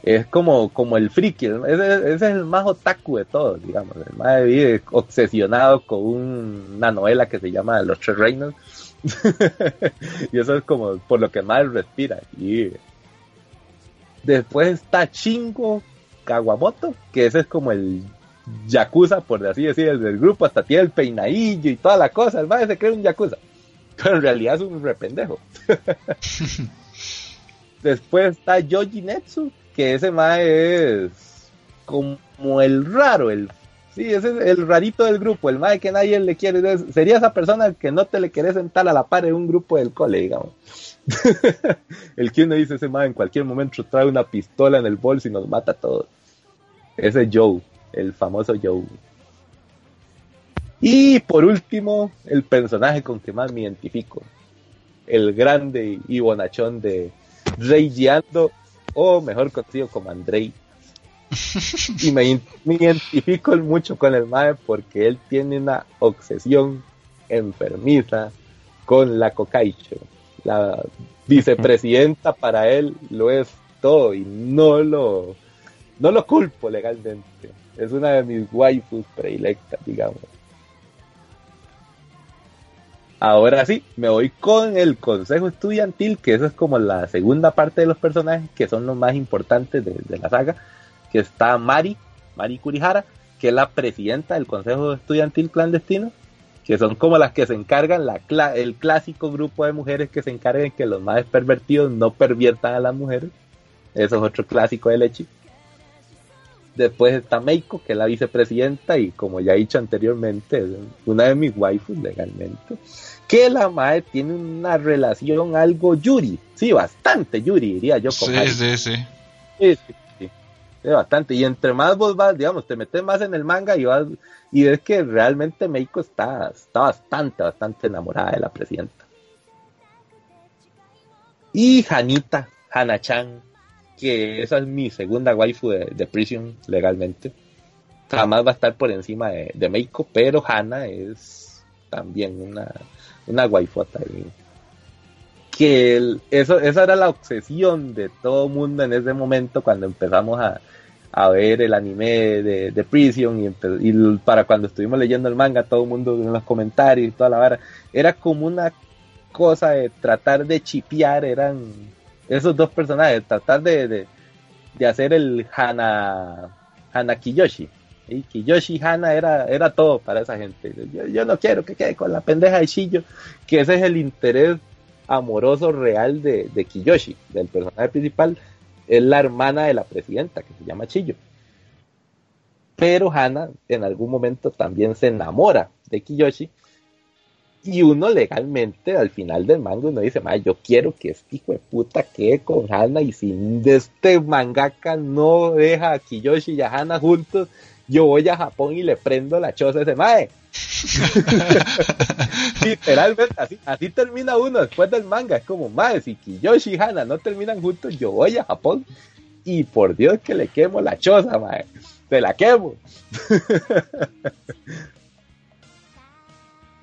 Es como, como el friki, ese, ese es el más otaku de todos, digamos. El mae vive obsesionado con un- una novela que se llama Los Tres Reinos. y eso es como por lo que más respira. Y después está Shingo Kawamoto, que ese es como el yakuza, por así decir, el del grupo, hasta tiene el peinadillo y toda la cosa. El mae se cree un yakuza. Pero en realidad es un rependejo. Después está Yoji Netsu, que ese mae es como el raro, el sí, ese es el rarito del grupo, el mae que nadie le quiere. Sería esa persona que no te le querés sentar a la par en un grupo del cole, digamos. el que uno dice ese mae en cualquier momento trae una pistola en el bolso y nos mata a todos. Ese es Joe, el famoso Joe. Y por último, el personaje con que más me identifico. El grande y bonachón de Rey Ando, o mejor conocido como Andrei. y me, identifico mucho con el Mae porque él tiene una obsesión enfermiza con la Kokaicho. La vicepresidenta para él lo es todo y no lo, no lo culpo legalmente. Es una de mis waifus predilectas, digamos. Ahora sí, me voy con el consejo estudiantil, que eso es como la segunda parte de los personajes, que son los más importantes de, la saga, que está Mari, Mari Kurihara, que es la presidenta del consejo estudiantil clandestino, que son como las que se encargan, la, el clásico grupo de mujeres que se encargan que los más pervertidos no perviertan a las mujeres. Eso es otro clásico de Lechi. Después está Meiko, que es la vicepresidenta, y como ya he dicho anteriormente, es una de mis waifus legalmente. Que la madre tiene una relación algo Yuri, sí, bastante Yuri, diría yo con Sí, sí, sí. Sí, sí, bastante. Y entre más vos vas, digamos, te metes más en el manga y vas y ves que realmente Meiko está, está bastante, bastante enamorada de la presidenta. Y Hanita, Hana-chan, que esa es mi segunda waifu de, de Prison legalmente. Jamás va a estar por encima de, de Meiko, pero Hana es también una, una waifota ahí. Que el- eso, esa era la obsesión de todo mundo en ese momento cuando empezamos a, a ver el anime de, de Prison y, y para cuando estuvimos leyendo el manga, todo el mundo en los comentarios y toda la vara, era como una cosa de tratar de chipear, eran esos dos personajes, tratar de, de, hacer el Hana, Hana Kiyoshi. Y Kiyoshi Hana era, era todo para esa gente. Yo, yo no quiero que quede con la pendeja de Shillo, que ese es el interés amoroso real de, de Kiyoshi, del personaje principal, es la hermana de la presidenta, que se llama Chillo. Pero Hana en algún momento también se enamora de Kiyoshi. Y uno legalmente al final del manga uno dice, "Ma, yo quiero que este hijo de puta quede con Hana y si este mangaka no deja a Kiyoshi y a Hana juntos, yo voy a Japón y le prendo la choza a ese mae. Literalmente, así, así termina uno después del manga. Es como, mae, si Kiyoshi y Hana no terminan juntos, yo voy a Japón y por Dios que le quemo la choza, mae. Se la quemo.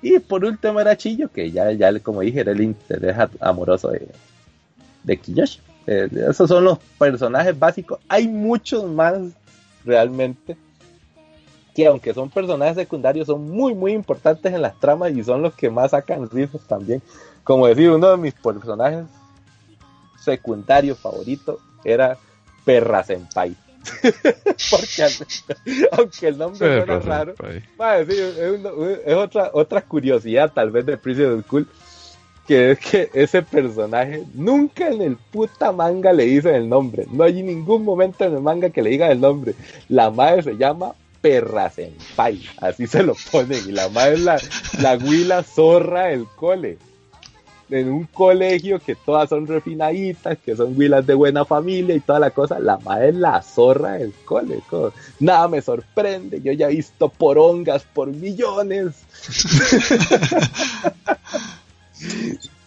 y por último era Chillo, que ya, ya como dije, era el interés amoroso de, de Kiyoshi. Eh, esos son los personajes básicos. Hay muchos más realmente que aunque son personajes secundarios son muy muy importantes en las tramas y son los que más sacan risas también. Como decir, uno de mis personajes secundarios favoritos era Perra Senpai. Porque aunque el nombre suena Perra raro. Mae, sí, es, otra, otra curiosidad tal vez de Prison School, que es que ese personaje nunca en el puta manga le dicen el nombre. No hay ningún momento en el manga que le digan el nombre. La madre se llama Perra Senpai, así se lo ponen. Y la madre es la, la huila zorra del cole. En un colegio que todas son refinaditas, que son huilas de buena familia y toda la cosa, la madre es la zorra del cole. co- Nada me sorprende, yo ya he visto porongas por millones.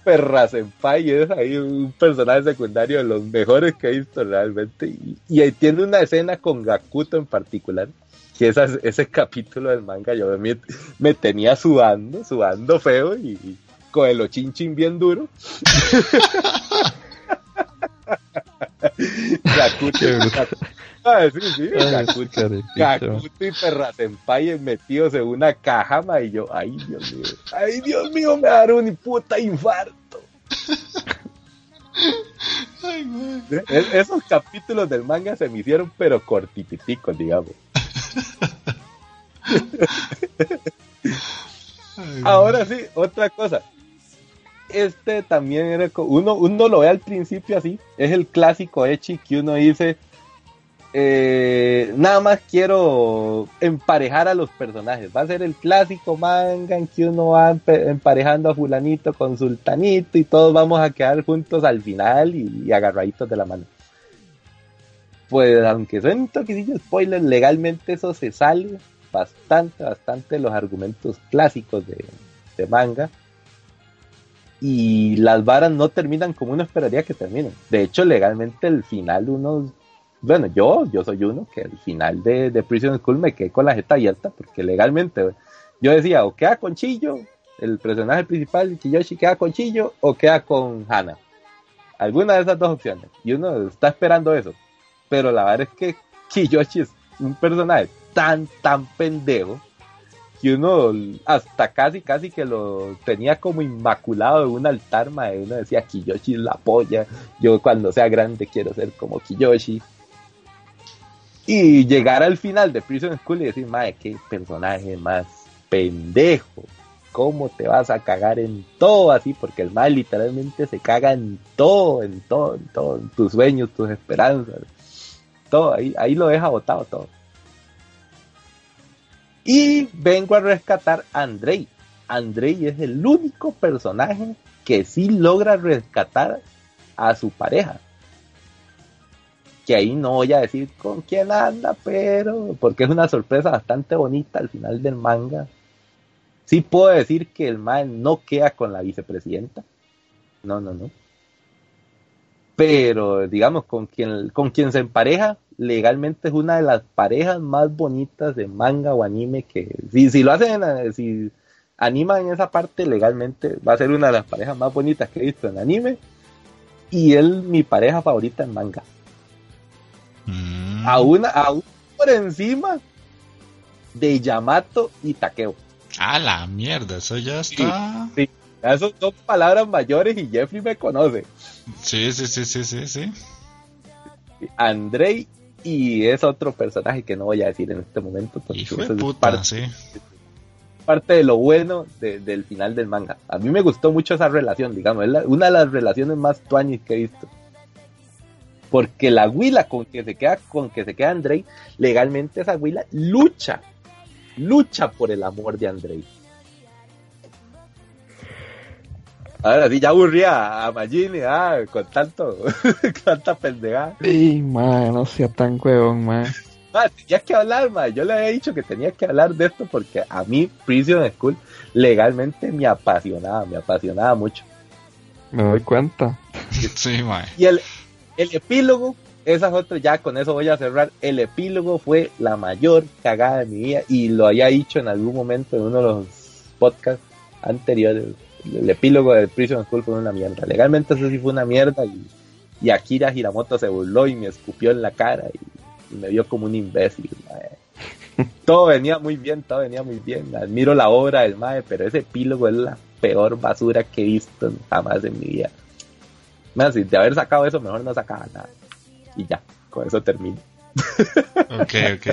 Perra Senpai es ahí un personaje secundario de los mejores que he visto realmente. Y, y ahí tiene una escena con Gakuto en particular. Que esa- ese capítulo del manga yo me, me tenía sudando, sudando feo y, y con el ochinchin bien duro. Gakuto y Perra Senpai metidos en una caja, ma, y yo, ay Dios mío, ay Dios mío, me dará un puta infarto. Ay, mae. Es- esos capítulos del manga se me hicieron, pero cortipiticos, digamos. Ay, Ahora sí, otra cosa. Este también era uno, uno lo ve al principio así, es el clásico Echi que uno dice, eh, nada más quiero emparejar a los personajes. Va a ser el clásico manga en que uno va emparejando a fulanito con sultanito y todos vamos a quedar juntos al final y, agarraditos de la mano. Pues aunque suene un toquecillo spoiler, legalmente eso se sale bastante, bastante los argumentos clásicos de, de manga. Y las varas no terminan como uno esperaría que terminen. De hecho, legalmente el final uno, bueno, yo, yo soy uno que el final de, de Prison School me quedé con la jeta abierta porque legalmente yo decía o queda con Chillo, el personaje principal, Kiyoshi queda con Chillo o queda con Hana. Alguna de esas dos opciones. Y uno está esperando eso. Pero la verdad es que Kiyoshi es un personaje tan, tan pendejo que uno hasta casi, casi que lo tenía como inmaculado en un altar, mae. Uno decía Kiyoshi es la polla. Yo cuando sea grande quiero ser como Kiyoshi. Y llegar al final de Prison School y decir, mae, qué personaje más pendejo. ¿Cómo te vas a cagar en todo así? Porque el mal literalmente se caga en todo, en todo, en todo, en tus sueños, tus esperanzas. Todo, ahí, ahí lo deja botado todo. Y vengo a rescatar a Andrei. Andrei es el único personaje que sí logra rescatar a su pareja. que ahí no voy a decir con quién anda, pero porque es una sorpresa bastante bonita al final del manga. Sí puedo decir que el man no queda con la vicepresidenta. No, no, no. Pero, digamos, con con quien se empareja, legalmente es una de las parejas más bonitas de manga o anime que, si, si lo hacen, eh, si animan esa parte legalmente, va a ser una de las parejas más bonitas que he visto en anime. Y él, mi pareja favorita en manga. Mm. Aún, aún por encima de Yamato y Takeo. Ah, la mierda, eso ya está. Sí, esas son palabras mayores y Jeffrey me conoce. Sí, sí, sí, sí, sí, sí. Andrei y es otro personaje que no voy a decir en este momento. porque Hijo de eso es puta, parte, sí. parte de lo bueno de- del final del manga. A mí me gustó mucho esa relación, digamos, es la- una de las relaciones más tuanis que he visto. Porque la huila con que se queda, con que se queda Andrei, legalmente esa huila lucha, lucha por el amor de Andrei. Ahora sí, ya aburría a Magini, ah, con tanto, tanta pendejada. Sí, mae, no sea tan huevón, mae. Ma, tenías que hablar, ma. Yo le había dicho que tenía que hablar de esto porque a mí Prison School legalmente me apasionaba, me apasionaba mucho. Me doy cuenta. Sí, mae. Y el, el epílogo, esa es otra, ya con eso voy a cerrar. El epílogo fue la mayor cagada de mi vida y lo había dicho en algún momento en uno de los podcasts anteriores. El epílogo de Prison School fue una mierda. Legalmente eso sí fue una mierda y, y Akira Hiramoto se burló y me escupió en la cara y, y me vio como un imbécil. mae. Todo venía muy bien, todo venía muy bien. Admiro la obra del Mae, pero ese epílogo es la peor basura que he visto jamás en mi vida. Si de haber sacado eso, mejor no sacaba nada. Y ya, con eso termino. Ok, ok.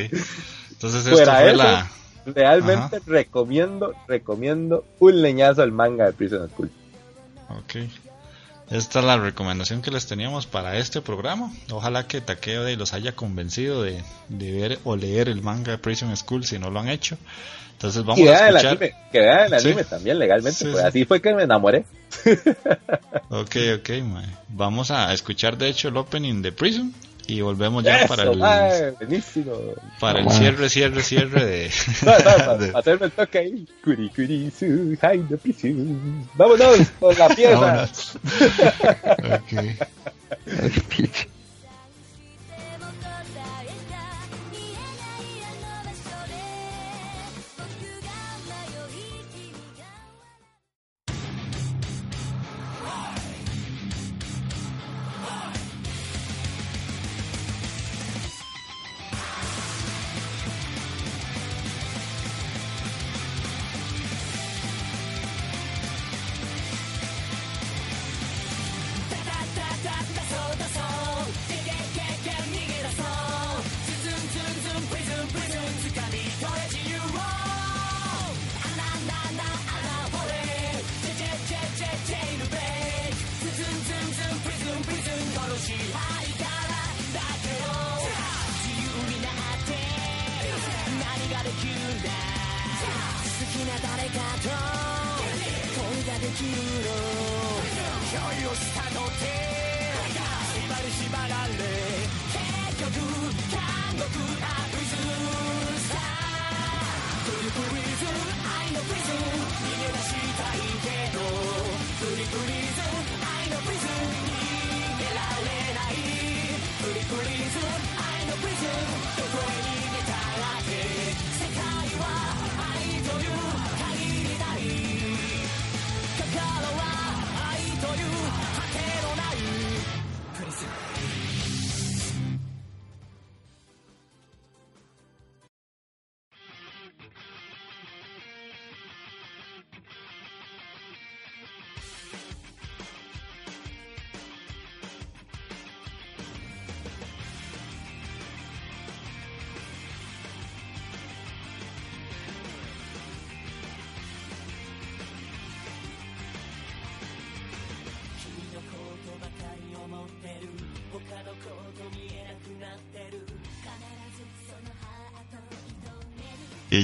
Entonces esto Fuera fue eso, la. Realmente recomiendo, recomiendo un leñazo al manga de Prison School. Ok. Esta es la recomendación que les teníamos para este programa. Ojalá que Takeo Day los haya convencido de, de ver o leer el manga de Prison School si no lo han hecho. Entonces vamos y a escuchar. anime, que vean el Sí. anime también legalmente, Sí, pues sí. así fue que me enamoré. Ok, ok, mae. Vamos a escuchar de hecho el opening de Prison y volvemos ya Eso, para el, buenísimo. para el cierre, cierre, cierre de... No, no, para, de- hacerme el toque ahí. Curi, curi, su, prison. Vámonos con la pieza. Vámonos. Ok.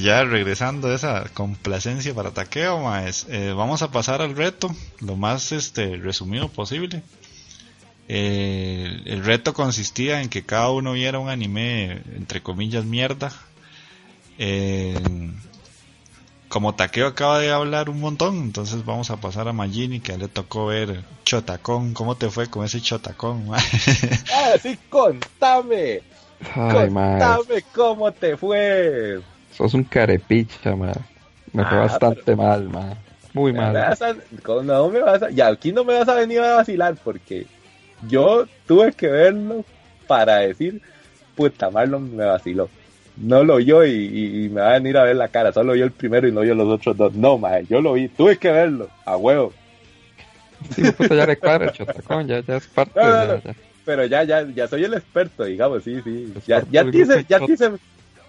Y ya regresando a esa complacencia para Takeo, maes, eh, vamos a pasar al reto lo más este resumido posible. Eh, el, reto consistía en que cada uno viera un anime, entre comillas, mierda. Eh, como Takeo acaba de hablar un montón, entonces vamos a pasar a Magini, que le tocó ver Chotacón. ¿Cómo te fue con ese Chotacón? ma? Ah, sí, contame. Ay. Contame cómo te fue. Sos un carepicha, mae. Me fue Ah, bastante mal, mae. Muy mal. a- no me vas a, ya aquí no me vas a venir a vacilar porque yo tuve que verlo para decir, puta, Marlon me vaciló. No lo vio y, y- y me va a venir a ver la cara. Solo vio el primero y no vio los otros dos. No, mae, yo lo vi. Tuve que verlo. A huevo. Sí, puta, ya le cuadra chotacón, ya, ya es parte No, no, no. ya- Pero ya, ya, ya soy el experto, digamos, sí, sí. Ya, ya te hice, ya te hice,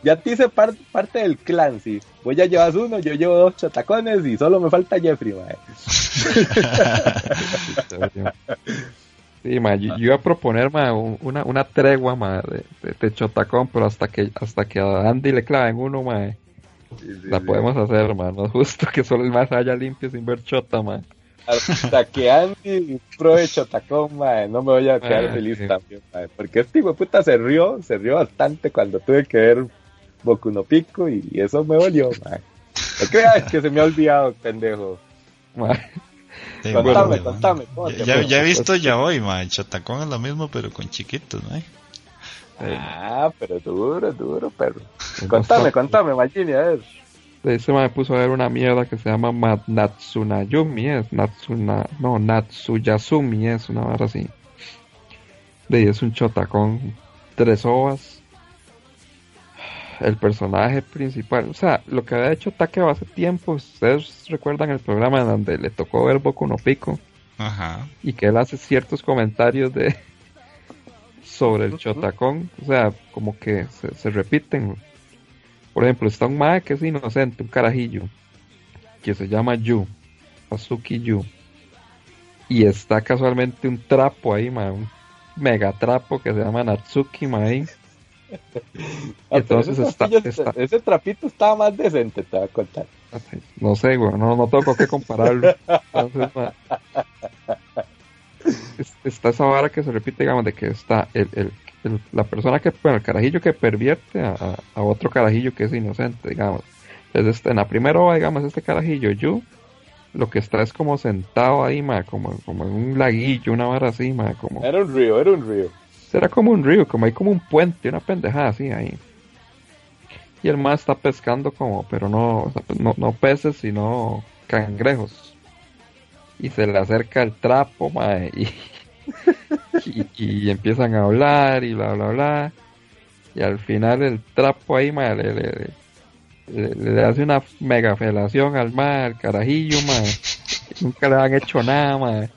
ya te hice par- parte del clan, sí. Vos ya llevas uno, yo llevo dos chotacones y solo me falta Jeffrey, mae. Sí, ma, yo, yo iba a proponer ma, un- una, una tregua ma, de, de, de chotacón, pero hasta que hasta que a Andy le claven uno, ma, Sí, sí, la sí. podemos hacer, ma. No es justo que solo el más haya limpio sin ver chota, ma. Hasta que Andy pruebe Chotacón, mae, no me voy a quedar Ah, feliz también, mae, porque este hijo de puta se rió, se rió bastante cuando tuve que ver Boku no Pico y, eso me dolió, mae. No creas que se me ha olvidado, pendejo. Ma, Sí, Contame, bueno, contame, ¿cómo Ya, he visto ya hoy, ma. Chotacón es lo mismo, pero con chiquitos, ¿no? Ah, pero duro, duro, perro. Contame, contame, Magini, a ver. Ese me puso a ver una mierda que se llama Ma- Natsunayumi, es Natsuna, no, Natsuyasumi, es una vara así. De ahí es un chotacón, tres ovas. El personaje principal, o sea, lo que había hecho Takeo hace tiempo, ustedes recuerdan el programa en donde le tocó ver Boku no Pico Ajá. y que él hace ciertos comentarios de sobre el chotacón, o sea, como que se, se repiten. Por ejemplo, está un mae que es inocente, un carajillo, que se llama Yu, Azuki Yu, y está casualmente un trapo ahí, mae, un mega trapo que se llama Natsuki mae. Entonces ese, está- trapillo- está- ese trapito estaba más decente, te voy a contar. No sé, güey, no, no tengo qué compararlo. Entonces, ma, es- está esa vara que se repite, digamos, de que está el, el- el- la persona que, bueno, el carajillo que pervierte a, a- a otro carajillo que es inocente, digamos. Entonces, este, en la primera ova, digamos, este carajillo, Yu, lo que está es como sentado ahí, ma, como, como en un laguillo, una vara así, ma, como... Era un río, era un río. Será como un río, como hay como un puente, una pendejada así ahí. Y el más está pescando como, pero no, sea, no, no peces, sino cangrejos. Y se le acerca el trapo, mae, y, y, empiezan a hablar y bla, bla, bla. Y al final el trapo ahí, mae, le, le, le- hace una mega felación al al carajillo, mae. Nunca le han hecho nada, mae.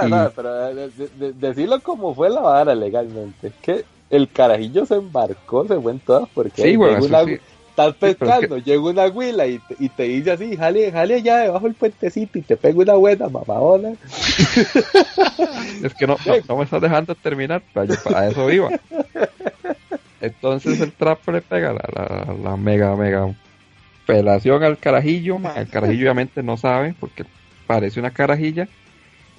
Suave, pero de- de- de- decirlo como fue la vara legalmente. Que el carajillo se embarcó, se fue en todas porque Sí, eso una- sí. estás es pescando, llega una huila y te, y te dice así, jale, jale allá debajo del puentecito y te pega una buena mamadona. Es que no, no, no me estás dejando terminar, para, yo para eso iba. Entonces el trapo le pega la, la, la mega, mega pelación al carajillo. El carajillo obviamente no sabe porque parece una carajilla.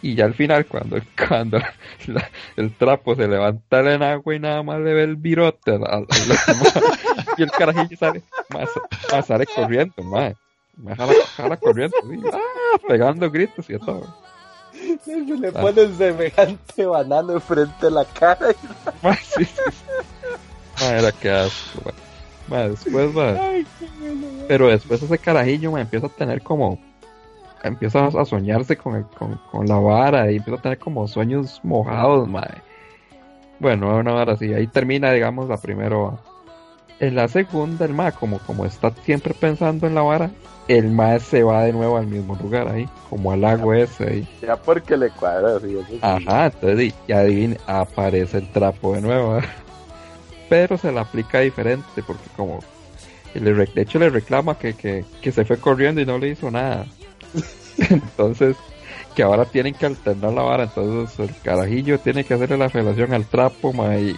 Y ya al final, cuando, cuando la- el trapo se levanta en agua y nada más le ve el virote al- al- al- y el carajillo sale, más, más sale corriendo, ma. Me jala, jala corriendo, sí, ah, pegando gritos y todo. Le Ah. pone semejante banano enfrente de la cara. y- Ma, sí, sí, sí. Ma, era que asco, después, ma, Ay, qué bueno, pero después ese carajillo ma, empieza a tener como, empieza a soñarse con, el, con, con la vara y empieza a tener como sueños mojados, ma. Bueno, una vara así, ahí termina, digamos, la primera. ova. En la segunda, el ma, como, como está siempre pensando en la vara, el ma se va de nuevo al mismo lugar ahí, como al lago ese ahí. Ya porque le cuadra, sí. Ajá, entonces y, adivine, aparece el trapo de nuevo. Pero se la aplica diferente porque como de hecho le reclama que, que, que se fue corriendo y no le hizo nada. Entonces, que ahora tienen que alternar la vara, entonces el carajillo tiene que hacerle la felación al trapo, ma, y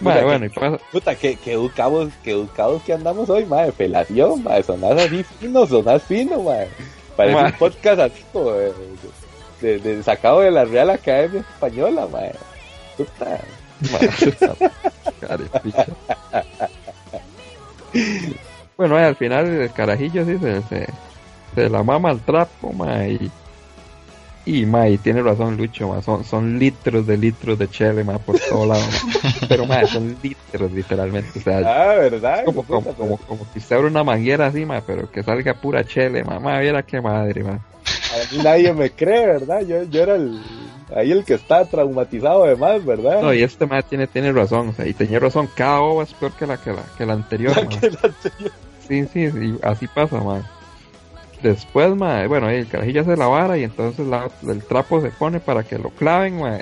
ma, Puta, bueno, que- y pasa, Puta, que, que educados, que educados que andamos hoy, madre, pelación, madre, sonás así fino, sonás fino, madre. Parece Ma. un podcast así como de, de, de sacado de la Real Academia Española, mae. Puta. Carepicha. bueno, al final el carajillo sí se, se, se la mama al trapo, ma, y, y, ma, y tiene razón Lucho, ma, son, son litros de litros de chele, ma, por todos lados, ma. pero ma, son litros literalmente, o sea, Ah, ¿verdad? como, como, como, como si se abra una manguera así, ma, pero que salga pura chele, ma, ma, viera qué madre, ma. A mí nadie me cree, ¿verdad? Yo, yo era el, ahí el que estaba traumatizado además, ¿verdad? No, y este ma tiene, tiene razón, o sea, y tenía razón, cada ova es peor que la, que la, que la anterior, ma. Que la anterior. Sí, sí, sí, así pasa, man. Después, ma, bueno, el carajillo hace la vara y entonces la- el trapo se pone para que lo claven, ma.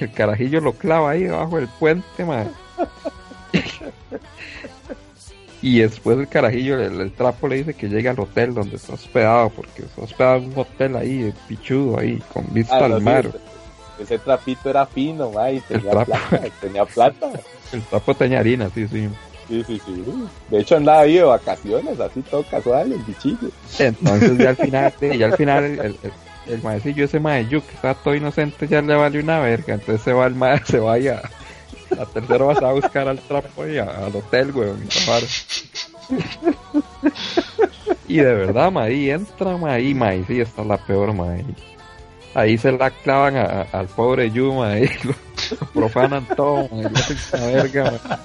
Y el carajillo lo clava ahí debajo del puente, ma. Y después el carajillo, el, el trapo le dice que llegue al hotel donde está hospedado, porque está hospedado en un hotel ahí, pichudo ahí, con vista Ah, al no, mar. ese, ese trapito era fino, ma, y tenía trapo. plata, tenía plata. El trapo tenía harina, sí, sí. Sí, sí, sí. De hecho andaba ahí de vacaciones, así todo casual, el bichillo. Entonces ya al final, ya al final el, el, el, maecillo ese maeyú que estaba todo inocente ya le vale una verga, entonces se va el mae, se vaya a tercero vas a buscar al trapo y al hotel, weón, y de verdad, ma, ahí entra, ma, ahí, ma, y sí, está la peor, ma, ahí. Se la clavan a- al pobre Yuma, ahí lo, lo profanan todo, ma, y le hacen una verga, ma.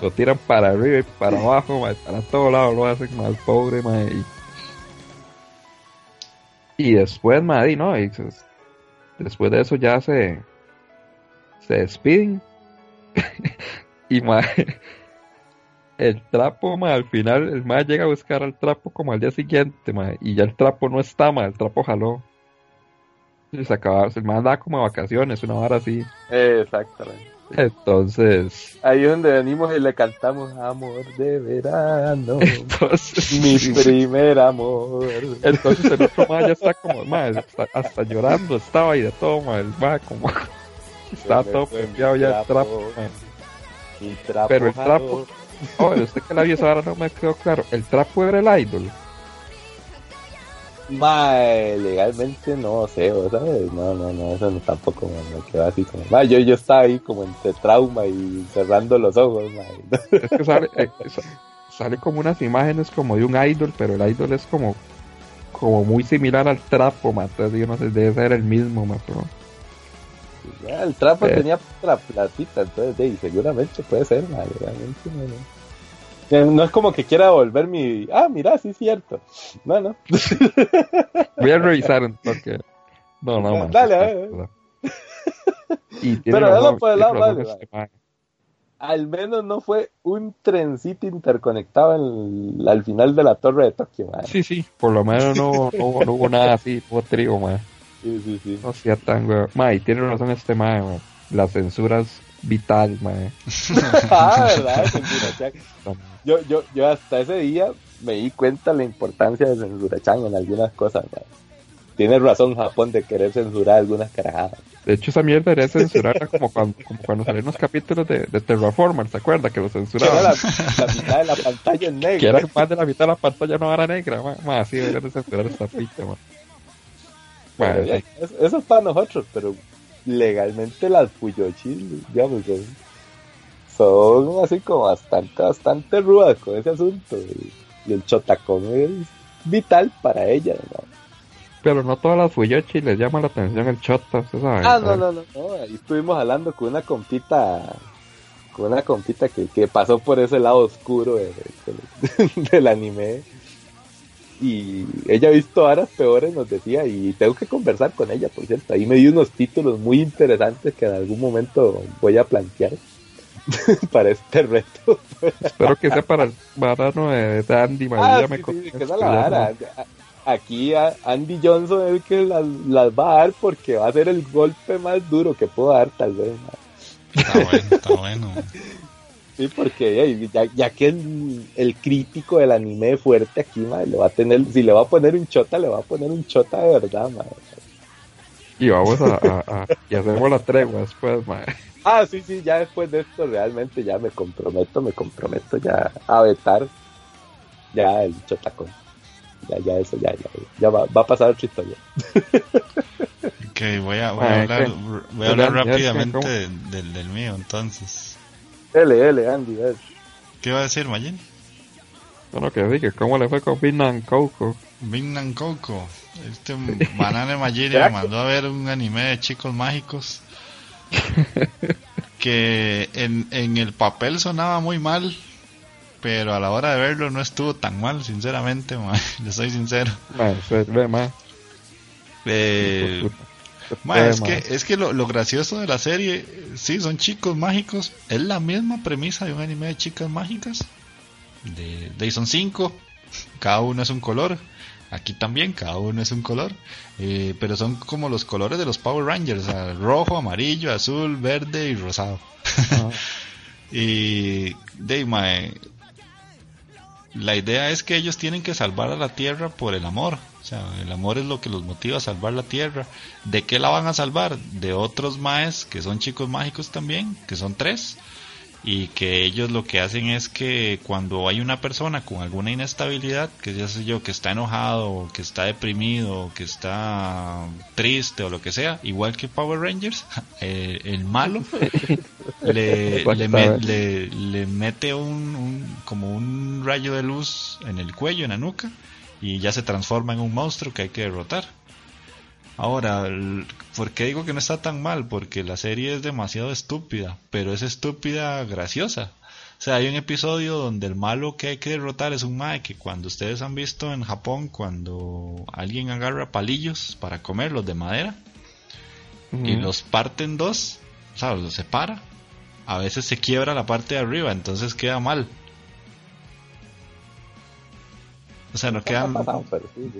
Lo tiran para arriba y para abajo, para todos lados lo hacen, ma, al pobre, ma, y... Después, ma, y no, y se- después de eso ya se... Se despiden. y, el trapo, ma, al final el ma llega a buscar al trapo como al día siguiente, ma, y ya el trapo no está, ma, el trapo jaló. Y se ma andaba como de vacaciones, una hora así. Exactamente. Entonces, Ahí es donde venimos y le cantamos amor de verano. entonces, Mi primer amor. entonces el otro ma ya está como, ma, está- hasta llorando estaba y de todo, ma, el ma como, estaba todo peleado ya el trapo. Pero el trapo- Oye, usted que la vio esa hora no me quedó claro, el trapo era el idol. Mae, legalmente no sé, ¿vos ¿sabes? No, no, no, eso no tampoco me, me quedó así como. Mae, yo, yo estaba ahí como entre trauma y cerrando los ojos, mae. Es que sale, eh, sa- sale como unas imágenes como de un idol, pero el idol es como como muy similar al trapo, ma. Entonces yo no sé, debe ser el mismo, ma, pero Ya, el trapo Eh. tenía la platita, entonces de, seguramente puede ser, mae, legalmente no. Es como que quiera volver mi. Ah, mira, sí es cierto. No, no. voy a revisar toque. No, no, ma. Dale, a ver. Y Pero razón, por el lado ma. Al menos no fue un trencito interconectado en el- al final de la torre de Tokio, mae. Sí, sí, por lo menos no, no, hubo- no hubo nada así, hubo trigo, ma. Sí, sí, sí. No sea tan, weón. Y tiene razón este ma, ma. La censura es vital, ma. ah, ¿verdad? Yo, yo, yo hasta ese día me di cuenta la importancia de Censura-chan en algunas cosas, mae. Tienes razón Japón de querer censurar algunas carajadas. De hecho, esa mierda era censurada como cuando, como cuando salieron los capítulos de, de Terraformer, ¿se acuerda? Que lo era censuraban. la, la mitad de la pantalla en negro. Que era más de la mitad de la pantalla no era negra. Ma, así deberían de censurar esta picha, ma. Ma, Pero ya, sí. eso, eso es para nosotros, pero legalmente las Fuyoshi, digamos, son, son así como bastante, bastante rudas con ese asunto. Y, y el chotacón es vital para ellas, ¿no? Pero no todas las Fuyoshi les llama la atención el chota, usted sabe. Ah, no, no, no, no, Ahí estuvimos hablando con una compita, con una compita que, que pasó por ese lado oscuro de- de- del anime. Y ella ha visto varas peores, nos decía, y tengo que conversar con ella, por cierto. Ahí me dio unos títulos muy interesantes que en algún momento voy a plantear para este reto. Espero que sea para el varano de, Andy. Ah, ya me sí, con- sí, que esa es la vara. Aquí a- Andy Johnson es el que las, las va a dar porque va a ser el golpe más duro que puedo dar, tal vez. Está bueno, está bueno. Sí, porque ya, ya que el, el crítico del anime fuerte aquí, madre, le va a tener, si le va a poner un chota, le va a poner un chota de verdad, madre. Y vamos a, a- a- y hacemos la tregua después, ma. Ah, sí, sí, ya después de esto realmente ya me comprometo, me comprometo ya a vetar ya el chotacón. Ya, ya eso, ya, ya, ya va, va a pasar otra historia. Ok, voy a, voy a hablar, voy a hablar rápidamente del, del mío, entonces. L, L, Andy, ver. ¿Qué va a decir, Mayen? Bueno, que sí, que cómo le fue con Vietnam Coco. Vinnan Coco. Este Banana Majiri me ¿Será que- mandó a ver un anime de chicos mágicos. que en, en el papel sonaba muy mal. Pero a la hora de verlo no estuvo tan mal, sinceramente, le soy sincero. Man, se ve más. Eh, ma, es que, es que lo, lo gracioso de la serie, eh, sí, son chicos mágicos. Es la misma premisa de un anime de chicas mágicas. De, de son cinco. Cada uno es un color. Aquí también, cada uno es un color. Eh, pero son como los colores de los Power Rangers: o sea, rojo, amarillo, azul, verde y rosado. y de mae, la idea es que ellos tienen que salvar a la tierra por el amor. O sea, el amor es lo que los motiva a salvar la tierra. ¿De qué la van a salvar? De otros maes que son chicos mágicos también, que son tres. Y que ellos lo que hacen es que cuando hay una persona con alguna inestabilidad, que ya sé yo, que está enojado, que está deprimido, que está triste o lo que sea, igual que Power Rangers, eh, el malo le, le, me- le- le mete un, un- como un rayo de luz en el cuello, en la nuca, y ya se transforma en un monstruo que hay que derrotar. Ahora, ¿por qué digo que no está tan mal? Porque la serie es demasiado estúpida, pero es estúpida graciosa. O sea, hay un episodio donde el malo que hay que derrotar es un mae que cuando ustedes han visto en Japón, cuando alguien agarra palillos para comer, los de madera, y los parte en dos, o sea, los separa, a veces se quiebra la parte de arriba, entonces queda mal. O sea, no quedan,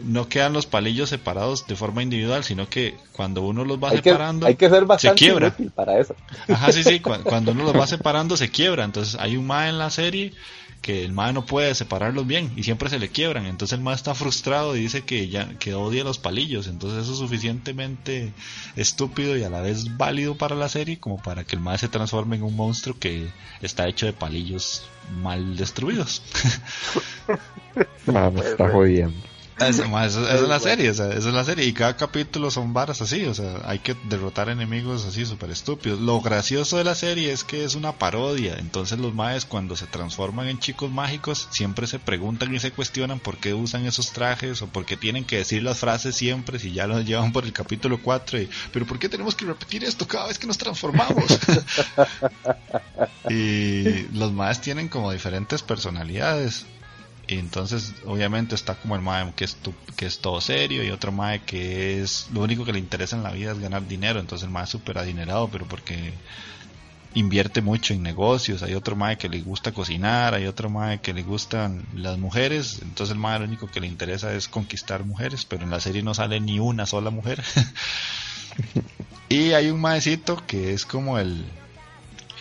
no quedan los palillos separados de forma individual, sino que cuando uno los va Hay que, separando, hay que ser se quiebra. para eso. Ajá, sí, sí, cu- cuando uno los va separando se quiebra. Entonces hay un mae en la serie que el mae no puede separarlos bien y siempre se le quiebran. Entonces el mae está frustrado y dice que ya que odia los palillos. Entonces eso es suficientemente estúpido y a la vez válido para la serie como para que el mae se transforme en un monstruo que está hecho de palillos mal destruidos. Man, me está jodiendo. Eso es la serie, o sea, eso es la serie. Y cada capítulo son varas así, o sea, hay que derrotar enemigos así súper estúpidos. Lo gracioso de la serie es que es una parodia. Entonces los maes cuando se transforman en chicos mágicos siempre se preguntan y se cuestionan por qué usan esos trajes o por qué tienen que decir las frases siempre si ya los llevan por el capítulo 4 y, pero ¿por qué tenemos que repetir esto cada vez que nos transformamos? y los maes tienen como diferentes personalidades. Y entonces, obviamente, está como el mae que es, tu- que es todo serio y otro mae que es lo único que le interesa en la vida es ganar dinero. Entonces, el mae es súper adinerado, pero porque invierte mucho en negocios. Hay otro mae que le gusta cocinar, hay otro mae que le gustan las mujeres. Entonces, el mae lo único que le interesa es conquistar mujeres, pero en la serie no sale ni una sola mujer. y hay un maecito que es como el,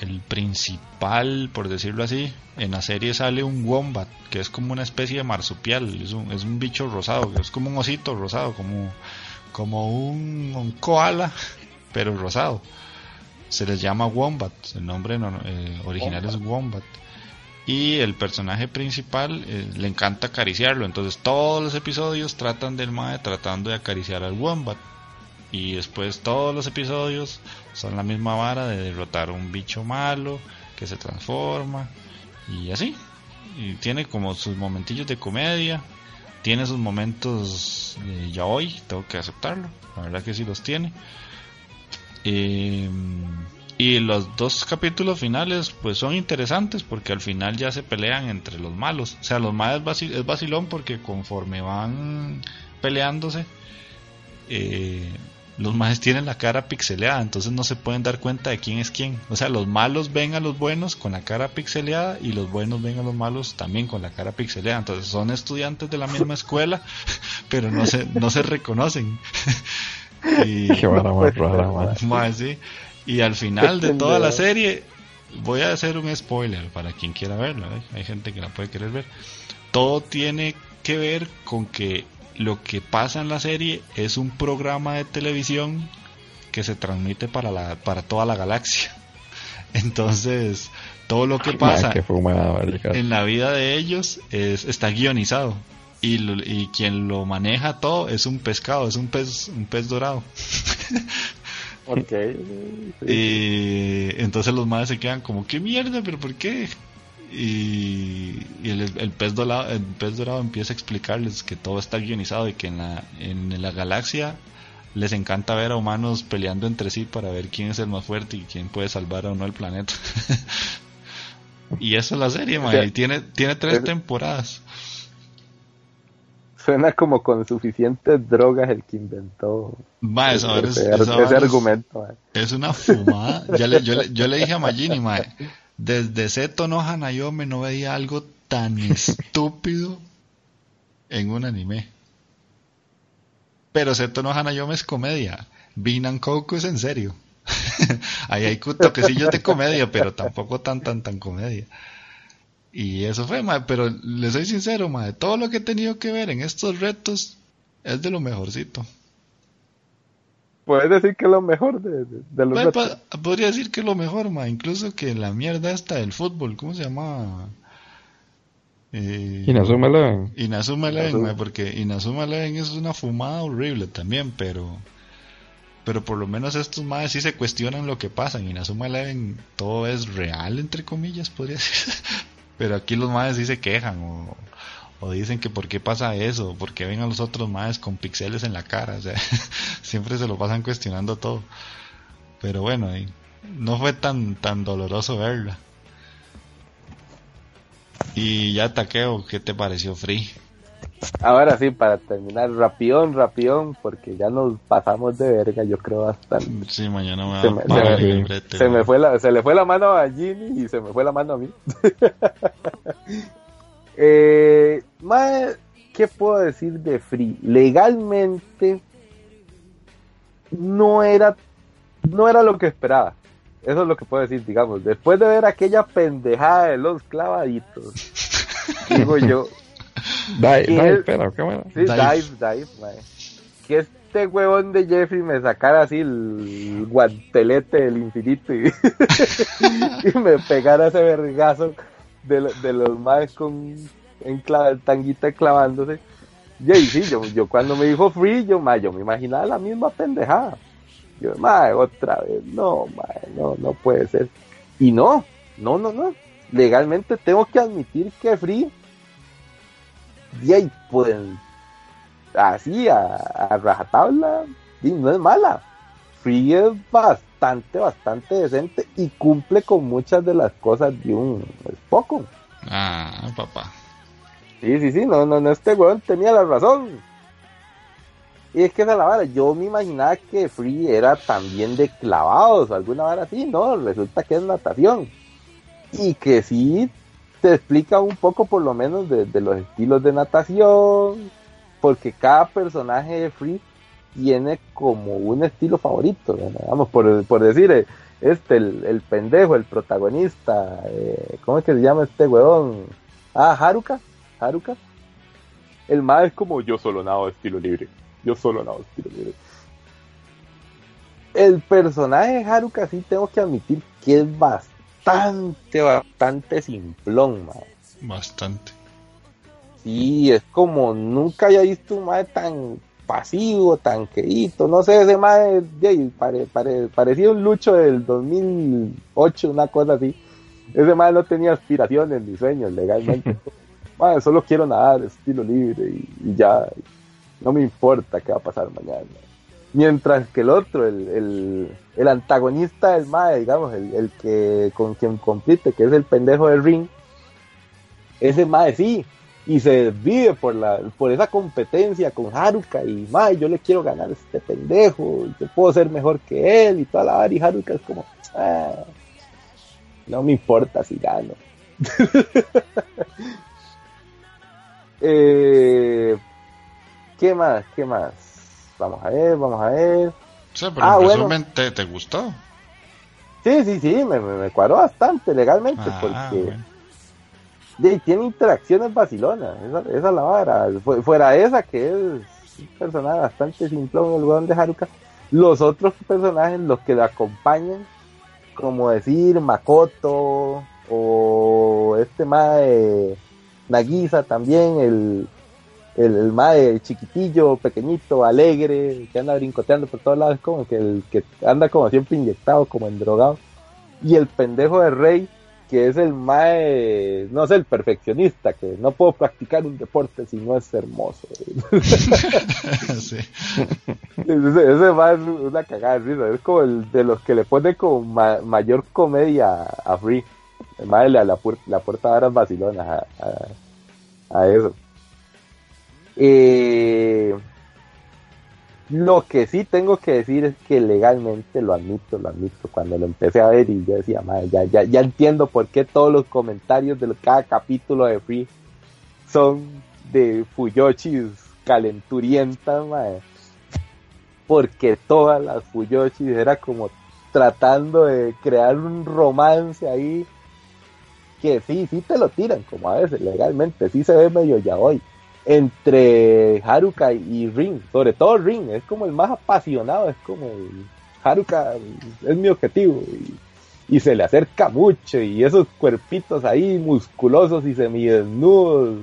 el principal, por decirlo así. En la serie sale un wombat, que es como una especie de marsupial, es un, es un bicho rosado, es como un osito rosado, como, como un, koala, pero rosado. Se les llama wombat, el nombre no- eh, original es wombat. Y el personaje principal eh, le encanta acariciarlo, entonces todos los episodios tratan del mae tratando de acariciar al wombat. Y después todos los episodios son la misma vara de derrotar un bicho malo que se transforma y así. Y tiene como sus momentillos de comedia, tiene sus momentos ya hoy, tengo que aceptarlo, la verdad que sí los tiene. Eh, y los dos capítulos finales pues son interesantes porque al final ya se pelean entre los malos. O sea, los malos es vacilón porque conforme van peleándose, eh, los majes tienen la cara pixeleada, entonces no se pueden dar cuenta de quién es quién. O sea, los malos ven a los buenos con la cara pixeleada y los buenos ven a los malos también con la cara pixeleada. Entonces son estudiantes de la misma escuela, pero no se, no se reconocen. y, Qué más rara, sí. Y al final de toda la serie, voy a hacer un spoiler para quien quiera verla. ¿eh? Hay gente que la puede querer ver. Todo tiene que ver con que lo que pasa en la serie es un programa de televisión que se transmite para la para toda la galaxia. Entonces, todo lo que pasa fumada, en la vida de ellos es, está guionizado. y, lo- y quien lo maneja todo es un pescado, es un pez, un pez dorado. Ok. sí. Y entonces los madres se quedan como, ¿qué mierda? ¿Pero por qué? Y, y el, el pez dorado, el pez dorado empieza a explicarles que todo está guionizado y que en la, en la galaxia les encanta ver a humanos peleando entre sí para ver quién es el más fuerte y quién puede salvar o no el planeta. y eso es la serie, y tiene, tiene tres es- temporadas. Suena como con suficientes drogas el que inventó Mae, esa ese, esa ese argumento. Es una fumada. Ya le, yo, le, yo le dije a Magini, mae, desde Seto no Hanayome no veía algo tan estúpido en un anime. Pero Seto no Hanayome es comedia. Bean and Coco es en serio. Ahí hay toquecillos de comedia, pero tampoco tan, tan, tan comedia. Y eso fue, mae, pero le soy sincero, mae, todo lo que he tenido que ver en estos retos es de lo mejorcito. Puedes decir que es lo mejor de, de, de los retos? pa- podría decir que es lo mejor, ma, incluso que la mierda esta del fútbol, ¿cómo se llama? Eh, Inazuma Eleven. Inazuma Eleven, Inazuma. ma, porque Inazuma Eleven es una fumada horrible también, pero pero por lo menos estos madres sí se cuestionan lo que pasa. En Inazuma Eleven todo es real, entre comillas, podría decir. Pero aquí los madres sí se quejan o, o dicen que por qué pasa eso, por qué ven a los otros madres con pixeles en la cara. O sea, siempre se lo pasan cuestionando todo. Pero bueno, y no fue tan tan doloroso verla. Y ya Taqueo, ¿qué te pareció Free? Ahora sí, para terminar, rapión, rapión, porque ya nos pasamos de verga, yo creo bastante. Sí, mañana me Se va me- se me- el brete, Se me fue la, se le fue la mano a Ginny y se me fue la mano a mí. eh, mae, ¿qué puedo decir de Free? Legalmente no era no era lo que esperaba. Eso es lo que puedo decir, digamos. Después de ver aquella pendejada de los clavaditos, digo yo, Dai, ¿Qué Dai, es? espera, ¿qué bueno? Sí, Dive. dive, dive, mae. Que este huevón de Jeffrey me sacara así el guantelete del infinito y, y me pegara ese vergazo de, de los maes con en tanguita clavándose. Y ahí sí, yo, yo cuando me dijo free, yo, mae, yo me imaginaba la misma pendejada. Yo, mae, otra vez, no, mae, no, no puede ser. Y no, no, no, no. Legalmente tengo que admitir que free y ahí pueden así a, a rajatabla y no es mala Free es bastante bastante decente y cumple con muchas de las cosas de un poco Ah, papá. sí sí sí no no no este weón tenía la razón. Y es que esa es la vara yo me imaginaba que Free era también de clavados o alguna vara así no resulta que es natación. Y que sí te explica un poco por lo menos de, de los estilos de natación, porque cada personaje de Free tiene como un estilo favorito, ¿verdad? vamos, por, por decir, eh, este, el, el pendejo, el protagonista, eh, ¿cómo es que se llama este huevón? Ah, Haruka, Haruka. El más es como yo solo nado estilo libre, yo solo nado estilo libre. El personaje de Haruka sí tengo que admitir que es bastante, bastante simplón, mae. Bastante. Sí, es como nunca había visto un mae tan pasivo, tan quedito, no sé, ese ahí, pare- pare- parecía un lucho del 2008, una cosa así. Ese mae no tenía aspiraciones ni sueños legalmente. Mae, solo quiero nadar, estilo libre y, y ya, no me importa qué va a pasar mañana. Mientras que el otro, el, el, el antagonista del mae, digamos, el, el que con quien compite, que es el pendejo del ring, ese mae sí, y se vive por la por esa competencia con Haruka y mae, yo le quiero ganar a este pendejo, yo puedo ser mejor que él y toda la vara y Haruka es como "Ah, no me importa si gano. eh, ¿Qué más? ¿Qué más? Vamos a ver, vamos a ver. Sea, pero Ah, en bueno. ¿te, te gustó? Sí, sí, sí, me, me, me cuadró bastante legalmente Ah, porque bueno. De, tiene interacciones vacilonas, esa, esa es la vara. Fu- Fuera esa que es un personaje bastante simplón, el weón de Haruka, los otros personajes, los que le acompañan, como decir Makoto o este más de Nagisa también, el, el, el mae chiquitillo, pequeñito, alegre, que anda brincoteando por todos lados, como que el que anda como siempre inyectado, como endrogado. Y el pendejo de Rey, que es el mae, no sé, el perfeccionista, que no puedo practicar un deporte si no es hermoso. sí. Ese, ese mae es una cagada de risa, es como el de los que le pone como ma- mayor comedia a, Free. El mae le a la, puer- la puerta de vacilonas a, a, a eso. Eh, lo que sí tengo que decir es que legalmente lo admito, lo admito. Cuando lo empecé a ver y yo decía, "Madre, ya, ya, ya entiendo por qué todos los comentarios de cada capítulo de Free son de Fuyoshis calenturientas, madre. Porque todas las Fuyoshis era como tratando de crear un romance ahí que sí, sí te lo tiran, como a veces legalmente, sí se ve medio ya hoy entre Haruka y Rin, sobre todo Rin, es como el más apasionado, es como Haruka es mi objetivo y, y se le acerca mucho y esos cuerpitos ahí musculosos y semidesnudos.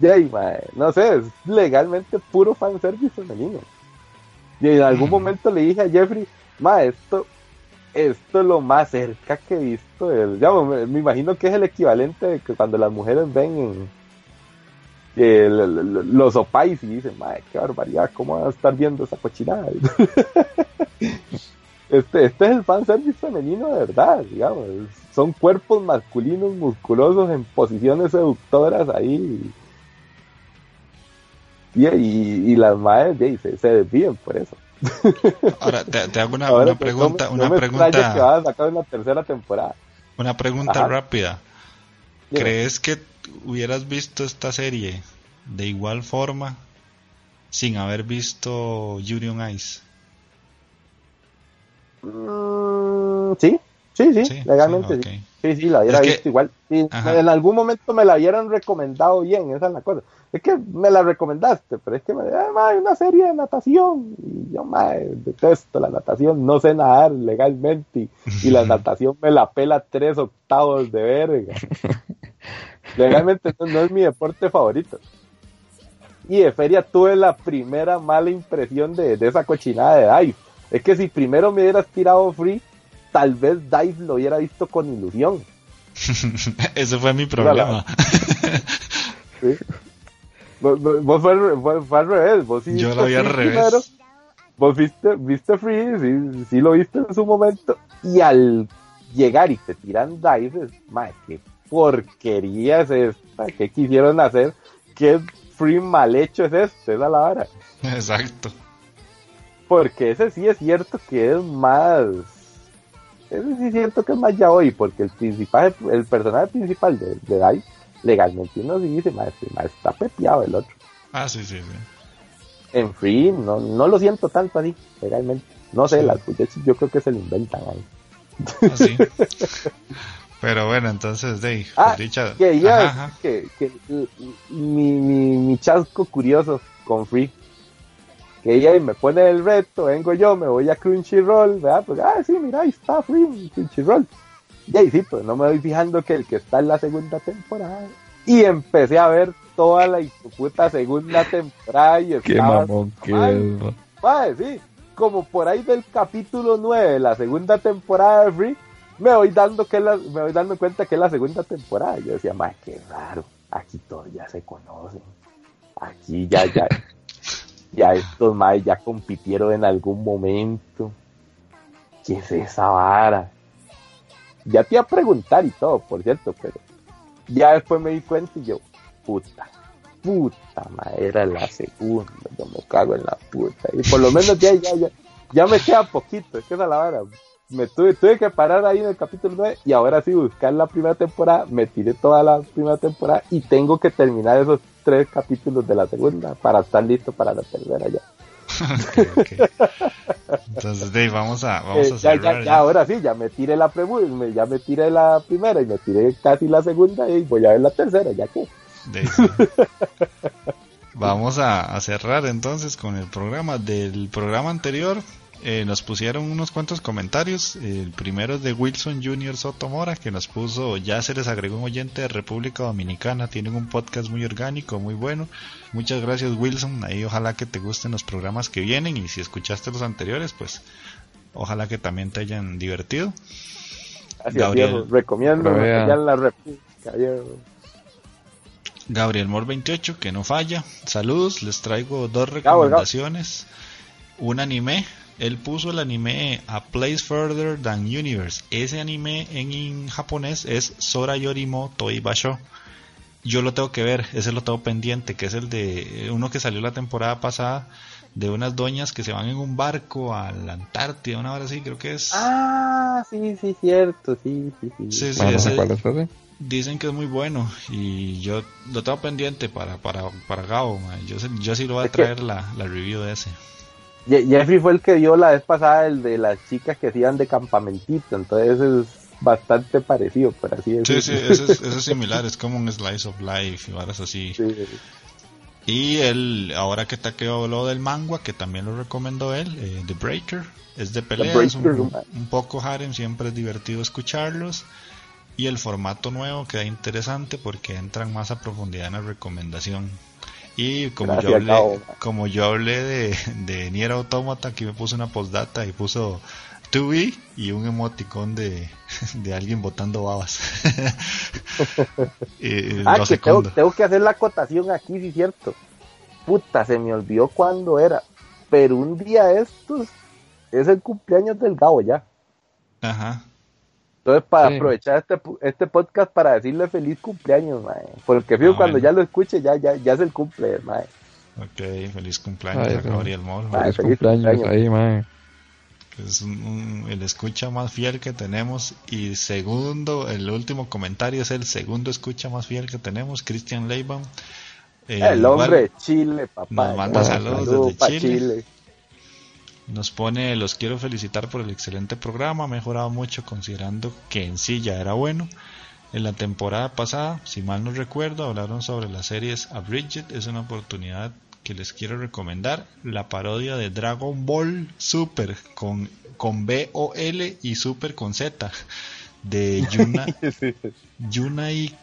Yay, mae, no sé, es legalmente puro fanservice femenino. Y en algún momento le dije a Jeffrey, ma, esto, esto es lo más cerca que he visto. del- ya, me, me imagino que es el equivalente de que cuando las mujeres ven en, eh, los opais y dicen, madre, qué barbaridad, ¿cómo van a estar viendo esa cochinada? este, este es el fanservice femenino de verdad, digamos. Son cuerpos masculinos musculosos en posiciones seductoras ahí. Y, y, y las madres de ahí, se, se desvían por eso. Ahora te, te hago una, Ahora, una pregunta, no me- una no extraña que pregunta, van a sacar una tercera temporada. una pregunta Ajá. rápida. ¿Crees que hubieras visto esta serie de igual forma sin haber visto Yuri on Ice? Mm, sí, sí, sí, Sí, legalmente sí, sí. Sí, sí, la hubiera Es que- visto igual. Sí, en algún momento me la hubieran recomendado bien, esa es la cosa. Es que me la recomendaste, pero es que me ah, ma, hay una serie de natación. Y yo, ma, detesto la natación, no sé nadar legalmente. Y, y la natación me la pela tres octavos de verga. Legalmente no, no es mi deporte favorito. Y de feria tuve la primera mala impresión de, de esa cochinada de Dive. Es que si primero me hubieras tirado free, tal vez Dive lo hubiera visto con ilusión. Ese fue mi problema. ¿sí? Vos, vos- fue, fue- fue al revés. Vos sí Yo lo vi al revés. primero, vos viste, viste Free, sí, sí lo viste en su momento. Y al llegar y te tiran Dive, es, "Mae, qué porquería es esta. ¿Qué quisieron hacer? ¿Qué Free mal hecho es este? Esa es la vara. Exacto. Porque ese sí es cierto que es más. Ese sí es cierto que es más ya hoy, porque el principal, el personaje principal de, de Dai, legalmente uno sí dice, más, está pepeado el otro. Ah, sí, sí, sí. En Free no, no lo siento tanto así, legalmente. No sé, Sí. las yo creo que se lo inventan ahí. Ah, sí. Pero bueno, entonces, Dave, Ah, dicha- que ya, Ajá, ajá. que, que mi, mi, mi chasco curioso con Free. Que ella me pone el reto, vengo yo, me voy a Crunchyroll, ¿verdad? Pues, ah, sí, mira, ahí está Free, Crunchyroll. Y ahí sí, pues no me voy fijando que el que está en la segunda temporada. Y empecé a ver toda la puta segunda temporada y Qué estaba mamón que mal. es, ma. Mae, sí, como por ahí del capítulo 9 de la segunda temporada de Free, me voy dando que la, me voy dando cuenta que es la segunda temporada. Yo decía, mae, qué raro, aquí todos ya se conocen. Aquí ya, ya, ya estos mae ya compitieron en algún momento. ¿Qué es esa vara? Ya te iba a preguntar y todo, por cierto, pero ya después me di cuenta y yo, puta, puta madre, era la segunda, yo me cago en la puta. Y por lo menos ya, ya, ya, ya me queda poquito, es que esa es la vara. Me tuve, tuve que parar ahí en el capítulo 9 y ahora sí buscar la primera temporada, me tiré toda la primera temporada y tengo que terminar esos tres capítulos de la segunda para estar listo para la tercera ya. Ok, ok. Entonces, Dave, vamos a, vamos Eh, a cerrar. ya, ya, ya. ahora sí, ya me tiré la me- ya me tiré la primera y me tiré casi la segunda y voy a ver la tercera, ya que. Vamos a, a cerrar entonces con el programa. Del programa anterior eh, nos pusieron unos cuantos comentarios. El primero es de Wilson Junior Sotomora, que nos puso, ya se les agregó un oyente de República Dominicana, tienen un podcast muy orgánico, muy bueno. Muchas gracias Wilson, ahí ojalá que te gusten los programas que vienen y si escuchaste los anteriores, pues ojalá que también te hayan divertido. Gracias, Gabriel. viejo. Recomiendo la República. Gabriel Mor 28, que no falla. Saludos, les traigo dos Gabo, Gabo. recomendaciones. Un anime. Él puso el anime A Place Further Than Universe. Ese anime en, en japonés es Sora Yorimo Toi Basho. Yo lo tengo que ver, ese lo tengo pendiente, que es el de eh, uno que salió la temporada pasada de unas doñas que se van en un barco a la Antártida, una hora así, creo que es. Ah, sí, sí, cierto, sí, sí, sí. Sí, sí, Bueno, ese- cuál es ese. Dicen que es muy bueno y yo lo tengo pendiente para para para Gabo. man. Yo, sé- yo sí lo voy a traer la, la review de ese. Jeffrey fue el que dio la vez pasada el de las chicas que hacían de campamentito, entonces es bastante parecido, por así Sí, decirlo. sí, eso es, eso es similar, es como un slice of life y varas así. Sí, sí. Y él, ahora que Takeo habló del manga, que también lo recomendó él, eh, The Breaker, es de peleas, Breaker, un, un poco harem, siempre es divertido escucharlos. Y el formato nuevo queda interesante porque entran más a profundidad en la recomendación. Y como yo hablé, como yo hablé de, de Nier Automata, aquí me puso una postdata y puso to be y un emoticón de, de alguien botando babas. Ah, que tengo, secundo. tengo que hacer la acotación aquí, sí, cierto. Puta, se me olvidó cuándo era. Pero un día estos es el cumpleaños del Gabo ya. Ajá. Entonces, para Sí. aprovechar este, pu- este podcast para decirle feliz cumpleaños, mae. Porque fijo, Ah, cuando bueno. ya lo escuche, ya, ya, ya es el cumple, mae. Ok, feliz cumpleaños Ay, a. Gabriel Feliz feliz cumpleaños cumpleaños. ahí, es un- un- el escucha más fiel que tenemos. Y segundo, el último comentario es el segundo escucha más fiel que tenemos, Christian Leiban. Eh, el igual hombre de Chile, papá. nos manda saludos saludo desde Chile. Nos pone, los quiero felicitar por el excelente programa, ha mejorado mucho considerando que en sí ya era bueno. En la temporada pasada, si mal no recuerdo, hablaron sobre las series Abridged, es una oportunidad que les quiero recomendar. La parodia de Dragon Ball Super con, con B-O-L y Super con Z de Yuna, Yunai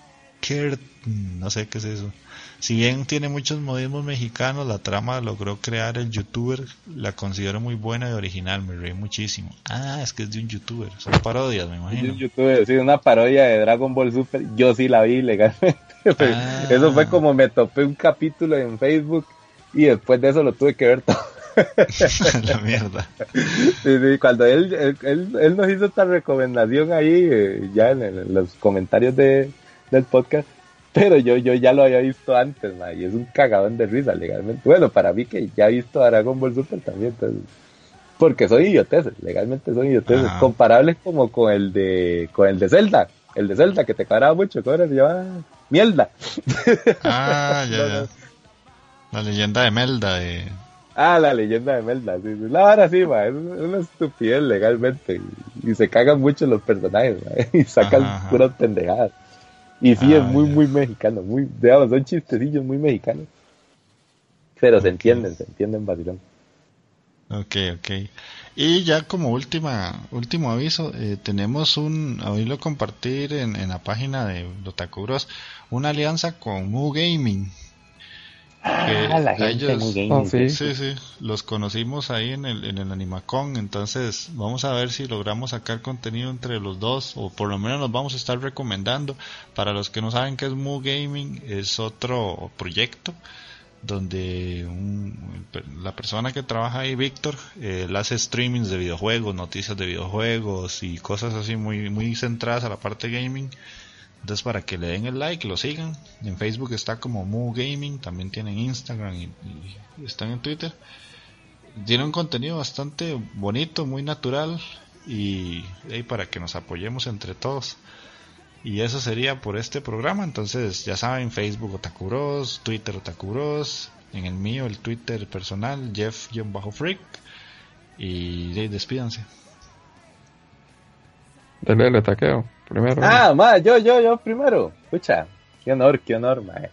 Kert, no sé qué es eso. Si bien tiene muchos modismos mexicanos, la trama logró crear el youtuber, la considero muy buena y original, me reí muchísimo. Ah, es que es de un youtuber, son parodias, me imagino. en YouTube, sí, una parodia de Dragon Ball Super, yo sí la vi legalmente. Ah. Eso fue como me topé un capítulo en Facebook y después de eso lo tuve que ver todo. la mierda. Sí, sí, cuando él, él, él- él nos hizo esta recomendación ahí, eh, ya en, el- en los comentarios de, del podcast, pero yo, yo ya lo había visto antes, ma, y es un cagadón de risa legalmente. Bueno, para mí que ya he visto a Dragon Ball Super también, entonces, porque son idioteces, legalmente son idioteces, Ajá. comparables como con el de, con el de Zelda, el de Zelda que te cuadraba mucho, ¿cómo era? se llama? Mierda. Ah, ya, No, ya. no. La leyenda de Melda de... Ah, la leyenda de Melda, sí, sí. La vara sí, ma, es una estupidez legalmente. Y, y se cagan mucho los personajes, ma, y sacan Ajá, ajá. puras pendejadas. Y sí, Ah, es muy, ya. muy mexicano, muy, digamos, son chistecillos muy mexicanos. Pero se entienden, se entienden vacilón. Ok, ok. Y ya como última, último aviso, eh, tenemos un, oírlo compartir en, en la página de Otaku Bros, una alianza con Mu Gaming. Ah, la a gente ellos- muy. Oh, sí. Sí, sí, los conocimos ahí en el, en el Animacon, entonces vamos a ver si logramos sacar contenido entre los dos, o por lo menos nos vamos a estar recomendando. Para los que no saben qué es Mu Gaming, es otro proyecto donde un- la persona que trabaja ahí, Víctor, eh, él hace streamings de videojuegos, noticias de videojuegos y cosas así muy, muy centradas a la parte gaming. Entonces para que le den el like, lo sigan. En Facebook está como Mu Gaming, también tienen Instagram y, están en Twitter. Tiene un contenido bastante bonito, muy natural y, para que nos apoyemos entre todos. Y eso sería por este programa. Entonces, ya saben, Facebook Otaku Bros, Twitter Otaku Bros, en el mío, el Twitter personal, Jeff-Freak. Y despídanse. Dele, le taqueo. Primero. Ah, ma, yo, yo, yo primero. Escucha, Qué honor, qué honor, mae.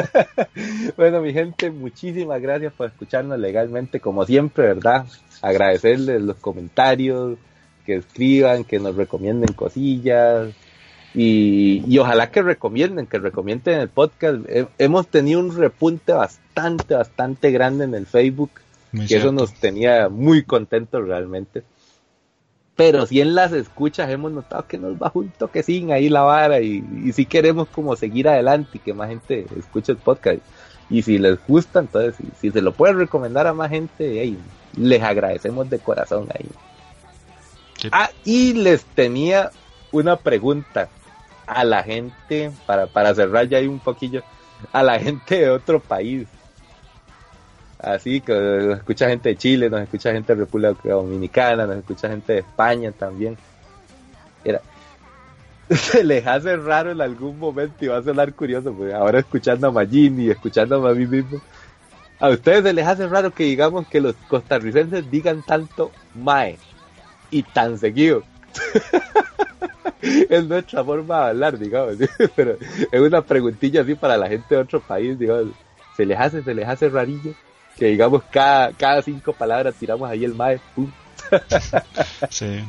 bueno, mi gente, muchísimas gracias por escucharnos legalmente, como siempre, ¿verdad? Agradecerles los comentarios, que escriban, que nos recomienden cosillas. Y, y ojalá que recomienden, que recomienden el podcast. He- hemos tenido un repunte bastante, bastante grande en el Facebook, Muy que eso nos tenía muy contentos realmente. Pero si en las escuchas hemos notado que nos baja un toquecín ahí la vara y, y si queremos como seguir adelante y que más gente escuche el podcast. Y si les gusta, entonces si, si se lo pueden recomendar a más gente, hey, les agradecemos de corazón ahí. Ah, y les tenía una pregunta a la gente, para, para cerrar ya ahí un poquillo, a la gente de otro país. Así que nos escucha gente de Chile, nos escucha gente de República Dominicana, nos escucha gente de España también. Se les hace raro en algún momento y va a sonar curioso, porque ahora escuchando a Magini y escuchando a mí mismo, a ustedes se les hace raro que digamos que los costarricenses digan tanto mae y tan seguido. es nuestra forma de hablar, digamos, pero es una preguntilla así para la gente de otro país, digamos, se les hace, se les hace rarillo que digamos cada, cada cinco palabras tiramos ahí el mae, pum. Sí.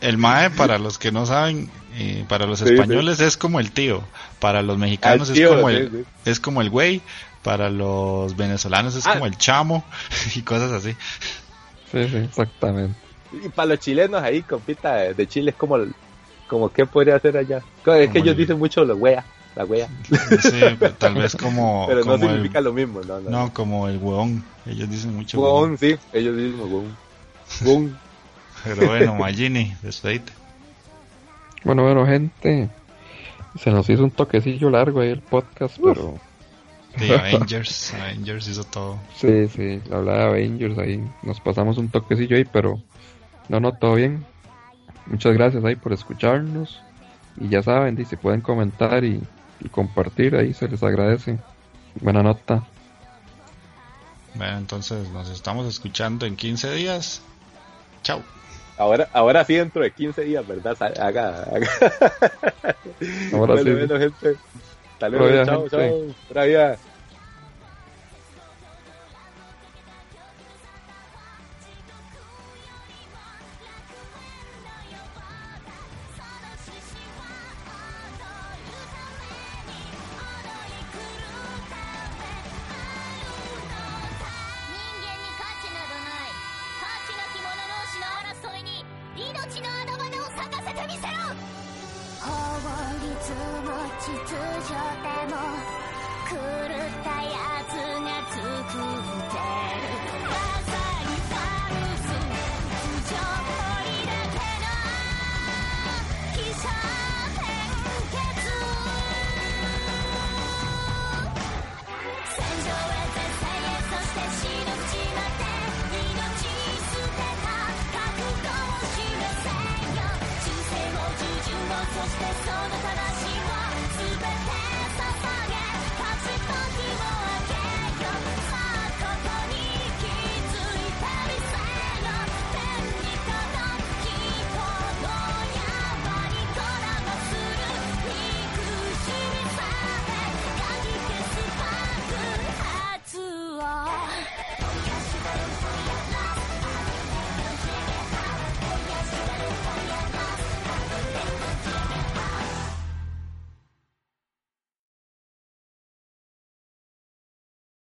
El MAE, para los que no saben, eh, para los Sí, sí. españoles es como el tío, para los mexicanos tío, es como sí, el sí. es como el güey, para los venezolanos es Ah. como el chamo y cosas así. Sí, sí, exactamente. Y para los chilenos ahí, compita de, Chile es como, el- como qué podría hacer allá. Es que ellos el- dicen mucho la wea, la wea, Sí, pero tal vez como pero no como significa el, lo mismo, no, no. no como el hueón. Ellos dicen mucho Huevón, sí, ellos mismos, huevón. Huevón. Pero bueno, Magini, despedite. Bueno, bueno, gente. Se nos hizo un toquecillo largo ahí el podcast, pero De Avengers, Avengers hizo todo. sí, sí, habla de Avengers ahí. Nos pasamos un toquecillo ahí, pero no, no, todo bien. Muchas gracias ahí por escucharnos. Y ya saben, y si pueden comentar y, y compartir ahí, se les agradece. Buena nota. Bueno, entonces nos estamos escuchando en 15 días. Chao. Ahora, ahora sí dentro de 15 días, ¿verdad? Haga, haga. Ahora bueno, sí. bueno, gente. Hasta luego, chao, gente. chao.